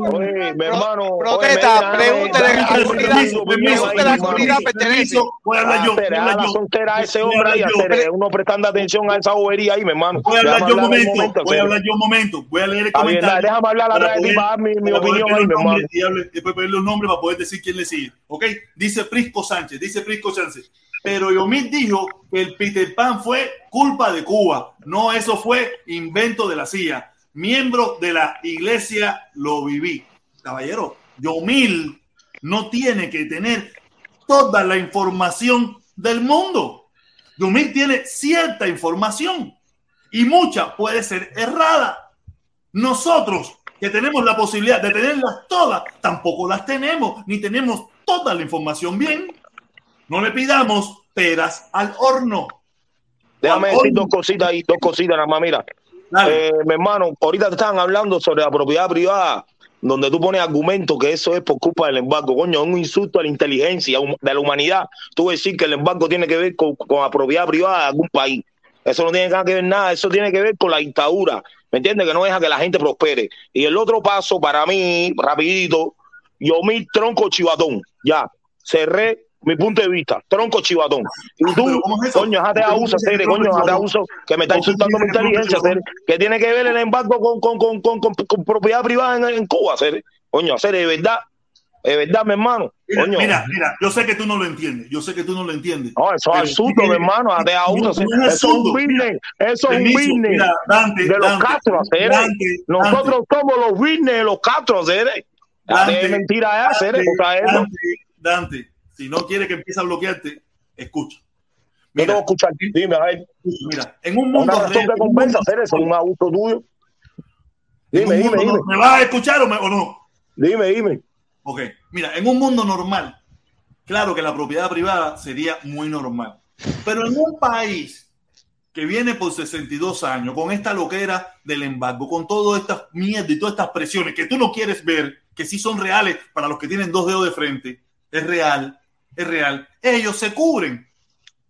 Protesta, pregúntele a la comunidad pertenece. Voy a hablar yo. Voy a Espera, hablar la yo. soltera a ese hombre ahí, uno prestando atención a esa bobería ahí, mi hermano. Voy a hablar yo un momento. Voy a hablar yo un momento. Voy a leer el comentario. déjame hablar atrás de ti para dar mi, opinión ahí, mi hermano. después ver los nombres para poder decir quién le sigue. ¿Ok? Dice Prisco Sánchez, dice Prisco Sánchez. Pero Yomil dijo que el Peter Pan fue culpa de Cuba. No, eso fue invento de la CIA. Miembro de la iglesia lo viví. Caballero, Yomil no tiene que tener toda la información del mundo. Yomil tiene cierta información y mucha puede ser errada. Nosotros que tenemos la posibilidad de tenerlas todas, tampoco las tenemos, ni tenemos toda la información bien. No le pidamos peras al horno. Déjame decir dos cositas ahí, dos cositas nada más, mira. Eh, mi hermano, ahorita te estaban hablando sobre la propiedad privada, donde tú pones argumentos que eso es por culpa del embargo. Coño, es un insulto a la inteligencia de la humanidad. Tú decir que el embargo tiene que ver con, la propiedad privada de algún país. Eso no tiene que ver nada, eso tiene que ver con la dictadura. ¿Me entiendes? Que no deja que la gente prospere. Y el otro paso para mí, rapidito, yo mi tronco chivatón. Ya, cerré mi punto de vista, tronco chivatón. Y ah, tú, coño, jate abuso, Cere, coño, jate abuso, que me está insultando mi inteligencia, Cere, que tiene que ver el embargo con, con, con, con propiedad privada en, en Cuba, Cere. Coño, Cere, de verdad, de verdad, mi hermano. Mira, mira, mira, yo sé que tú no lo entiendes, yo sé que tú no lo entiendes. No, eso es absurdo, mi hermano, de uno. Eso es un business, eso es un business de los Castro, hacer. Nosotros somos los business de los Castro, hacer. Dante, mentira hacer, Dante, Dante, si no quiere que empiece a bloquearte, escucha. Mira, no escuchar. Dime, a ver. Mira, en un mundo. Una razón que compensa hacer eso, un abuso tuyo. Dime, dime, dime. ¿Me vas a escuchar o, me, o no? Dime, dime. Ok, mira, en un mundo normal, claro que la propiedad privada sería muy normal. Pero en un país que viene por 62 años, con esta loquera del embargo, con todas estas mierdas y todas estas presiones que tú no quieres ver, que sí son reales para los que tienen dos dedos de frente, es real, es real. Ellos se cubren,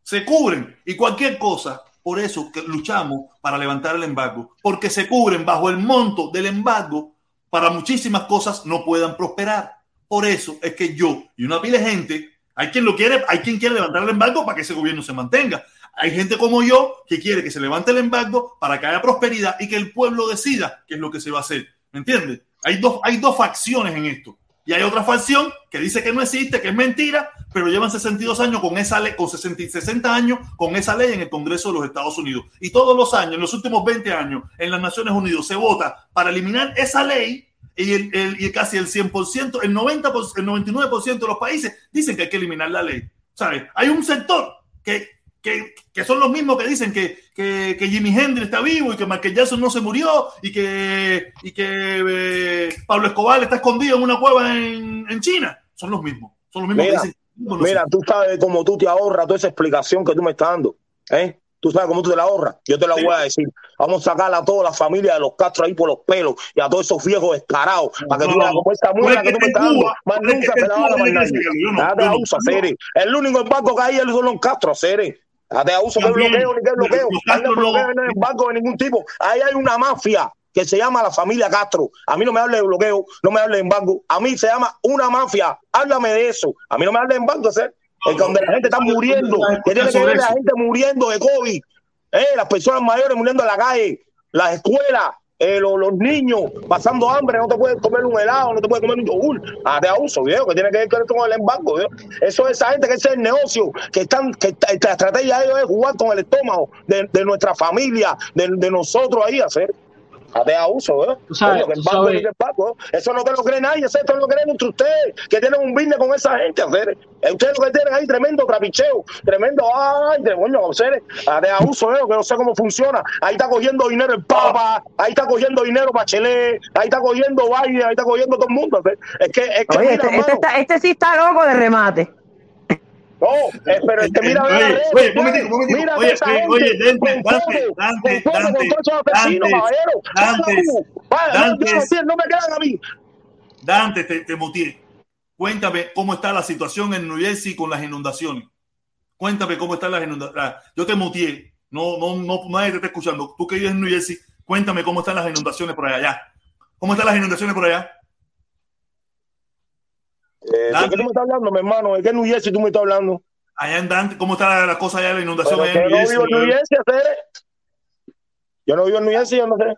se cubren y cualquier cosa. Por eso que luchamos para levantar el embargo, porque se cubren bajo el monto del embargo para muchísimas cosas no puedan prosperar. Por eso es que yo y una pila de gente, hay quien lo quiere, hay quien quiere levantar el embargo para que ese gobierno se mantenga. Hay gente como yo que quiere que se levante el embargo para que haya prosperidad y que el pueblo decida qué es lo que se va a hacer. ¿Me entiendes? Hay dos, hay dos facciones en esto. Y hay otra facción que dice que no existe, que es mentira, pero llevan 62 años con esa ley, con 60, 60 años con esa ley en el Congreso de los Estados Unidos. Y todos los años, en los últimos 20 años, en las Naciones Unidas se vota para eliminar esa ley y, el, y casi el 100%, el, 90, el 99% de los países dicen que hay que eliminar la ley. ¿Sabes? Hay un sector que, que, que son los mismos que dicen que, que, que, Jimi Hendrix está vivo y que Michael Jackson no se murió y que, y que eh, Pablo Escobar está escondido en una cueva en, en China. Son los mismos. Son los mismos mira, que dicen. Mira, tú sabes cómo tú te ahorras toda esa explicación que tú me estás dando. ¿eh? Tú sabes cómo tú te la ahorras. Yo te la voy a decir. Vamos a sacar a toda la familia de los Castro ahí por los pelos y a todos esos viejos descarados para que tú veas como esta muela que tú me estás dando. Más nunca se la van a mandar. Cere. El único banco que hay es los Castro, Cere. Date a uso que bloqueo ni que bloqueo. No bloqueo en banco de ningún tipo. Ahí hay una mafia que se llama la familia Castro. A mí no me hable de bloqueo, no me hable de embargo. A mí se llama una mafia. Háblame de eso. A mí no me hable de embargo, Cere es donde la gente está muriendo, que tiene que ver la gente muriendo de COVID, eh, las personas mayores muriendo en la calle, las escuelas, eh, los, niños pasando hambre, no te puedes comer un helado, no te puedes comer un yogur. Ah, de abuso, viejo, que tiene que ver con el embargo, viejo. Eso es esa gente que es el negocio, que están, que la estrategia de ellos es jugar con el estómago de, de nuestra familia, de, de nosotros ahí hacer de abuso, ¿eh? sabes, Eso no te lo cree nadie, eso no lo creen entre ustedes, que tienen un business con esa gente, hacer. Ustedes lo que tienen ahí, tremendo trapicheo, tremendo, ay, tremendo, hacer, de abuso, ¿eh? que no sé cómo funciona. Ahí está cogiendo dinero el Papa, ahí está cogiendo dinero Bachelet, ahí está cogiendo Biden, ahí está cogiendo todo el mundo. Es que, es que Oye, este, este, está, este sí está loco de remate. No, eh, pero es que mira, oye, oye, oye, momentico, momentico. Mira oye, oye, oye, Dante, Dante, Dante, Dante, Dante, no me quedan a mí. Dante, te, te motivé. Cuéntame cómo está la situación en New Jersey con las inundaciones. Cuéntame cómo están las inundaciones. Yo te mutié. No, no, no, nadie te está escuchando. Tú que vives en New Jersey, cuéntame cómo están las inundaciones por allá. ¿Cómo están las inundaciones por allá? Eh, ¿De qué tú me estás hablando, mi hermano? ¿De qué New Jersey tú me estás hablando? Allá en Dante, ¿cómo está la cosa allá de la inundación? Allá en yo no vivo en New Jersey, Yo no vivo en New Jersey, yo no sé.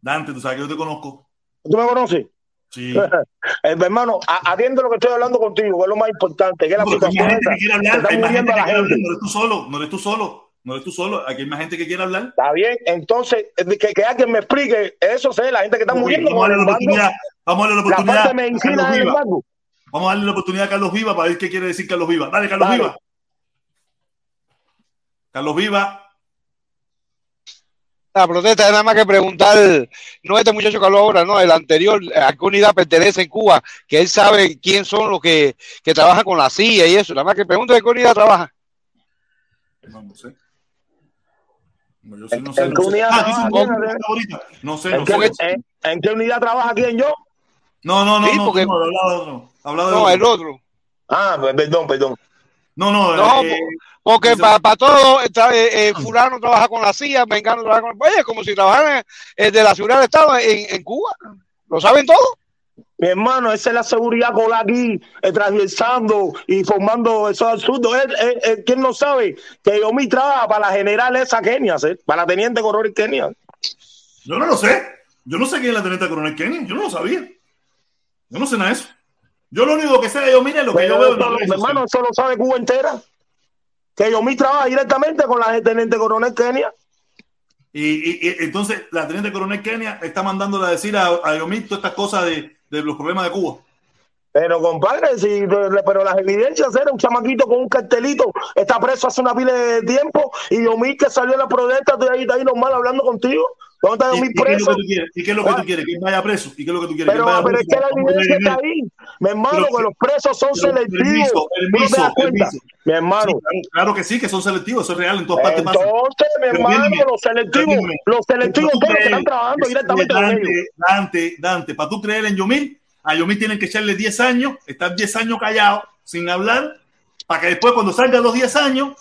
Dante, tú sabes que yo te conozco. ¿Tú me conoces? Sí. eh, hermano, atiende lo que estoy hablando contigo, que es lo más importante, que es la no. Hay gente que quiere hablar, hay más gente que quiere hablar, no eres tú solo, no eres tú solo. No eres tú solo, aquí hay más gente que quiere hablar. Está bien, entonces, que, que alguien me explique eso, sé, la gente que está muriendo. Vamos a darle la oportunidad. Vamos a darle la oportunidad. La parte de medicina. Vamos a darle la oportunidad a Carlos Viva para ver qué quiere decir Carlos Viva. Dale, Carlos Viva. Carlos Viva. La protesta es nada más que preguntar, no este muchacho que habló ahora, no, el anterior, a qué unidad pertenece en Cuba, que él sabe quién son los que, que trabajan con la CIA y eso, nada más que pregunta de qué unidad trabaja. No, no sé. No, yo sé, no sé. ¿En, qué unidad trabaja No sé, ¿En, no qué, sé. en, en qué unidad trabaja quién yo? No, no, no, Sí, no, porque- no, hablaba de otro. Hablaba de No, otro. el otro. Ah, perdón, perdón. No, no, No, eh, Porque Eso- para todo, está, eh, eh, fulano trabaja con la CIA, mengano trabaja con... Oye, como si trabajaran eh, de la seguridad del Estado en, en Cuba. ¿Lo saben todo? Mi hermano, esa es la seguridad con aquí, eh, transversando y formando esos absurdos. Él, él- él- ¿Quién no sabe que Yomi trabaja para la general esa Kenia, ¿sí? para la teniente coronel Kenia? yo no lo sé. Yo no sé quién es la teniente coronel Kenny. Yo no lo sabía. Yo no sé nada de eso. Yo lo único que sé, yo mire lo que yo veo mi hermano, sociales. eso lo sabe Cuba entera. Que Yomi trabaja directamente con la teniente coronel Kenia. Y, y- y entonces la teniente coronel Kenia está mandándole a decir a, a todas estas cosas de, de los problemas de Cuba. Pero compadre, si, pero las evidencias eran un chamaquito con un cartelito, está preso hace una pila de tiempo, y Yomi que salió en la protesta, estoy ahí, está ahí normal hablando contigo. ¿Dónde está ¿Y, Yomi y qué es lo preso? que tú quieres? ¿Y qué es lo que tú quieres? Que vaya preso. ¿Y qué es lo que tú quieres? Pero, es que la evidencia está ahí. Mi hermano, Pero que los presos son selectivos. permiso, ¿Tú no te permiso. Mi hermano. Sí, claro, que sí, que son selectivos, eso es real, en todas partes pasa. Entonces, mi hermano, los selectivos, los selectivos ¿tú son los que están trabajando es- directamente con ellos. Dante, Dante, Dante, para tú creer en Yomil, a Yomil tienen que echarle 10 años, estar 10 años callado, sin hablar, para que después cuando salga los 10 años,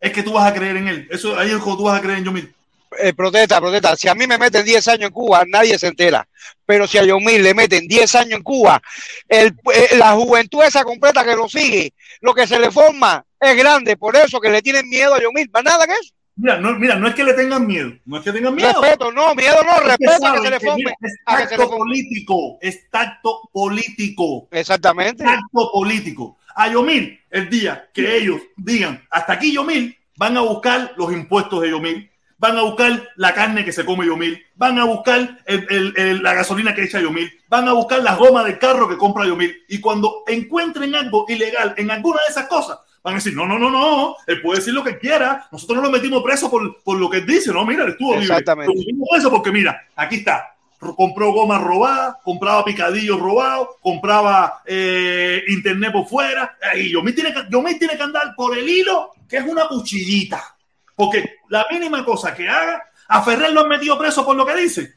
es que tú vas a creer en él. Eso ahí es cuando tú vas a creer en Yomil. Eh, protesta, protesta. Si a mí me meten 10 años en Cuba, nadie se entera. Pero si a Yomil le meten 10 años en Cuba, eh, la juventud esa completa que lo sigue, lo que se le forma es grande. Por eso que le tienen miedo a Yomil. Más nada que eso. Mira, no, mira, no es que le tengan miedo, no es que tengan miedo. Respeto, no, miedo no, respeto a que se le es tacto político, es tacto político. Exactamente. Tacto político. A Yomil, el día que ellos digan, hasta aquí Yomil, van a buscar los impuestos de Yomil, van a buscar la carne que se come Yomil, van a buscar el- el- el- la gasolina que echa Yomil, van a buscar la goma del carro que compra Yomil. Y cuando encuentren algo ilegal en alguna de esas cosas, van a decir, no, no, no, no, él puede decir lo que quiera, nosotros no lo metimos preso por, por lo que él dice, no, mira, él estuvo libre. Exactamente. Lo metimos preso porque mira, aquí está, compró goma robada, compraba picadillos robados, compraba eh, internet por fuera. Y Yomil tiene, que, Yomil tiene que andar por el hilo, que es una cuchillita. Porque la mínima cosa que haga, a Ferrer lo han metido preso por lo que dice.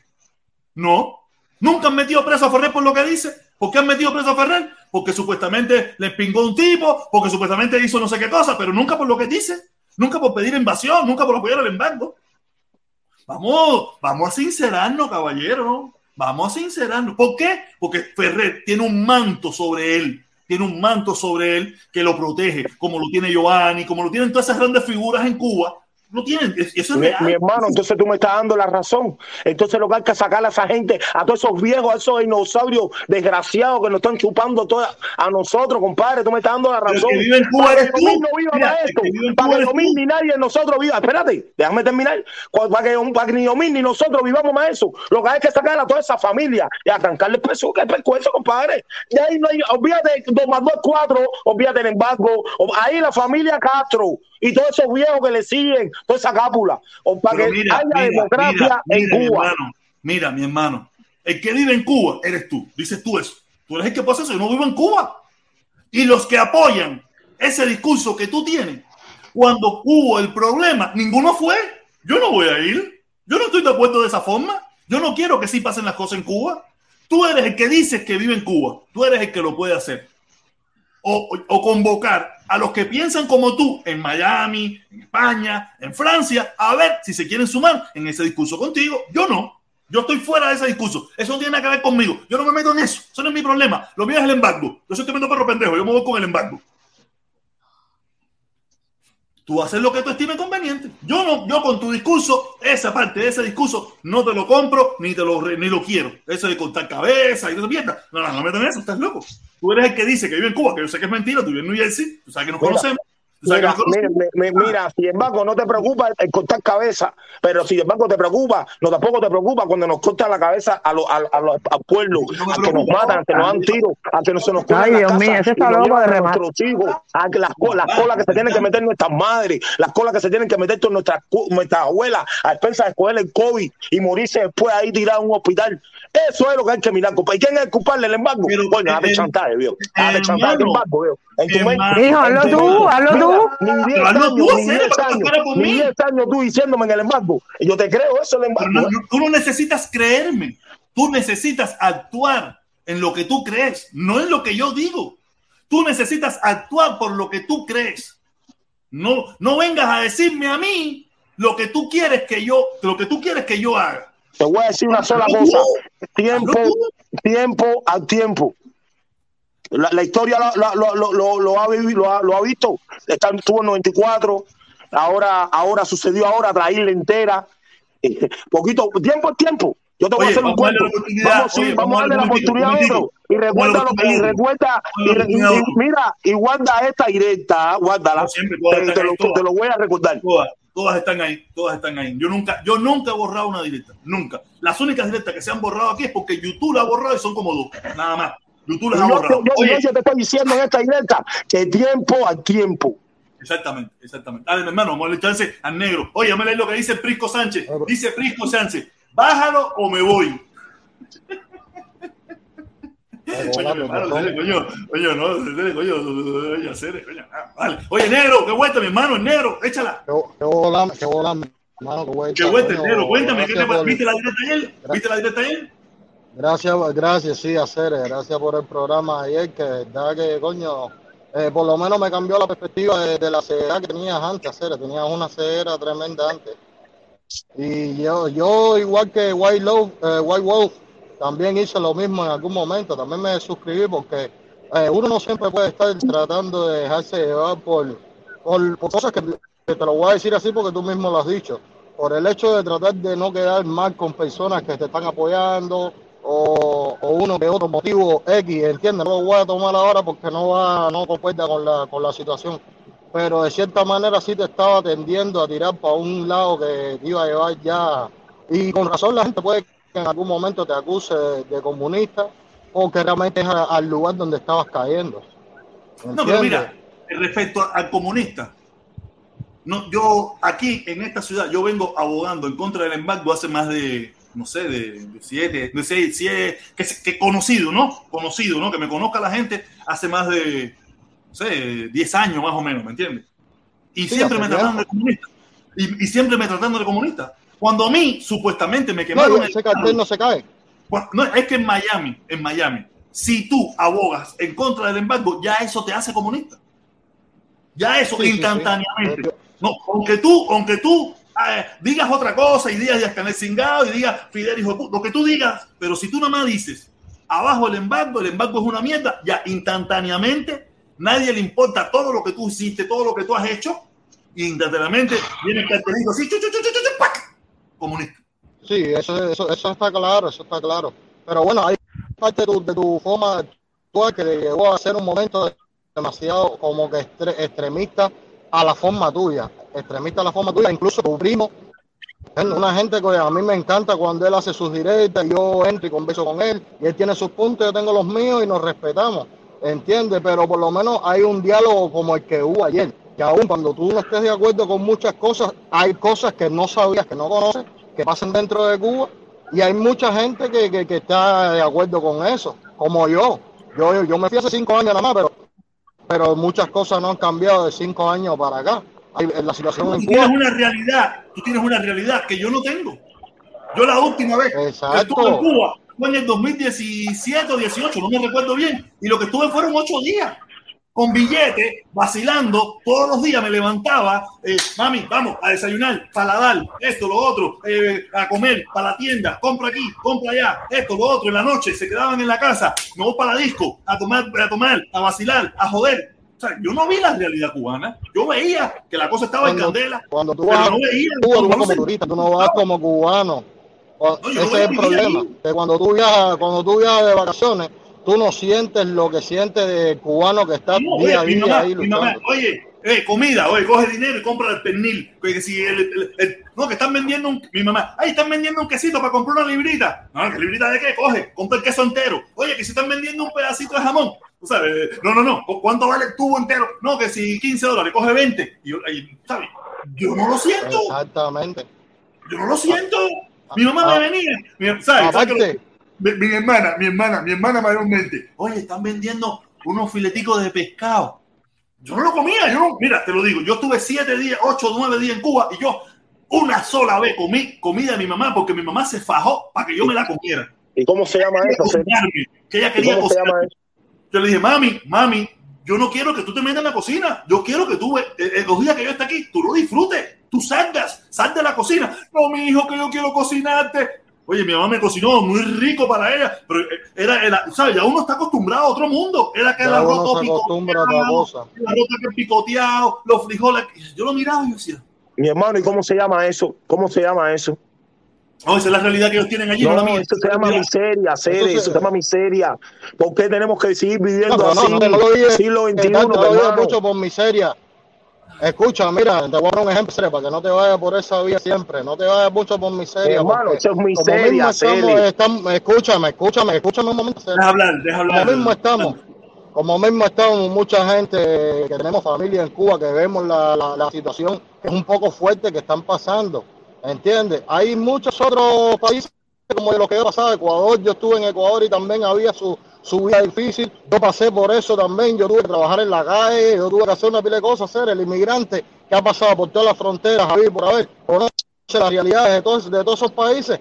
No, nunca han metido preso a Ferrer por lo que dice. ¿Por qué han metido preso a Ferrer? Porque supuestamente le pingó un tipo, porque supuestamente hizo no sé qué cosa, pero nunca por lo que dice. Nunca por pedir invasión, nunca por apoyar al embargo. Vamos, vamos a sincerarnos, caballero. Vamos a sincerarnos. ¿Por qué? Porque Ferrer tiene un manto sobre él. Tiene un manto sobre él que lo protege, como lo tiene Giovanni, como lo tienen todas esas grandes figuras en Cuba. Lo tienen, eso es Mi, real. mi hermano, entonces tú me estás dando la razón. Entonces lo que hay que sacar a esa gente, a todos esos viejos, a esos dinosaurios desgraciados que nos están chupando toda, a nosotros, compadre, tú me estás dando la el razón. que vive en Cuba para que tú. No viva Mira, para el esto, que para que ni nadie de nosotros viva. Espérate, déjame terminar. Cu- Para que, para que ni nosotros vivamos más eso. Lo que hay que sacar a toda esa familia y arrancarle el peso que es compadre. Y ahí no hay, olvídate de más dos cuatro, olvídate del embargo. Ahí la familia Castro y todos esos viejos que le siguen, toda esa cápula. O para Pero que mira, haya mira, democracia mira, en mi Cuba. hermano, mira, mi hermano, el que vive en Cuba eres tú, dices tú eso. Tú eres el que pasa eso, yo no vivo en Cuba. Y los que apoyan ese discurso que tú tienes, cuando hubo el problema, ninguno fue. Yo no voy a ir. Yo no estoy de acuerdo de esa forma. Yo no quiero que sí pasen las cosas en Cuba. Tú eres el que dices que vive en Cuba. Tú eres el que lo puede hacer. O, convocar a los que piensan como tú en Miami, en España, en Francia, a ver si se quieren sumar en ese discurso contigo. Yo no. Yo estoy fuera de ese discurso. Eso no tiene nada que ver conmigo. Yo no me meto en eso. Eso no es mi problema. Lo mío es el embargo. Yo soy tremendo perro pendejo. Yo me voy con el embargo. Tú haces lo que tú estimes conveniente. Yo no, yo con tu discurso, esa parte de ese discurso, no te lo compro ni te lo ni lo quiero. Eso de cortar cabeza y todo mierda. No, no, no me metas en eso, estás loco. Tú eres el que dice que vive en Cuba, que yo sé que es mentira, tú vives en New Jersey, tú sabes que nos conocemos. Mira, mira, mira, sin embargo, no te preocupa el cortar cabeza, pero sin embargo te preocupa, no tampoco te preocupa cuando nos cortan la cabeza a los a, a, al pueblo, a que nos matan, a que nos dan tiros, a que no se nos Ay, Dios mío, ese está loco de remate. nuestros hijos, a que las, las colas que se tienen que meter nuestras madres, las colas que se tienen que meter con nuestras, nuestras abuelas, a expensas de escoger el COVID y morirse después ahí tirado en un hospital. Eso es lo que hay que mirar, ¿Y quién es el culpable del embargo? Pero, bueno, hazte chantaje, viejo. Hazte chantaje del embargo, viejo. En tu mente. Hijo, hazlo tú, hazlo tú. Ni 10 años, ni 10 años, ni 10 años tú diciéndome en el embargo. Yo te creo eso, el embargo. No, tú no necesitas creerme. Tú necesitas actuar en lo que tú crees, no en lo que yo digo. Tú necesitas actuar por lo que tú crees. No, no vengas a decirme a mí lo que tú quieres que yo, lo que tú quieres que yo haga. Te voy a decir una sola cosa. Tiempo, tiempo al tiempo. La, la historia lo, lo, lo, lo, ha, vivido, lo, ha, visto. Está, estuvo en 94. Ahora, ahora sucedió ahora, traerla entera. Poquito, tiempo al tiempo. Yo te voy Oye, a hacer un cuento. Vamos, oye, vamos, a darle la oportunidad a otro. Y recuerda, lo, y recuerda, y, y, mira, y guarda esta directa, guárdala. Te, te, lo, te, lo, voy a recordar. Todas están ahí, todas están ahí. Yo nunca, yo nunca he borrado una directa, nunca. Las únicas directas que se han borrado aquí es porque YouTube la ha borrado y son como dos, nada más. YouTube las ha borrado. Yo, yo, yo te estoy diciendo en esta directa que tiempo al tiempo. Exactamente, exactamente. Dale, mi hermano, vamos a darle chance al negro. Oye, me leer lo que dice Prisco Sánchez. Dice Prisco Sánchez, bájalo o me voy. Oye, negro, qué vuelta, mi hermano, el negro, échala. Qué bola, qué bola, mi hermano, qué vuelta. Qué vuelta, negro, cuéntame, ¿qué te ¿viste la directa ayer? ¿Viste la directa ayer? Gracias, gracias, sí, hacer, gracias por el programa ayer, que verdad que, coño, eh, por lo menos me cambió la perspectiva de, de la ceguera que tenías antes, hacer, tenías una ceguera tremenda antes. Y yo, yo igual que White, Love, eh, White Wolf, también hice lo mismo en algún momento, también me suscribí porque eh, uno no siempre puede estar tratando de dejarse llevar por, por, por cosas que, que, te lo voy a decir así porque tú mismo lo has dicho, por el hecho de tratar de no quedar mal con personas que te están apoyando o, o uno que otro motivo X, entiende No lo voy a tomar ahora porque no va, no concuerda con la, con la situación. Pero de cierta manera sí te estaba tendiendo a tirar para un lado que te iba a llevar ya. Y con razón la gente puede que en algún momento te acuse de, comunista o que realmente es al lugar donde estabas cayendo. ¿Entiendes? No, pero mira, respecto al comunista, no, yo aquí en esta ciudad, yo vengo abogando en contra del embargo hace más de, no sé, de, de siete, de seis, siete, que, que conocido, ¿no? Conocido, ¿no? Que me conozca la gente hace más de no sé, 10 años más o menos, ¿me entiendes? Y sí, siempre me trataron de comunista. Y, y, siempre me trataron de comunista. Cuando a mí, supuestamente, me quemaron. No, ese cartel no se cae. no, es que en Miami, en Miami, si tú abogas en contra del embargo, ya eso te hace comunista. Ya eso sí, instantáneamente. Sí, sí. No, aunque tú, aunque tú eh, digas otra cosa y digas Canel Cingado y digas Fidel hijo lo que tú digas, pero si tú nada más dices abajo el embargo, el embargo es una mierda, ya instantáneamente nadie le importa todo lo que tú hiciste, todo lo que tú has hecho, y instantáneamente viene el cartelito así, chu, chu, chu, ¡pac! Comunista. Sí, eso, eso, eso está claro, eso está claro. Pero bueno, hay parte de tu, de tu forma actual que llegó a ser un momento demasiado como que extremista a la forma tuya, extremista a la forma tuya, incluso tu primo, una gente que a mí me encanta cuando él hace sus directas, yo entro y converso con él, y él tiene sus puntos, yo tengo los míos y nos respetamos entiende, pero por lo menos hay un diálogo como el que hubo ayer, que aún cuando tú no estés de acuerdo con muchas cosas, hay cosas que no sabías, que no conoces, que pasan dentro de Cuba, y hay mucha gente que, que, que está de acuerdo con eso, como yo. Yo, yo me fui hace cinco años nada más, pero, pero muchas cosas no han cambiado de cinco años para acá. Hay, la situación tú tienes una realidad, tú tienes una realidad que yo no tengo. Yo la última vez Exacto. estuve en Cuba fue en el 2017 o 18, no me recuerdo bien, y lo que estuve fueron ocho días con billetes, vacilando, todos los días me levantaba, eh, mami, vamos a desayunar, paladar, esto, lo otro, eh, a comer, para la tienda, compra aquí, compra allá, esto, lo otro, en la noche se quedaban en la casa, no para la disco, a tomar, a tomar, a vacilar, a joder. O sea, yo no vi la realidad cubana, yo veía que la cosa estaba cuando, en candela. Cuando tú vas, no veía, tú, tú como turista, tú no vas como cubano. Ese es el problema. Que cuando tú viajas, cuando tú viajas de vacaciones, tú no sientes lo que siente de cubano que está no, día a día mamá, ahí mamá, oye, eh, comida, oye, coge dinero y compra el pernil. Que si el, no, que están vendiendo un, mi mamá, ay, están vendiendo un quesito para comprar una librita. No, ¿qué librita de qué? Coge, compra el queso entero. Oye, que si están vendiendo un pedacito de jamón. O sea, no, no, no, ¿cuánto vale el tubo entero? No, que si 15 dólares, coge 20. Y yo, ¿sabes? Yo no lo siento. Exactamente. Yo no lo siento. Mi mamá me ah. venía, ¿sabes? ¿sabes mi, mi hermana, mi hermana, mi hermana mayormente. Oye, están vendiendo unos fileticos de pescado yo no lo comía, yo mira, te lo digo, yo estuve siete días, ocho, nueve días en Cuba y yo una sola vez comí comida de mi mamá porque mi mamá se fajó para que yo me la comiera. ¿Y cómo se llama eso? Que ella quería ¿Cómo se llama eso? Yo le dije, mami, mami, yo no quiero que tú te metas en la cocina. Yo quiero que tú, eh, eh, los días que yo esté aquí, tú lo disfrutes. Tú salgas, sal de la cocina. No, mi hijo, que yo quiero cocinarte. Oye, mi mamá me cocinó muy rico para ella, pero eh, era, era ¿sabes? Ya uno está acostumbrado a otro mundo. Era que el arroz picoteado, arroz que picoteado, los frijoles. Yo lo miraba y yo decía. Mi hermano, ¿y cómo se llama eso? ¿Cómo se llama eso? No, esa es la realidad que ellos tienen allí. No, no eso se llama miseria, Cere, eso se llama miseria. ¿Por qué tenemos que seguir viviendo no, así? No, no, no, siglo XXI, no, mucho por miseria. Escucha, mira, te voy a dar un ejemplo para que no te vayas por esa vía siempre. No te vayas mucho por miseria. Hermano, eso es miseria, estamos, Escúchame, escúchame, escúchame un momento. Deja hablar, deja hablar. Como mismo estamos, como mismo estamos mucha gente que tenemos familia en Cuba, que vemos la, la, la situación que es un poco fuerte que están pasando. ¿Entiendes? Hay muchos otros países como lo que pasaba Ecuador. Yo estuve en Ecuador y también había su su vida difícil. Yo pasé por eso también. Yo tuve que trabajar en la calle, yo tuve que hacer una pila de cosas. Ser el inmigrante que ha pasado por todas las fronteras, a por haber, conoce las realidades de todos, de todos esos países.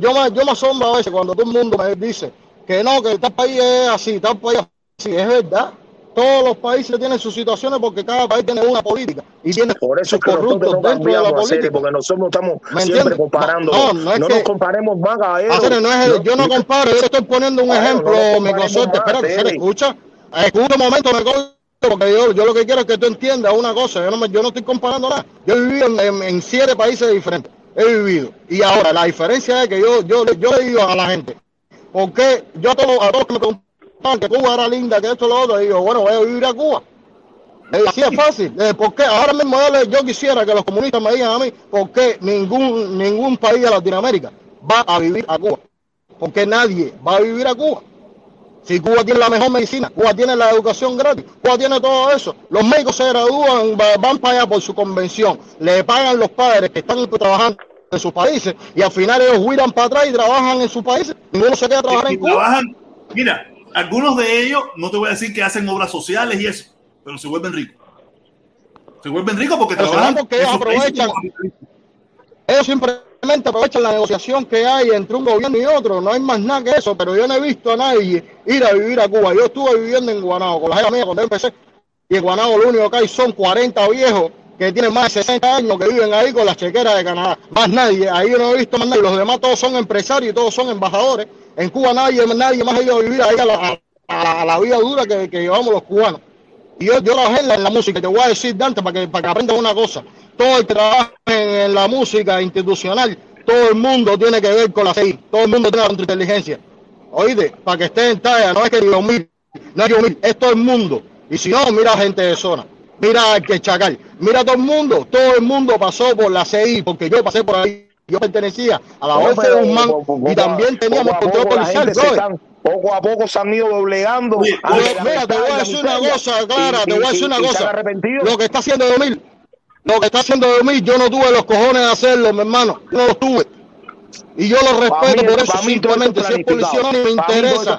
Yo, me, yo me asombro a veces cuando todo el mundo me dice que no, que tal país es así, tal país es así. Es verdad todos los países tienen sus situaciones porque cada país tiene una política y tiene por eso es que corruptos no dentro de la política. porque nosotros estamos siempre comparando. No, no, no nos comparemos más a ellos. no es, yo no comparo, yo estoy poniendo un ejemplo, Microsoft. Espérate, se escucha. Escucha un momento, me porque yo, yo, lo que quiero es que tú entiendas una cosa. Yo no, me, yo no estoy comparando nada. Yo he vivido en, en, siete países diferentes. He vivido. Y ahora la diferencia es que yo, yo, yo le digo a la gente, porque yo a todos, a todos que me que Cuba era linda, que esto lo otro, y digo, bueno, voy a vivir a Cuba. así es fácil. Eh, porque ahora mismo yo quisiera que los comunistas me digan a mí por qué ningún, ningún país de Latinoamérica va a vivir a Cuba. Porque nadie va a vivir a Cuba. Si Cuba tiene la mejor medicina, Cuba tiene la educación gratis, Cuba tiene todo eso. Los médicos se gradúan, van para allá por su convención, le pagan los padres que están trabajando en sus países y al final ellos huiran para atrás y trabajan en sus países. Ninguno se queda a trabajar en Cuba. mira, algunos de ellos, no te voy a decir que hacen obras sociales y eso, pero se vuelven ricos. Se vuelven ricos porque trabajan. Porque ellos aprovechan. Ellos simplemente aprovechan la negociación que hay entre un gobierno y otro. No hay más nada que eso, pero yo no he visto a nadie ir a vivir a Cuba. Yo estuve viviendo en Guanabo con la gente mía cuando empecé. Y en Guanabo lo único que hay son 40 viejos que tienen más de 60 años que viven ahí con las chequeras de Canadá. Más nadie. Ahí yo no he visto más nadie. Los demás todos son empresarios y todos son embajadores en Cuba nadie, nadie más ha ido a vivir ahí a la, a, la vida dura que, llevamos los cubanos. Y yo, yo trabajé en la, en la música, te voy a decir, Dante, para que, para que aprendas una cosa. Todo el trabajo en, la música institucional, todo el mundo tiene que ver con la CI, todo el mundo tiene la inteligencia. Oíste, para que esté en talla, no es que yo mil, no es yo mil, es todo el mundo. Y si no, mira gente de zona, mira que chacal, mira todo el mundo, todo el mundo pasó por la CI, porque yo pasé por ahí yo pertenecía a la OEF de Guzmán y también teníamos control policial. Poco a poco se han ido doblegando. mira, te voy a decir una cosa, Clara, te voy a decir una cosa. Lo que está haciendo 2000, lo que está haciendo 2000, yo no tuve los cojones de hacerlo, mi hermano. no los tuve. Y yo lo respeto por eso simplemente. Si es policía no me interesa.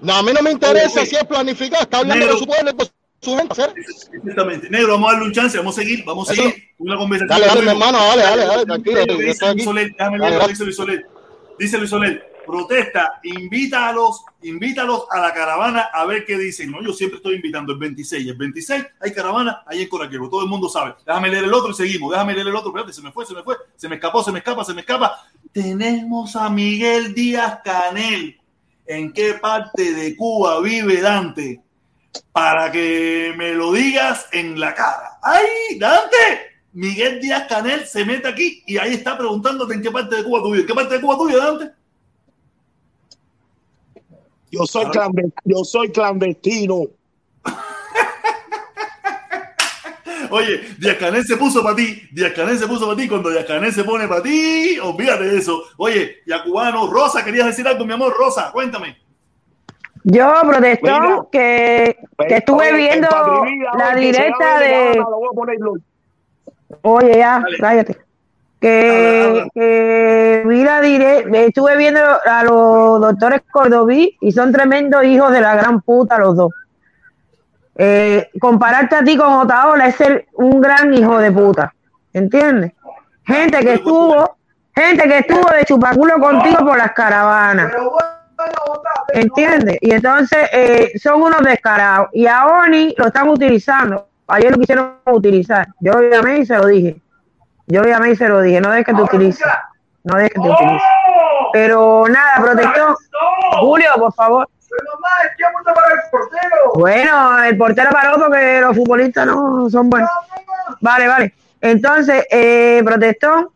No, a mí no me interesa si es planificado. Está hablando de su pueblo su gente. Exactamente. Negro, vamos a darle un chance, vamos a seguir, vamos a seguir una conversación. Dale, dale, mi hermano, dale, dale, dale, tranquilo. Déjame leer lo que dice Luis Soler. Dice Luis Soler, protesta, invítalos, invítalos a la caravana a ver qué dicen. No, yo siempre estoy invitando el 26. El 26 hay caravana ahí en Coraquero, todo el mundo sabe. Déjame leer el otro y seguimos. Déjame leer el otro. Espérate, se me fue, se me fue, se me escapó, se me escapa, se me escapa. Tenemos a Miguel Díaz Canel. ¿En qué parte de Cuba vive Dante? Para que me lo digas en la cara. ¡Ay, Dante! Miguel Díaz Canel se mete aquí y ahí está preguntándote en qué parte de Cuba tú vives. ¿En qué parte de Cuba tú vives, Dante? Yo soy, clandestino, yo soy clandestino. Oye, Díaz Canel se puso para ti, Díaz Canel se puso para ti, cuando Díaz Canel se pone para ti, olvídate de eso. Oye, ya cubano, Rosa, querías decir algo, mi amor, Rosa, cuéntame. Yo protestó que, que estuve viendo la directa de... Oye, ya, cállate. Que, que vi la directa, estuve viendo a los doctores Cordobí y son tremendos hijos de la gran puta los dos. Eh, compararte a ti con Otaola es ser un gran hijo de puta, ¿entiendes? Gente que estuvo, gente que estuvo de chupaculo contigo por las caravanas. ¿Entiendes? Y entonces eh, son unos descarados. Y a Oni lo están utilizando. Ayer lo quisieron utilizar. Yo lo llamé y se lo dije. Yo lo llamé y se lo dije. No dejes que te utilices. No dejes que te utilices. Pero nada, protector. Julio, por favor. Bueno, el portero paró porque los futbolistas no son buenos. Vale, vale. Entonces, eh, protestón.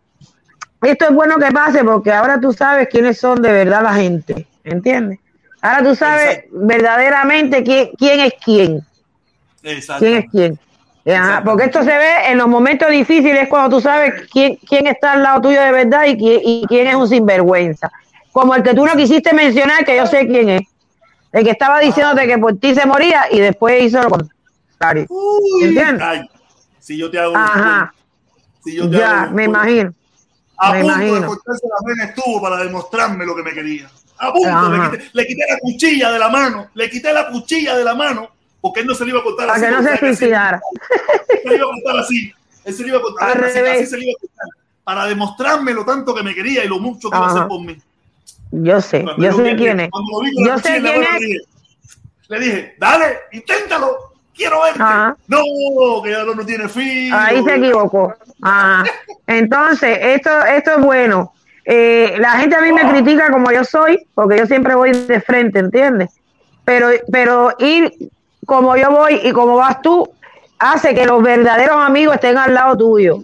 Esto es bueno que pase porque ahora tú sabes quiénes son de verdad la gente. ¿Entiendes? Ahora tú sabes verdaderamente quién, quién es quién. ¿Quién es quién? porque esto se ve en los momentos difíciles cuando tú sabes quién, quién está al lado tuyo de verdad y quién, y quién es un sinvergüenza. Como el que tú no quisiste mencionar, que yo sé quién es. El que estaba diciéndote que por ti se moría y después hizo lo contrario. ¿Entiendes? si yo te hago Ajá. Si yo te ya, me imagino. A me punto imagino. de cortarse la vena estuvo para demostrarme lo que me quería. A punto, le quité, le quité, la cuchilla de la mano, le quité la cuchilla de la mano, porque él no se le iba a cortar para así. Para que no se suicidara. Se le iba a cortar así. Él se le iba a cortar así, así, se le iba a cortar. Para demostrarme lo tanto que me quería y lo mucho que iba a hacer por mí. Yo sé, cuando yo sé quién es. Yo sé quién es. Le dije, le dije, dale, inténtalo, quiero verte. Ajá. No, que ya no, no tiene fin. Ahí se equivocó. Ajá. Entonces, esto, esto es bueno. Eh, la gente a mí me critica como yo soy, porque yo siempre voy de frente, ¿entiendes? Pero, pero ir como yo voy y como vas tú, hace que los verdaderos amigos estén al lado tuyo.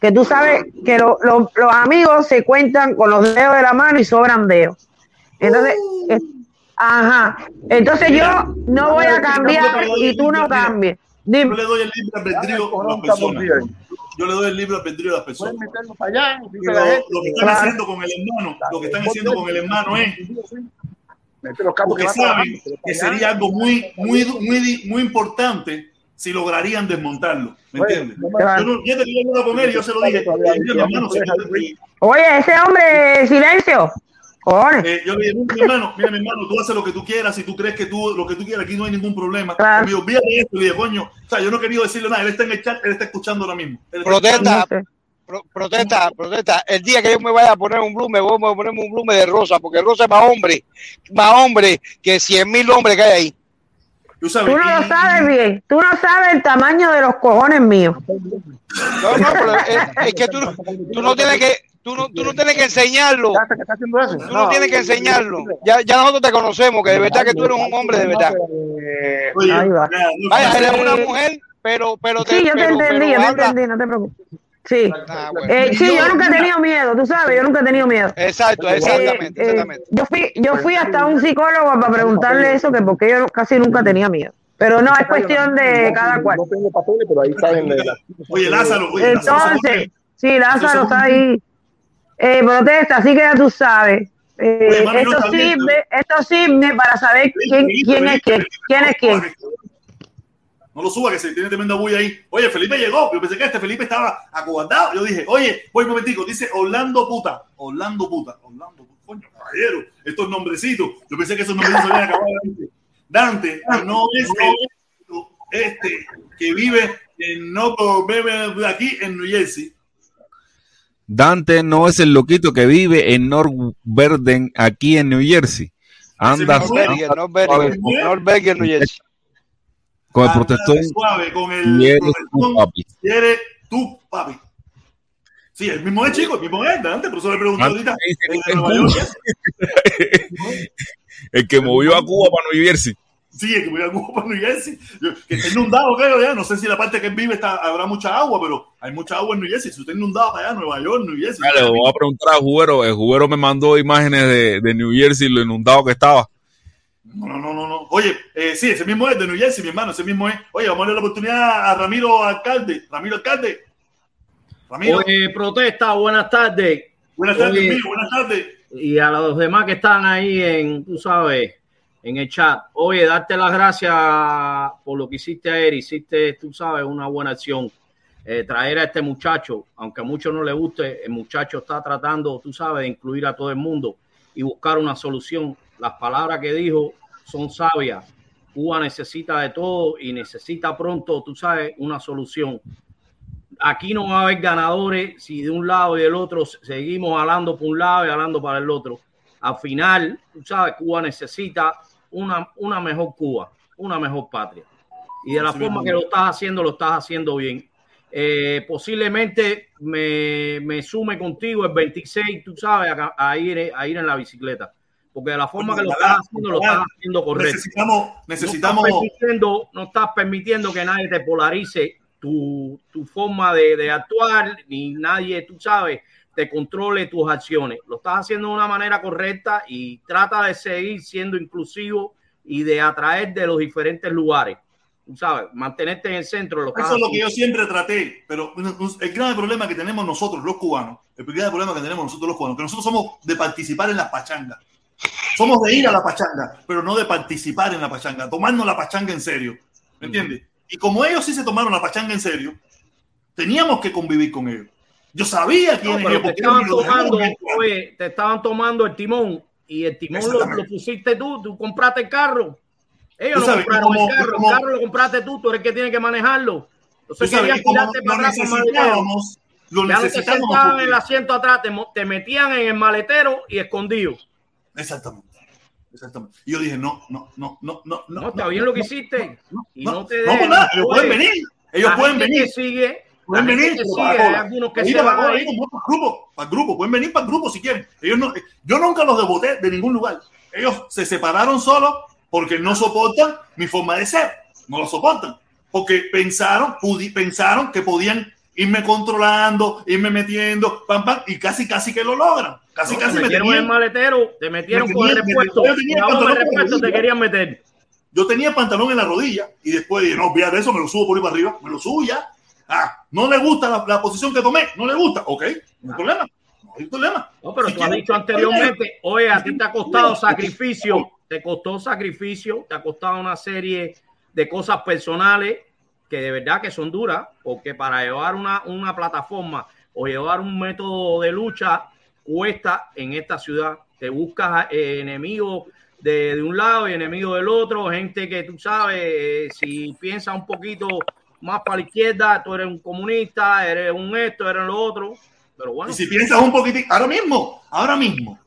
Que tú sabes que lo, lo, los amigos se cuentan con los dedos de la mano y sobran dedos. Entonces, es, ajá. Entonces yo no voy a cambiar y tú no cambies. Dime. Yo le doy el libre albedrío a las personas yo le doy el libro albedrío a las personas. Allá, lo, lo, que están haciendo con el hermano, lo que están haciendo con el hermano es porque saben que sería algo muy, muy, muy, muy importante si lograrían desmontarlo. ¿Me entiendes? Yo, no, yo tenía con él y yo se lo dije. Oye, ese hombre, silencio. Eh, yo le dije, mi hermano, mira, mi hermano, tú haces lo que tú quieras, si tú crees que tú, lo que tú quieras, aquí no hay ningún problema. Claro. Me olvídate de esto, le dije, coño, o sea, yo no quería decirle nada, él está en el chat, él está escuchando ahora mismo. Protesta, pro, protesta, protesta. El día que yo me vaya a poner un blume, voy a ponerme un blume de rosa, porque rosa es más hombre, más hombre que cien mil hombres que hay ahí. Tú, sabes, tú no lo sabes bien, tú no sabes el tamaño de los cojones míos. No, no, pero es, es que tú, tú no tienes que, Tú no, tú no tienes que enseñarlo. Tú no, tienes que enseñarlo. Ya, ya nosotros te conocemos, que de verdad que tú eres un hombre de verdad. Vaya, eres una mujer, pero, pero te, Sí, yo te entendí, yo te entendí, no te preocupes. Sí. Ah, bueno. eh, sí, yo nunca he tenido miedo, tú sabes, yo nunca he tenido miedo. Exacto, exactamente, eh, exactamente. Eh, yo fui, yo fui hasta un psicólogo para preguntarle eso, que porque yo casi nunca tenía miedo. Pero no, es cuestión de cada cual. No tengo papeles, pero ahí está Oye, Lázaro, oye, Entonces, sí, Lázaro está ahí eh, protesta, así que ya tú sabes. Eh, esto, sirve, esto sirve para saber quién, quién es quién, quién es quién. No lo suba, que se tiene tremenda bulla ahí. Oye, Felipe llegó. Yo pensé que este Felipe estaba acobardado. Yo dije, oye, voy un momentico. Dice Orlando Puta. Orlando Puta. Orlando Puta. Coño, caballero. Estos nombrecitos. Yo pensé que esos nombrecitos habían acabado. Dante no es este que vive en no aquí en New Jersey. Dante no es el loquito que vive en North Verden, aquí en New Jersey. Anda, North Bergen, New Jersey. Con el protector. Suave, con el y tu papi. Eres tú, papi. Sí, el mismo es chico, el mismo es Dante, por eso le pregunto ahorita. el que movió a Cuba para New Jersey. Sí, es que voy a Cuba para New Jersey. Que está inundado, creo, ya. No sé si la parte que él vive está, habrá mucha agua, pero hay mucha agua en New Jersey. Si usted inundado para allá, Nueva York, New Jersey. Dale, voy a preguntar a Juguero. El Juguero me mandó imágenes de, de New Jersey, lo inundado que estaba. No, no, no, no, no. Oye, eh, sí, ese mismo es de New Jersey, mi hermano, ese mismo es. Oye, vamos a darle la oportunidad a Ramiro Alcalde. Ramiro Alcalde. Ramiro. Oye, protesta, buenas tardes. Buenas tardes, Oye, buenas tardes. Y a los demás que están ahí en, tú sabes, en el chat. Oye, darte las gracias por lo que hiciste ayer. Hiciste, tú sabes, una buena acción. Eh, traer a este muchacho, aunque a muchos no le guste, el muchacho está tratando, tú sabes, de incluir a todo el mundo y buscar una solución. Las palabras que dijo son sabias. Cuba necesita de todo y necesita pronto, tú sabes, una solución. Aquí no va a haber ganadores si de un lado y del otro seguimos hablando por un lado y hablando para el otro. Al final, tú sabes, Cuba necesita una, una mejor Cuba, una mejor patria. Y de la Así forma que lo estás haciendo, lo estás haciendo bien. Eh, posiblemente me, me sume contigo el 26, tú sabes, a, a ir, a ir en la bicicleta. Porque de la forma que lo estás haciendo, lo estás haciendo correcto. Necesitamos, necesitamos. No estás permitiendo, no estás permitiendo que nadie te polarice tu, tu forma de, de actuar, ni nadie, tú sabes, te controle tus acciones. Lo estás haciendo de una manera correcta y trata de seguir siendo inclusivo y de atraer de los diferentes lugares. Tú sabes, mantenerte en el centro. Lo estás Eso es lo que yo siempre traté, pero el grave problema que tenemos nosotros los cubanos, el grave problema que tenemos nosotros los cubanos, que nosotros somos de participar en las pachangas. Somos de ir a la pachanga, pero no de participar en la pachanga, tomarnos la pachanga en serio. ¿Me entiendes? Y como ellos sí se tomaron la pachanga en serio, teníamos que convivir con ellos. Yo sabía No, pero ellos, te estaban tomando, oye, te estaban tomando el timón y el timón lo, pusiste tú, tú compraste el carro. Ellos no y compraron como- el carro, como- el carro lo compraste tú, tú eres el que tiene que manejarlo. Entonces querías y tirarte para atrás lo Ya no te sentaban en el asiento atrás, te, te metían en el maletero y escondido. Exactamente. Exactamente. Y yo dije, no, no, no, no, no. No, está bien lo que hiciste. y no, te No, dejes. nada, ellos pueden venir. Ellos pueden venir. que sigue, Pueden venir. hay algunos que se van para el grupo, para el grupo. Pueden venir para el grupo si quieren. Ellos no, yo nunca los devoté de ningún lugar. Ellos se separaron solos porque no soportan mi forma de ser. No lo soportan. Porque pensaron, pensaron que podían irme controlando, irme metiendo, pam, pam, y casi, casi que lo logran. Casi, No, casi te me metieron en el maletero, te metieron Me con el tenían- me- repuesto. yo tenía repuesto te querían meter. Yo tenía el pantalón en la rodilla y después dije, no, olvídate de eso, me lo subo por ahí para arriba, me lo subo ya. Ah, no le gusta la, la posición que tomé, no le gusta, ok, no hay problema, no hay problema. No, pero Si tú has dicho anteriormente, oye, a ti te ha costado sacrificio, te costó sacrificio, te ha costado una serie de cosas personales que de verdad que son duras, porque para llevar una, una plataforma o llevar un método de lucha cuesta en esta ciudad. Te buscas eh, enemigos de, de un lado y enemigos del otro, gente que tú sabes, eh, si piensas un poquito más para la izquierda, tú eres un comunista, eres un esto, eres lo otro. Pero bueno. Y si piensas un poquitín, ahora mismo, ahora mismo,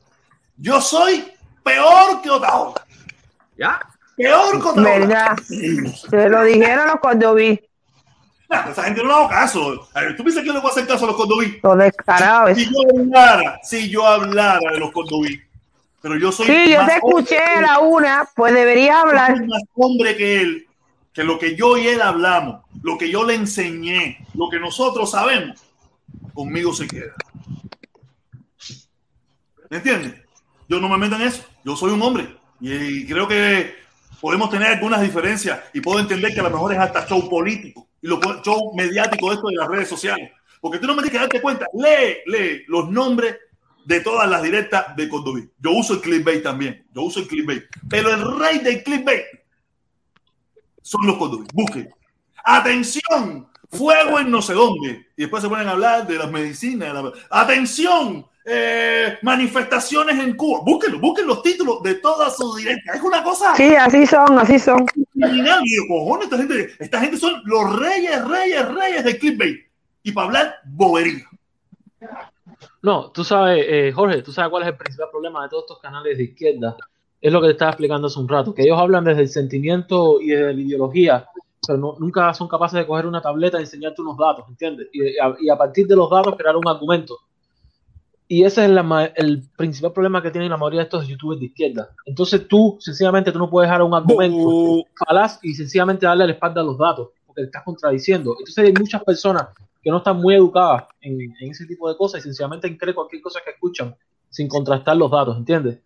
yo soy peor que Otaola. ¿Ya? Peor que Otaola. ¿Verdad? Se lo dijeron los cordoví, Nah, esa gente no le hago caso. A ver, ¿Tú piensas que yo le voy a hacer caso a los cordobí? los descarados. Si yo hablara, si yo hablara de los cordobí, pero yo soy Sí, yo más te escuché a la una, pues deberías hablar. soy más hombre que él, que lo que yo y él hablamos, lo que yo le enseñé, lo que nosotros sabemos, conmigo se queda. ¿Me entiendes? Yo no me meto en eso. Yo soy un hombre y creo que podemos tener algunas diferencias y puedo entender que a lo mejor es hasta show político y lo show mediático esto de las redes sociales. Porque tú no me tienes que darte cuenta. Lee, lee los nombres de todas las directas de Cordoví. Yo uso el clickbait también. Yo uso el clickbait. Pero el rey del clickbait son los Cordoví. Busquen. Atención, fuego en no sé dónde. Y después se ponen a hablar de las medicinas. de la- Atención, eh, manifestaciones en Cuba. Búsquenlo, busquen los títulos de todas sus directas. Es una cosa Sí, así son, así son. criminal. Y yo, cojones, esta gente, esta gente son los reyes, reyes, reyes del clickbait. Y para hablar bobería. No, tú sabes, eh, Jorge, tú sabes cuál es el principal problema de todos estos canales de izquierda. Es lo que te estaba explicando hace un rato, que ellos hablan desde el sentimiento y desde la ideología, pero no- nunca son capaces de coger una tableta y enseñarte unos datos, ¿entiendes? Y a, y a partir de los datos crear un argumento. Y ese es la el principal problema que tienen la mayoría de estos youtubers de izquierda. Entonces tú, sencillamente, tú no puedes dar un argumento falaz y sencillamente darle la espalda a los datos, porque te estás contradiciendo. Entonces hay muchas personas que no están muy educadas en, en ese tipo de cosas y sencillamente creen cualquier cosa que escuchan sin contrastar los datos, ¿entiendes?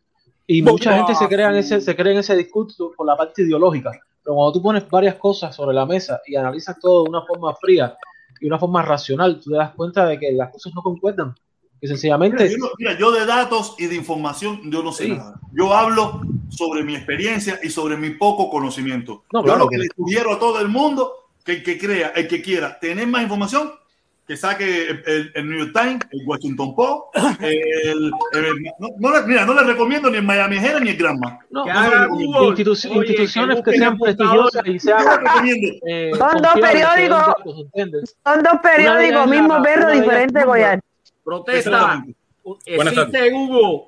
Y mucha gente se crea en ese, se cree en ese discurso por la parte ideológica. Pero cuando tú pones varias cosas sobre la mesa y analizas todo de una forma fría y una forma racional, tú te das cuenta de que las cosas no concuerdan. Que sencillamente. Mira, yo, no- mira, yo de datos y de información, yo no sé nada. Yo hablo sobre mi experiencia y sobre mi poco conocimiento. No, yo claro, lo que que- le sugiero a todo el mundo, que el que crea, el que quiera tener más información, que saque el, New York Times, el Washington Post, el, el- no, no le- mira, no le recomiendo ni el Miami Herald ni el Granma. No, institu- Oye, instituciones que que sean prestigiosas y se recomiendo. eh, Son dos periódicos. Son dos periódicos, mismo perro, diferente collar. Protesta. Existe Google.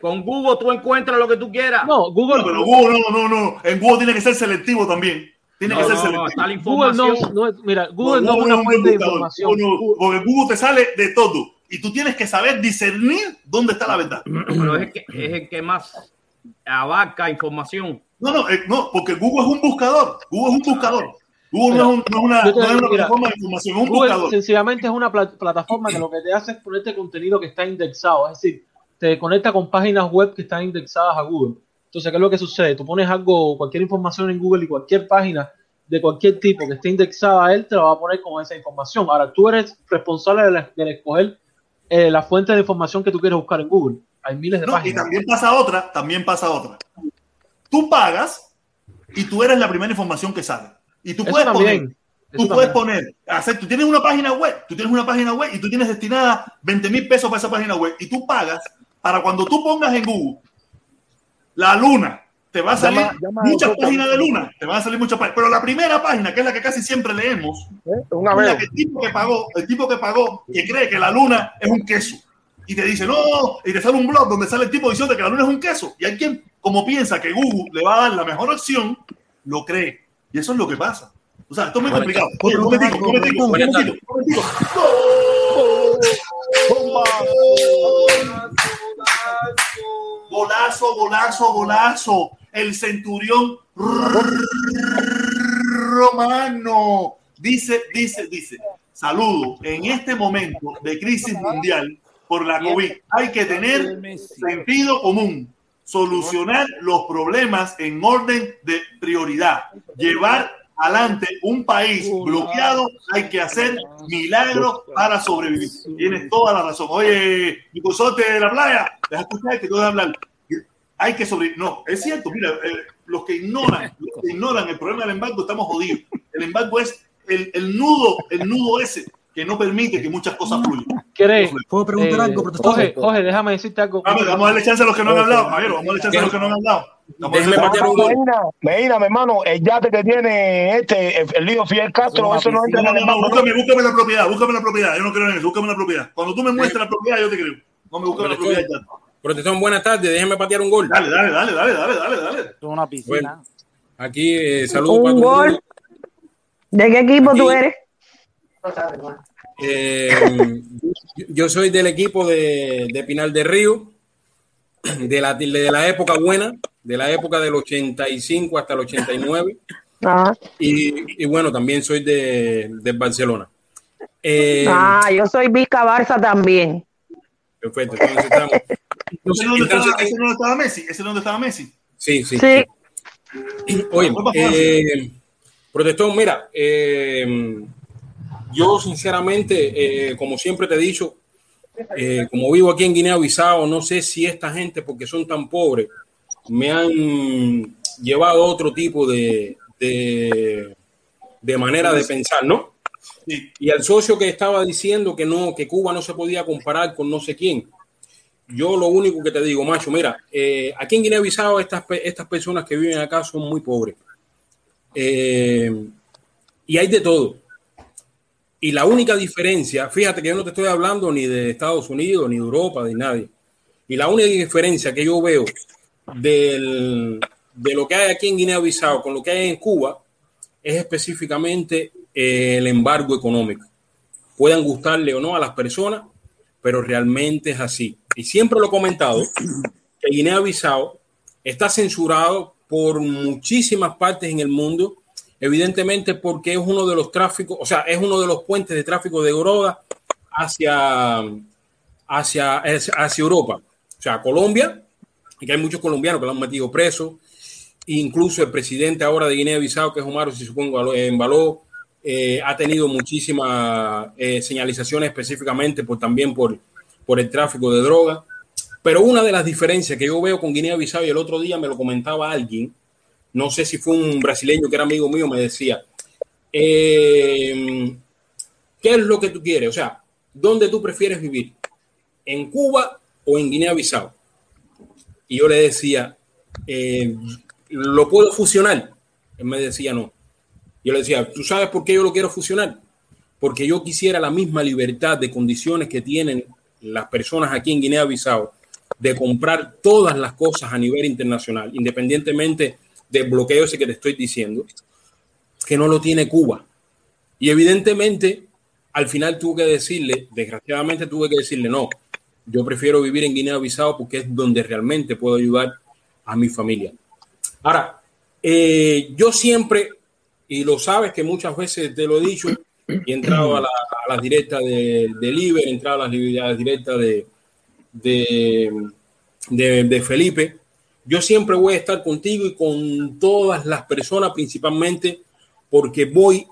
Con Google tú encuentras lo que tú quieras. No, Google. No, pero Google no, no, no. En Google tiene que ser selectivo también. Tiene No, que ser no, Google no, mira, Google no, No, es una fuente de buscador. información. Porque Google te sale de todo. Y tú tienes que saber discernir dónde está la verdad. Pero es el que, es el que más abarca información. No, no, eh, no, porque Google es un buscador. Google es un buscador. Google no es, un- no es una, Yo te- no es una mira, plataforma de información, es un Google buscador. sencillamente es una pla- plataforma que lo que te hace es ponerte contenido que está indexado, es decir, te conecta con páginas web que están indexadas a Google. Entonces, ¿qué es lo que sucede? Tú pones algo, cualquier información en Google y cualquier página de cualquier tipo que esté indexada a él, te lo va a poner con esa información. Ahora, tú eres responsable de, la- de escoger eh, la fuente de información que tú quieres buscar en Google. Hay miles de No, y páginas. también pasa otra, también pasa otra. Tú pagas y tú eres la primera información que sale. Y tú Eso puedes también, poner, eso tú puedes también. poner, hacer, tú tienes una página web, tú tienes una página web y tú tienes destinada 20 mil pesos para esa página web y tú pagas para cuando tú pongas en Google la luna, te va a salir Llama- llama muchas páginas de luna, te van a salir muchas páginas, pero la primera página, que es la que casi siempre leemos, Una es vez. la que el tipo que pagó, el tipo que pagó, que cree que la luna es un queso. Y te dice, no, y te sale un blog donde sale el tipo diciendo que la luna es un queso. Y hay quien, como piensa que Google le va a dar la mejor opción, lo cree. Y eso es lo que pasa. O sea, esto es muy complicado. Oye, un momentico, un momentico, un momentico, un momentico. Golazo, golazo, golazo. El centurión romano. Dice, dice, dice. Saludo. En este momento de crisis mundial por la COVID, hay que tener sentido común. Solucionar los problemas en orden de prioridad. Llevar adelante un país bloqueado, hay que hacer milagros para sobrevivir. Tienes toda la razón. Oye, mi consorte de la playa, escuchar que te voy a hablar. Hay que sobrevivir. No, es cierto, mira, eh, los que ignoran, los que ignoran el problema del embargo, estamos jodidos. El embargo es el, el nudo, el nudo ese que no permite que muchas cosas fluyan. ¿Quieres? ¿Puedo preguntar eh, algo, protestón? Jorge, Jorge, déjame decirte algo. Vamos, vamos a darle chance a los que no han hablado, caballero. Vamos a darle chance a los que no han hablado. Déjeme un gol. Medina, Medina, mi hermano, el yate que tiene este, el, lío Fidel Castro, eso no entra No, no, no, embargo, ¿no? búscame, búscame la propiedad, búscame la propiedad. Yo no creo en eso, búscame la propiedad. Cuando tú me muestres la propiedad, yo te creo. No me busques la propiedad ya. Protestón, buenas tardes. Déjeme patear un gol. Dale, dale, dale, dale, dale, dale, dale. Una Bueno, aquí eh, saludos para gol. ¿De qué equipo tú eres? Eh, yo soy del equipo de, de Pinal de Río, de la, de la época buena, de la época del 85 hasta el 89. Ah, Y, y bueno, también soy de, de Barcelona. Eh, ah, yo soy Vizca Barça también. Perfecto, entonces estamos. ¿Ese es donde estaba, Entonces, ese es donde estaba Messi? ¿Ese es donde estaba Messi? Sí, sí. Sí. Oye, eh, protestón, mira, eh, yo sinceramente, eh, como siempre te he dicho, eh, como vivo aquí en Guinea-Bissau, no sé si esta gente, porque son tan pobres, me han llevado a otro tipo de, de, de manera de pensar, ¿no? Y al socio que estaba diciendo que no, que Cuba no se podía comparar con no sé quién. Yo lo único que te digo, macho, mira, eh, aquí en Guinea-Bissau estas, estas personas que viven acá son muy pobres. Eh, y hay de todo. Y la única diferencia, fíjate que yo no te estoy hablando ni de Estados Unidos, ni de Europa, de nadie. Y la única diferencia que yo veo del- de lo que hay aquí en Guinea-Bissau con lo que hay en Cuba es específicamente eh, el embargo económico. Puedan gustarle o no a las personas, pero realmente es así. Y siempre lo he comentado, que Guinea-Bissau está censurado por muchísimas partes en el mundo, evidentemente porque es uno de los tráficos, o sea, es uno de los puentes de tráfico de droga hacia, hacia, hacia Europa. O sea, Colombia y que hay muchos colombianos que lo han metido preso. Incluso el presidente ahora de Guinea-Bissau, que es Omar, si supongo, en Baló, eh, ha tenido muchísimas eh, señalizaciones específicamente por, también por, por el tráfico de droga. Pero una de las diferencias que yo veo con Guinea-Bissau, y el otro día me lo comentaba alguien, no sé si fue un brasileño que era amigo mío, me decía, eh, ¿qué es lo que tú quieres? O sea, ¿dónde tú prefieres vivir? ¿En Cuba o en Guinea-Bissau? Y yo le decía, eh, ¿lo puedo fusionar? Él me decía, no. Yo le decía, ¿tú sabes por qué yo lo quiero fusionar? Porque yo quisiera la misma libertad de condiciones que tienen las personas aquí en Guinea-Bissau de comprar todas las cosas a nivel internacional, independientemente del bloqueo ese que te estoy diciendo, que no lo tiene Cuba. Y evidentemente, al final tuve que decirle, desgraciadamente tuve que decirle, no, yo prefiero vivir en Guinea-Bissau porque es donde realmente puedo ayudar a mi familia. Ahora, eh, yo siempre, y lo sabes que muchas veces te lo he dicho, y he entrado a, la, a las directas de, de Liber, he entrado a las, a las directas de, de, de, de Felipe, yo siempre voy a estar contigo y con todas las personas, principalmente porque voy,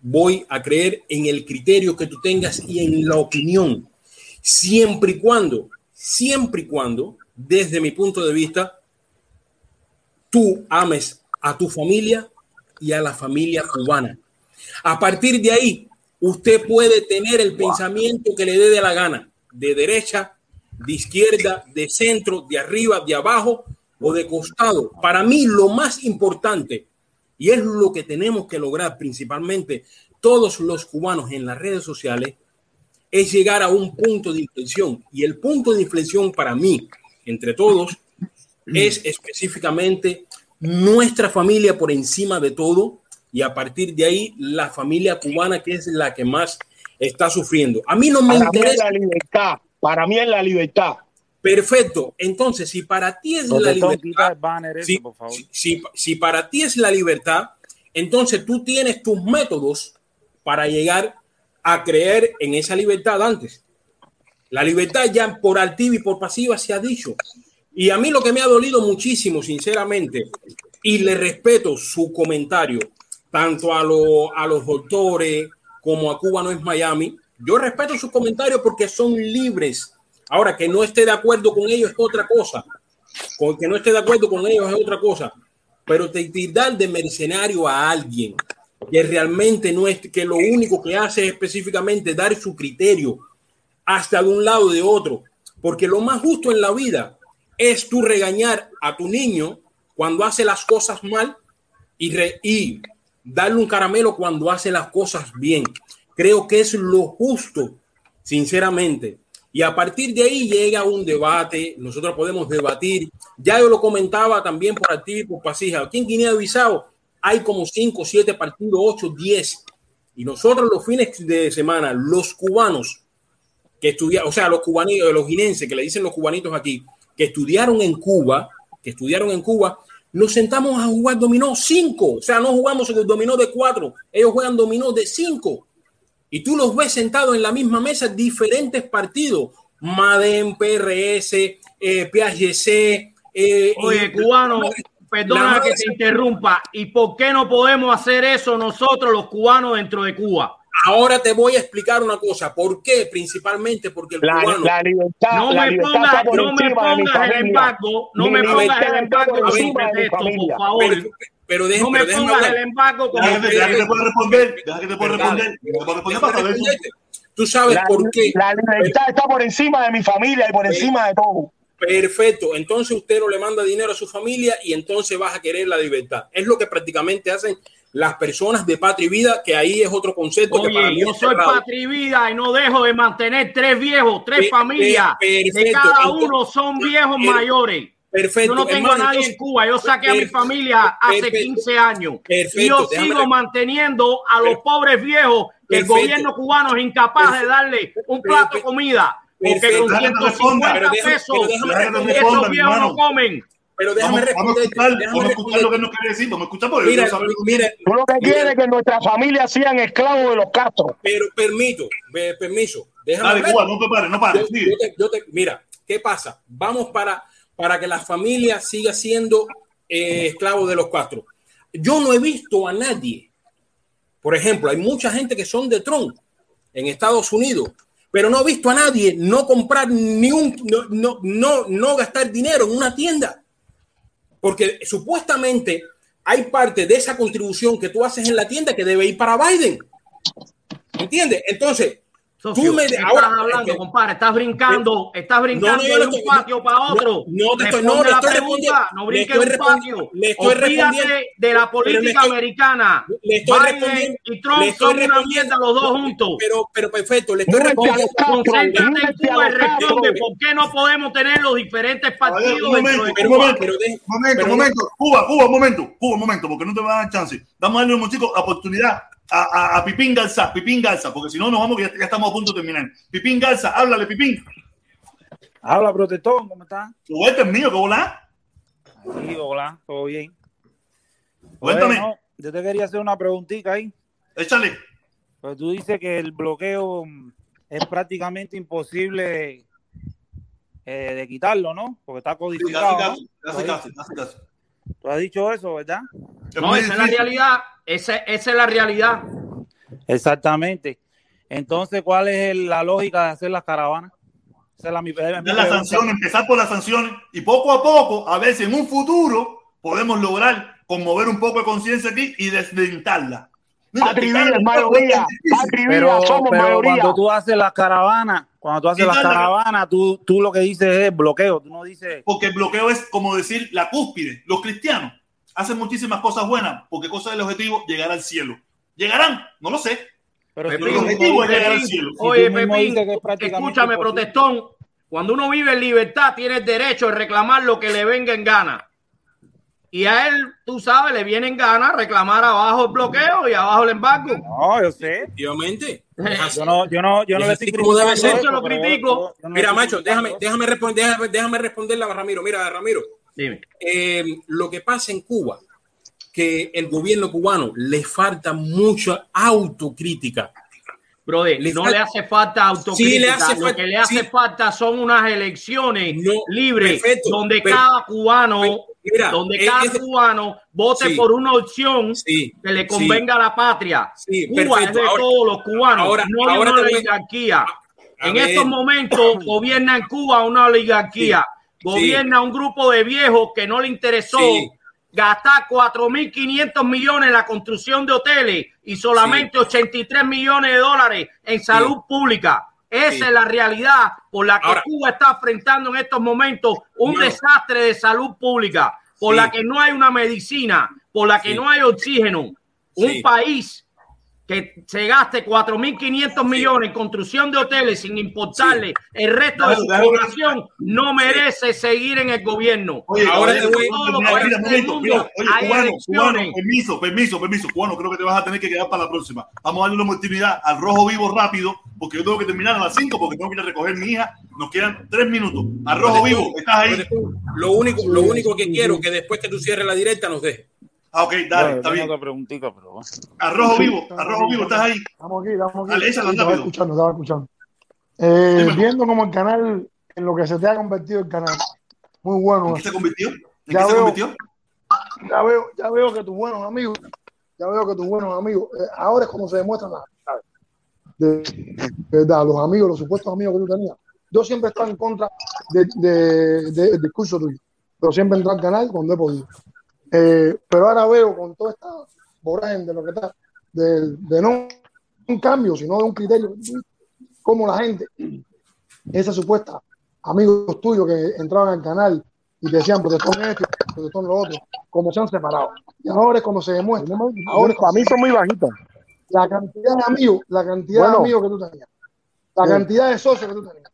voy a creer en el criterio que tú tengas y en la opinión, siempre y cuando, siempre y cuando, desde mi punto de vista, tú ames a tu familia y a la familia cubana. A partir de ahí, usted puede tener el pensamiento que le dé de la gana, de derecha, de izquierda, de centro, de arriba, de abajo o de costado. Para mí lo más importante, y es lo que tenemos que lograr principalmente todos los cubanos en las redes sociales, es llegar a un punto de inflexión. Y el punto de inflexión para mí, entre todos, es específicamente nuestra familia por encima de todo y a partir de ahí la familia cubana que es la que más está sufriendo. A mí no me Para mí es interesa. la libertad. Para mí es la libertad. Perfecto. Entonces, si para ti es la Protestón, quita libertad, si, por favor. si- si- si para ti es la libertad, entonces tú tienes tus métodos para llegar a creer en esa libertad antes. La libertad ya por activa y por pasiva se ha dicho. Y a mí lo que me ha dolido muchísimo, sinceramente, y le respeto su comentario, tanto a, lo- a los doctores como a Cuba no es Miami, yo respeto sus comentarios porque son libres. Ahora, que no esté de acuerdo con ellos es otra cosa. Con que no esté de acuerdo con ellos es otra cosa. Pero te tirar de mercenario a alguien que realmente no es, que lo único que hace es específicamente dar su criterio hasta de un lado o de otro. Porque lo más justo en la vida es tú regañar a tu niño cuando hace las cosas mal y, re- y darle un caramelo cuando hace las cosas bien. Creo que es lo justo, sinceramente. Y a partir de ahí llega un debate, nosotros podemos debatir. Ya yo lo comentaba también por activa y por pasija. Aquí en Guinea-Bissau hay como 5, 7 partidos, 8, 10. Y nosotros los fines de semana, los cubanos que estudiaron, o sea, los cubanitos, los guinenses, que le dicen los cubanitos aquí, que estudiaron en Cuba, que estudiaron en Cuba, nos sentamos a jugar dominó 5. O sea, no jugamos el dominó de 4, ellos juegan dominó de 5 y tú los ves sentados en la misma mesa, diferentes partidos, Madem, PRS, eh, PHC. eh, Oye, y- cubano, perdona que te interrumpa. ¿Y por qué no podemos hacer eso nosotros, los cubanos, dentro de Cuba? Ahora te voy a explicar una cosa. ¿Por qué? Principalmente porque el La, cubano. la libertad, No la me pongas, está por no me encima de mi pongas el embargo, no me pongas el embargo con familia. por favor. Pero, pero déjame, No me pero pongas hablar. el embargo como Deja deja que te pueda responder. Deja que te pueda responder. Tú sabes La, por qué. la libertad está por encima de mi familia y por encima de todo. Perfecto. Entonces usted no le manda dinero a su familia y entonces vas a querer la libertad. Es lo que prácticamente hacen las personas de patria y vida, que ahí es otro concepto que para mí yo es soy patria y vida y no dejo de mantener tres viejos, tres Pe- familias. pe- De cada Entonces- uno son viejos per- mayores. Perfecto. Yo no tengo hermano, a nadie entonces- en Cuba. Yo saqué a mi familia hace perfecto. 15 años. Perfecto, Y yo sigo manteniendo a los pobres viejos que el gobierno cubano es incapaz de darle un plato de comida. Porque con Déjame que te responda, 150 pero déjame- pesos esos viejos no comen. Pero déjame Vamos, vamos a escuchar, déjame vamos a escuchar lo que nos quiere decir. Vamos a escuchar porque Mira, mira, Tú lo que mira, quieres es que nuestra familia sean esclavos de los Castro. pero permito, permiso, déjame Dale, hablar. Cuba, no te pares, no pares. Yo- te- yo te- mira, ¿qué pasa? Vamos para, para que la familia siga siendo eh, esclavo de los Castro. Yo no he visto a nadie, por ejemplo, hay mucha gente que son de Trump en Estados Unidos, pero no he visto a nadie no comprar ni un, no, no, no, no gastar dinero en una tienda, porque supuestamente hay parte de esa contribución que tú haces en la tienda que debe ir para Biden. ¿Entiendes? Entonces, Socio, tú me ¿qué ahora estás hablando, es que- compadre? Estás brincando, estás brincando no, yo de un estoy- patio para otro. no, te estoy- no, Responde le la estoy pregunta, respondiendo- no le brinques un patio. le estoy respondiendo- de la política estoy- americana. le estoy Biden respondiendo- y Trump le estoy son una respondiendo- mierda los dos juntos. Pero, pero perfecto, le estoy respondiendo. Concéntrate en Cuba y responde por qué no podemos tener los diferentes partidos un momento, dentro de un Cuba. momento, un momento, un momento. Cuba, Cuba, un momento, Cuba, un momento, porque no te van a dar chance. Vamos a darle un chico oportunidad a, a, a Pipín Garza, Pipín Garza, porque si no nos vamos, que ya, ya estamos a punto de terminar. Pipín Garza, háblale, Pipín. Habla, protector, ¿cómo estás? Tu vuelta es mío, ¿qué volá? Sí, hola, todo bien. Cuéntame. Bueno, yo te quería hacer una preguntita ahí. Échale. Pues tú dices que el bloqueo mm, es prácticamente imposible eh, de quitarlo, ¿no? Porque está Sí, codificado. casi, ¿no? casi, Tú casi, has- casi, casi. Tú has dicho eso, ¿verdad? No, esa es la realidad. Esa, esa es la realidad. Exactamente. Entonces, ¿cuál es el- la lógica de hacer las caravanas? Esa es la, mi, las sanciones, empezar por las sanciones y poco a poco, a ver si en un futuro podemos lograr conmover un poco de conciencia aquí y vida, el- mayoría. Somos pero mayoría. cuando tú haces las caravanas, cuando tú haces las caravanas, tú, tú lo que dices es bloqueo, tú no dices... Porque el bloqueo es como decir la cúspide. Los cristianos hacen muchísimas cosas buenas porque cosa del objetivo llegar al cielo. ¿Llegarán? No lo sé. Pero el objetivo es llegar al cielo. Oye, Pepín, escúchame, protestón. Cuando uno vive en libertad, tiene el derecho de reclamar lo que le venga en gana. Y a él, tú sabes, le viene en gana reclamar abajo el bloqueo y abajo el embargo. No, yo sé. Efectivamente. Yo no, yo no, yo no le estoy como debe criticando ser. Yo lo critico. yo- yo no le Mira, macho, criticando déjame, déjame, responder, déjame, déjame responderle a Ramiro. Mira, Ramiro, Dime. eh, lo que pasa en Cuba, que el gobierno cubano le falta mucha autocrítica. Brother, Le no falta- le hace falta autocrítica. Sí, le hace lo que le hace sí. falta son unas elecciones libres perfecto, donde pero- cada cubano, mira, donde es- cada es- cubano vote Sí. por una opción que le convenga a la patria. Cuba perfecto. es de Ahora- todos los cubanos, ahora- no ahora una oligarquía. A en ver. estos momentos gobierna en Cuba una oligarquía. Sí. Gobierna un grupo de viejos que no le interesó Sí. gastar 4.500 millones en la construcción de hoteles y solamente 83 millones de dólares en salud pública. Esa Sí. es la realidad por la que Ahora- Cuba está enfrentando en estos momentos un desastre de salud pública, por Sí. la que no hay una medicina, por la que Sí. no hay oxígeno. Un Sí. país que se gaste 4.500 millones en construcción de hoteles sin importarle el resto de su población, no merece seguir en el gobierno. Oye, Ahora te voy- permiso, permiso, permiso, cubano, creo que te vas a tener que quedar para la próxima. Vamos a darle una oportunidad al rojo vivo rápido, porque yo tengo que terminar a las 5 porque tengo que ir a recoger mi hija. Nos quedan 3 minutos. Al rojo vivo, estás ahí. Lo único, lo único que quiero que después que tú cierres la directa nos dejes. Ah, ok, dale, está bien. otra preguntita, pero bueno. Al rojo Sí. vivo, al rojo vivo, estás ahí. Estamos aquí, estamos aquí. Dale, Sí, estaba escuchando, estaba escuchando. Eh, viendo como el canal, en lo que se te ha convertido el canal. Muy bueno. ¿En qué se convirtió? ¿En Ya qué se veo- convirtió? Ya veo, ya veo que tus buenos amigos, ya veo que tus buenos amigos, eh, ahora es como se demuestran las de, verdad, los amigos, los supuestos amigos que tú tenías. Yo siempre he estado en contra de- de- de- del discurso tuyo, pero siempre entré al canal cuando he podido. Eh, pero ahora veo con toda esta vorágine de lo que está, de, de no un cambio, sino de un criterio, como la gente, esa supuesta amigos tuyos que entraban al canal y te decían protestón esto, protestón lo otro, como se han separado. Y ahora es cuando se demuestra. Ahora Para mí son muy bajitas. la cantidad de amigos, la cantidad Bueno. de amigos que tú tenías, la Sí. cantidad de socios que tú tenías.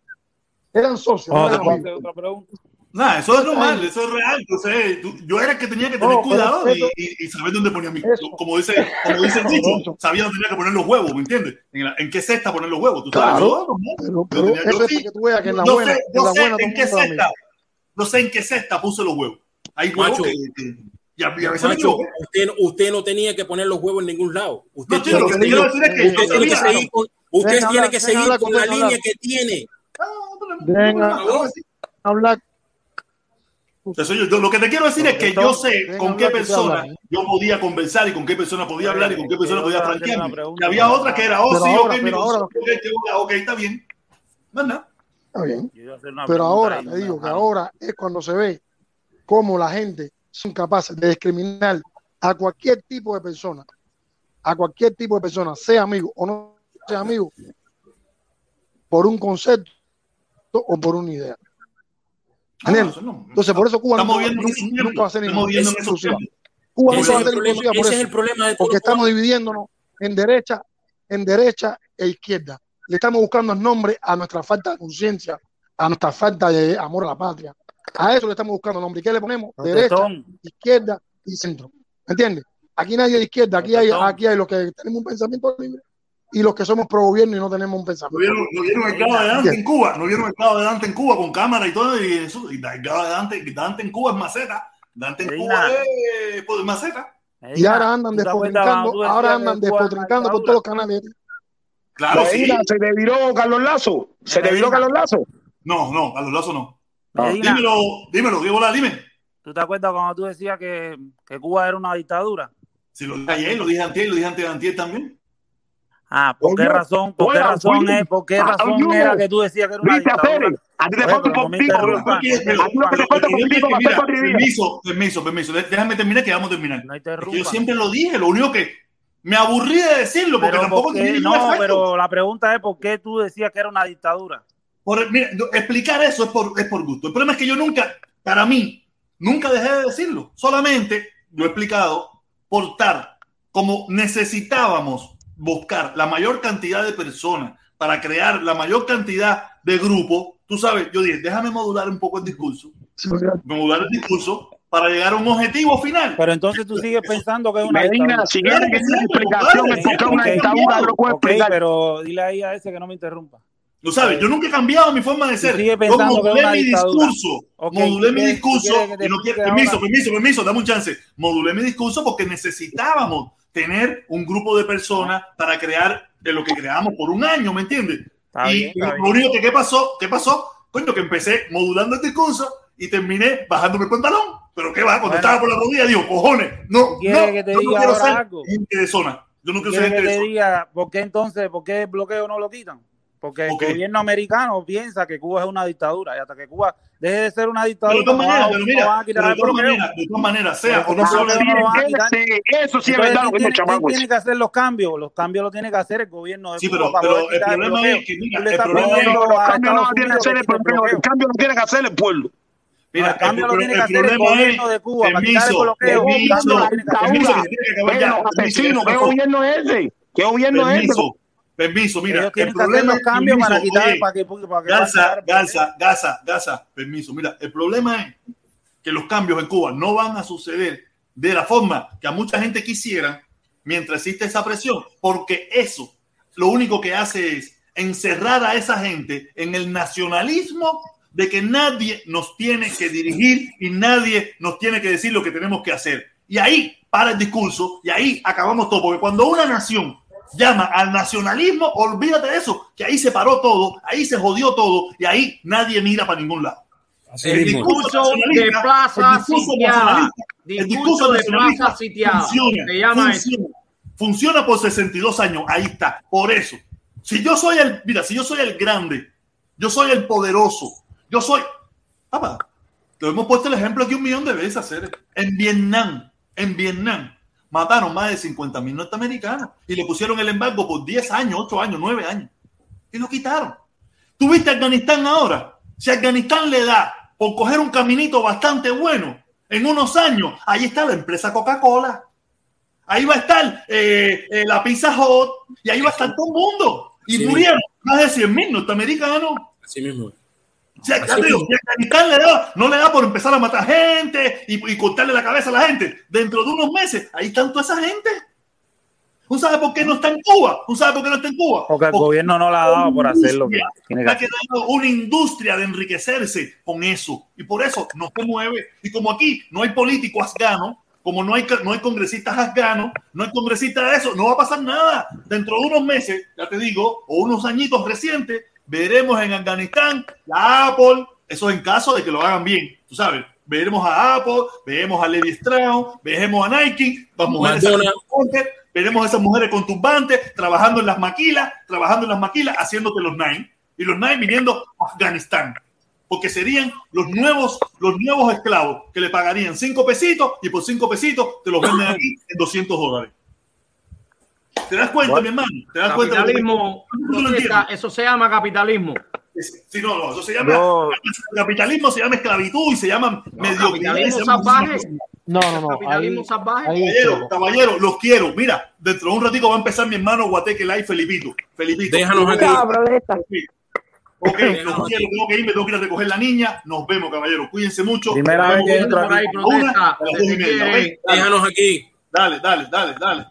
Eran socios, no Vamos, eran ¿te puedo hacer amigos. otra pregunta? Nada, eso es normal, eso es real. Yo, sé, tú- yo era el que tenía que tener No, cuidado y, eso- y- y saber dónde ponía mi. Eso. Como dice, como dice el dicho, sabía dónde tenía que poner los huevos, ¿me entiendes? En, la- en qué cesta poner los huevos, tú sabes. Claro, Yo, normal. pero, Yo pero tenía- eso yo es sí- para que tú veas que en la yo buena, sé, en yo la sé buena todo en el qué cesta, no sé en qué cesta puse los huevos. Hay huevos Macho, que, que- y a, y a veces me Macho, usted, usted no tenía que poner los huevos en ningún lado. Usted No, tiene que yo usted tiene que sabía. seguir con, usted tiene que seguir con la línea que tiene. Favor. hablar. Eso yo, yo- lo que te quiero decir es que yo sé con qué hablar, persona habla. yo podía conversar y con qué persona podía hablar y con qué persona podía pregunta. Y había otra que era, oh, Pero sí, ahora, ok, mi pero ahora- ok, está bien. Nada. Está bien. Pero ahora, no te digo que ahora es cuando se ve cómo la gente son capaces de discriminar a cualquier tipo de persona, a cualquier tipo de persona, sea amigo o no sea amigo, por un concepto o por una idea. ¿Entiendes? Entonces, por eso Cuba Estamos nunca, viendo nunca- nunca va a ser inclusiva. Cuba nunca va a es ser el problema- inclusiva por eso. el problema de porque estamos dividiéndonos en derecha, en derecha e izquierda. Le estamos buscando el nombre a nuestra falta de conciencia, a nuestra falta de amor a la patria. A eso le estamos buscando nombre. ¿Y qué le ponemos? Derecha, izquierda y centro. ¿Me entiendes? Aquí nadie de izquierda, aquí hay, aquí hay los que tenemos un pensamiento libre y los que somos pro gobierno y no tenemos un ¿No pensamiento vieron, libre. no vieron el Cabo de Dante en Cuba? ¿No vieron el Cabo de Dante en Cuba con cámara y todo? Y eso, y el Cabo de Dante, Dante en Cuba es maceta. Dante en. Cuba es pues, maceta. Y ahora andan ¿tú te acuerdas cuando despotricando, tú decías ahora andan despotricando por todos los canales. Claro, sí. Se te viró Carlos Lazo. Se te viró. Carlos Lazo. No, no, a los lazos no. Medina, Dímelo, dímelo, ¿qué bola? Dime. ¿tú te acuerdas cuando tú decías que, que Cuba era una dictadura? Si lo dije ayer, lo dije antes, lo dije antes de antier también. Ah, ¿por qué razón, por qué razón es, por qué razón era que tú decías que era una Viste, dictadura? Pérez, a ti te falta un poquito. A ti lo que te falta un poquito para hacer permiso, permiso, permiso. Déjame terminar que vamos a terminar. Yo siempre lo dije, lo único que me aburrí de decirlo, porque tampoco no, pero la pregunta es por qué tú decías que era una dictadura. Por- mira, explicar eso es por, es por gusto. El problema es que yo nunca, para mí, nunca dejé de decirlo. Solamente lo he explicado por tal como necesitábamos buscar la mayor cantidad de personas para crear la mayor cantidad de grupos. Tú sabes, yo dije, déjame modular un poco el discurso, modular el discurso para llegar a un objetivo final. Pero entonces tú sigues pensando que es una Medina, si quieres que tenga explicación es porque una dictadura, lo explicar. pero dile ahí a ese que no me interrumpa. Tú sabes, yo nunca he cambiado mi forma de ser. sigue Yo pensando que es modulé una mi discurso. Ok, modulé ¿tú mi discurso. y no quiero- permiso, permiso, permiso, dame un chance. Modulé mi discurso porque necesitábamos tener un grupo de personas para crear de lo que creamos por un año, ¿me entiendes? Está y bien, lo bien. único que ¿qué pasó, ¿qué pasó? Coño, que empecé modulando el discurso y terminé bajándome el pantalón. Pero qué va, cuando Bueno. estaba por la rodilla, digo, cojones, no, ¿Quieres no, que te yo no diga quiero ahora ser gente de zona. Yo no quiero ser ¿Quieres gente que de te zona. diga por qué entonces, por qué el bloqueo no lo quitan? Porque el gobierno americano piensa que Cuba es una dictadura y hasta que Cuba deje de ser una Pero de dictadura todas no maneras, no mira, pero de el todas bloqueo. maneras, de todas maneras, sea o no sea bloqueo no lo Eso sí es verdad lo ¿quién que tiene, el que hacer los cambios? Los cambios los tiene que hacer el gobierno de Sí, Cuba pero, poder el quitar el problema bloqueo. es que, mira, el problema No, es no, los cambios no los tiene que hacer que el el pueblo, bloqueo. el cambio lo tiene que hacer el pueblo. No, Mira, el cambio el, lo tiene que el hacer el problema gobierno es, de Cuba para quitar el permiso, bloqueo. El permiso, cambio lo tiene que hacer. permiso, dictadura. que tiene que acabar Ven, ya, los permiso, asesinos, que ¿qué eso- gobierno es ese? ¿Qué gobierno es ese? permiso, permiso, mira, Ellos el problema es, cambios para permiso, quitar, oye, para que, para que Gaza. Gaza, Gaza, Gaza, permiso, mira, el problema es que los cambios en Cuba no van a suceder de la forma que a mucha gente quisiera mientras existe esa presión, porque eso lo único que hace es encerrar a esa gente en el nacionalismo de que nadie nos tiene que dirigir y nadie nos tiene que decir lo que tenemos que hacer. Y ahí para el discurso y ahí acabamos todo, porque cuando una nación llama al nacionalismo, olvídate de eso, que ahí se paró todo, ahí se jodió todo y ahí nadie mira para ningún lado. Así El discurso de nacionalista, plaza el discurso sitiada. el Discurso de nacionalista plaza sitiada. funciona, Se llama funciona, funciona por 62 años, ahí está, por eso. Si yo soy el, mira, si yo soy el grande, yo soy el poderoso, yo soy, papá, lo hemos puesto el ejemplo aquí un millón de veces, hacer en Vietnam, en Vietnam, mataron más de 50 mil norteamericanos y le pusieron el embargo por 10 años, 8 años, 9 años y lo quitaron. ¿Tú viste Afganistán ahora? Si Afganistán le da por coger un caminito bastante bueno, en unos años, ahí está la empresa Coca-Cola. Ahí va a estar eh, eh, la Pizza Hut y ahí va a estar todo el mundo. Y Sí. murieron más de 100 mil norteamericanos. Así mismo. Así te digo, si Afganistán le da, no le da por empezar a matar gente y, y cortarle la cabeza a la gente. Dentro de unos meses, ahí están toda esa gente. ¿Tú sabes por qué no está en Cuba? ¿Tú sabes por qué no está en Cuba? Porque el gobierno no le ha dado por hacer lo que tiene que hacer. quedado una industria de enriquecerse con eso. Y por eso no se mueve. Y como aquí no hay político afgano, como no hay, no hay congresistas afganos, no hay congresistas de eso, no va a pasar nada. Dentro de unos meses, ya te digo, o unos añitos recientes, veremos en Afganistán la Apple, eso en caso de que lo hagan bien, tú sabes, veremos a Apple, veremos a Levi Strauss, veremos a Nike, las mujeres veremos a esas mujeres con turbantes trabajando en las maquilas, trabajando en las maquilas, haciéndote los nine y los nine viniendo a Afganistán. Porque serían los nuevos, los nuevos esclavos que le pagarían cinco pesitos y por cinco pesitos te los venden aquí en 200 dólares. ¿Te das cuenta, mi hermano? ¿Te das cuenta? Capitalismo, eso se llama capitalismo. Sí, no, no, eso se llama No. capitalismo, se llama esclavitud y se llama mediocridad. capitalismo salvaje. No, no, no. Capitalismo Ahí, salvaje. ahí Caballero, caballero, los quiero. Mira, dentro de un ratico va a empezar mi hermano Guateque Live, Felipito. Felipito. Déjanos aquí. Ok, los quiero, tengo que irme, tengo que ir a recoger la niña. Nos vemos, caballero. Cuídense mucho. Primera vez que entro por ahí, una, Protesta. a las dos y media, ¿ok? Dale, Déjanos aquí. Dale, dale, dale, dale.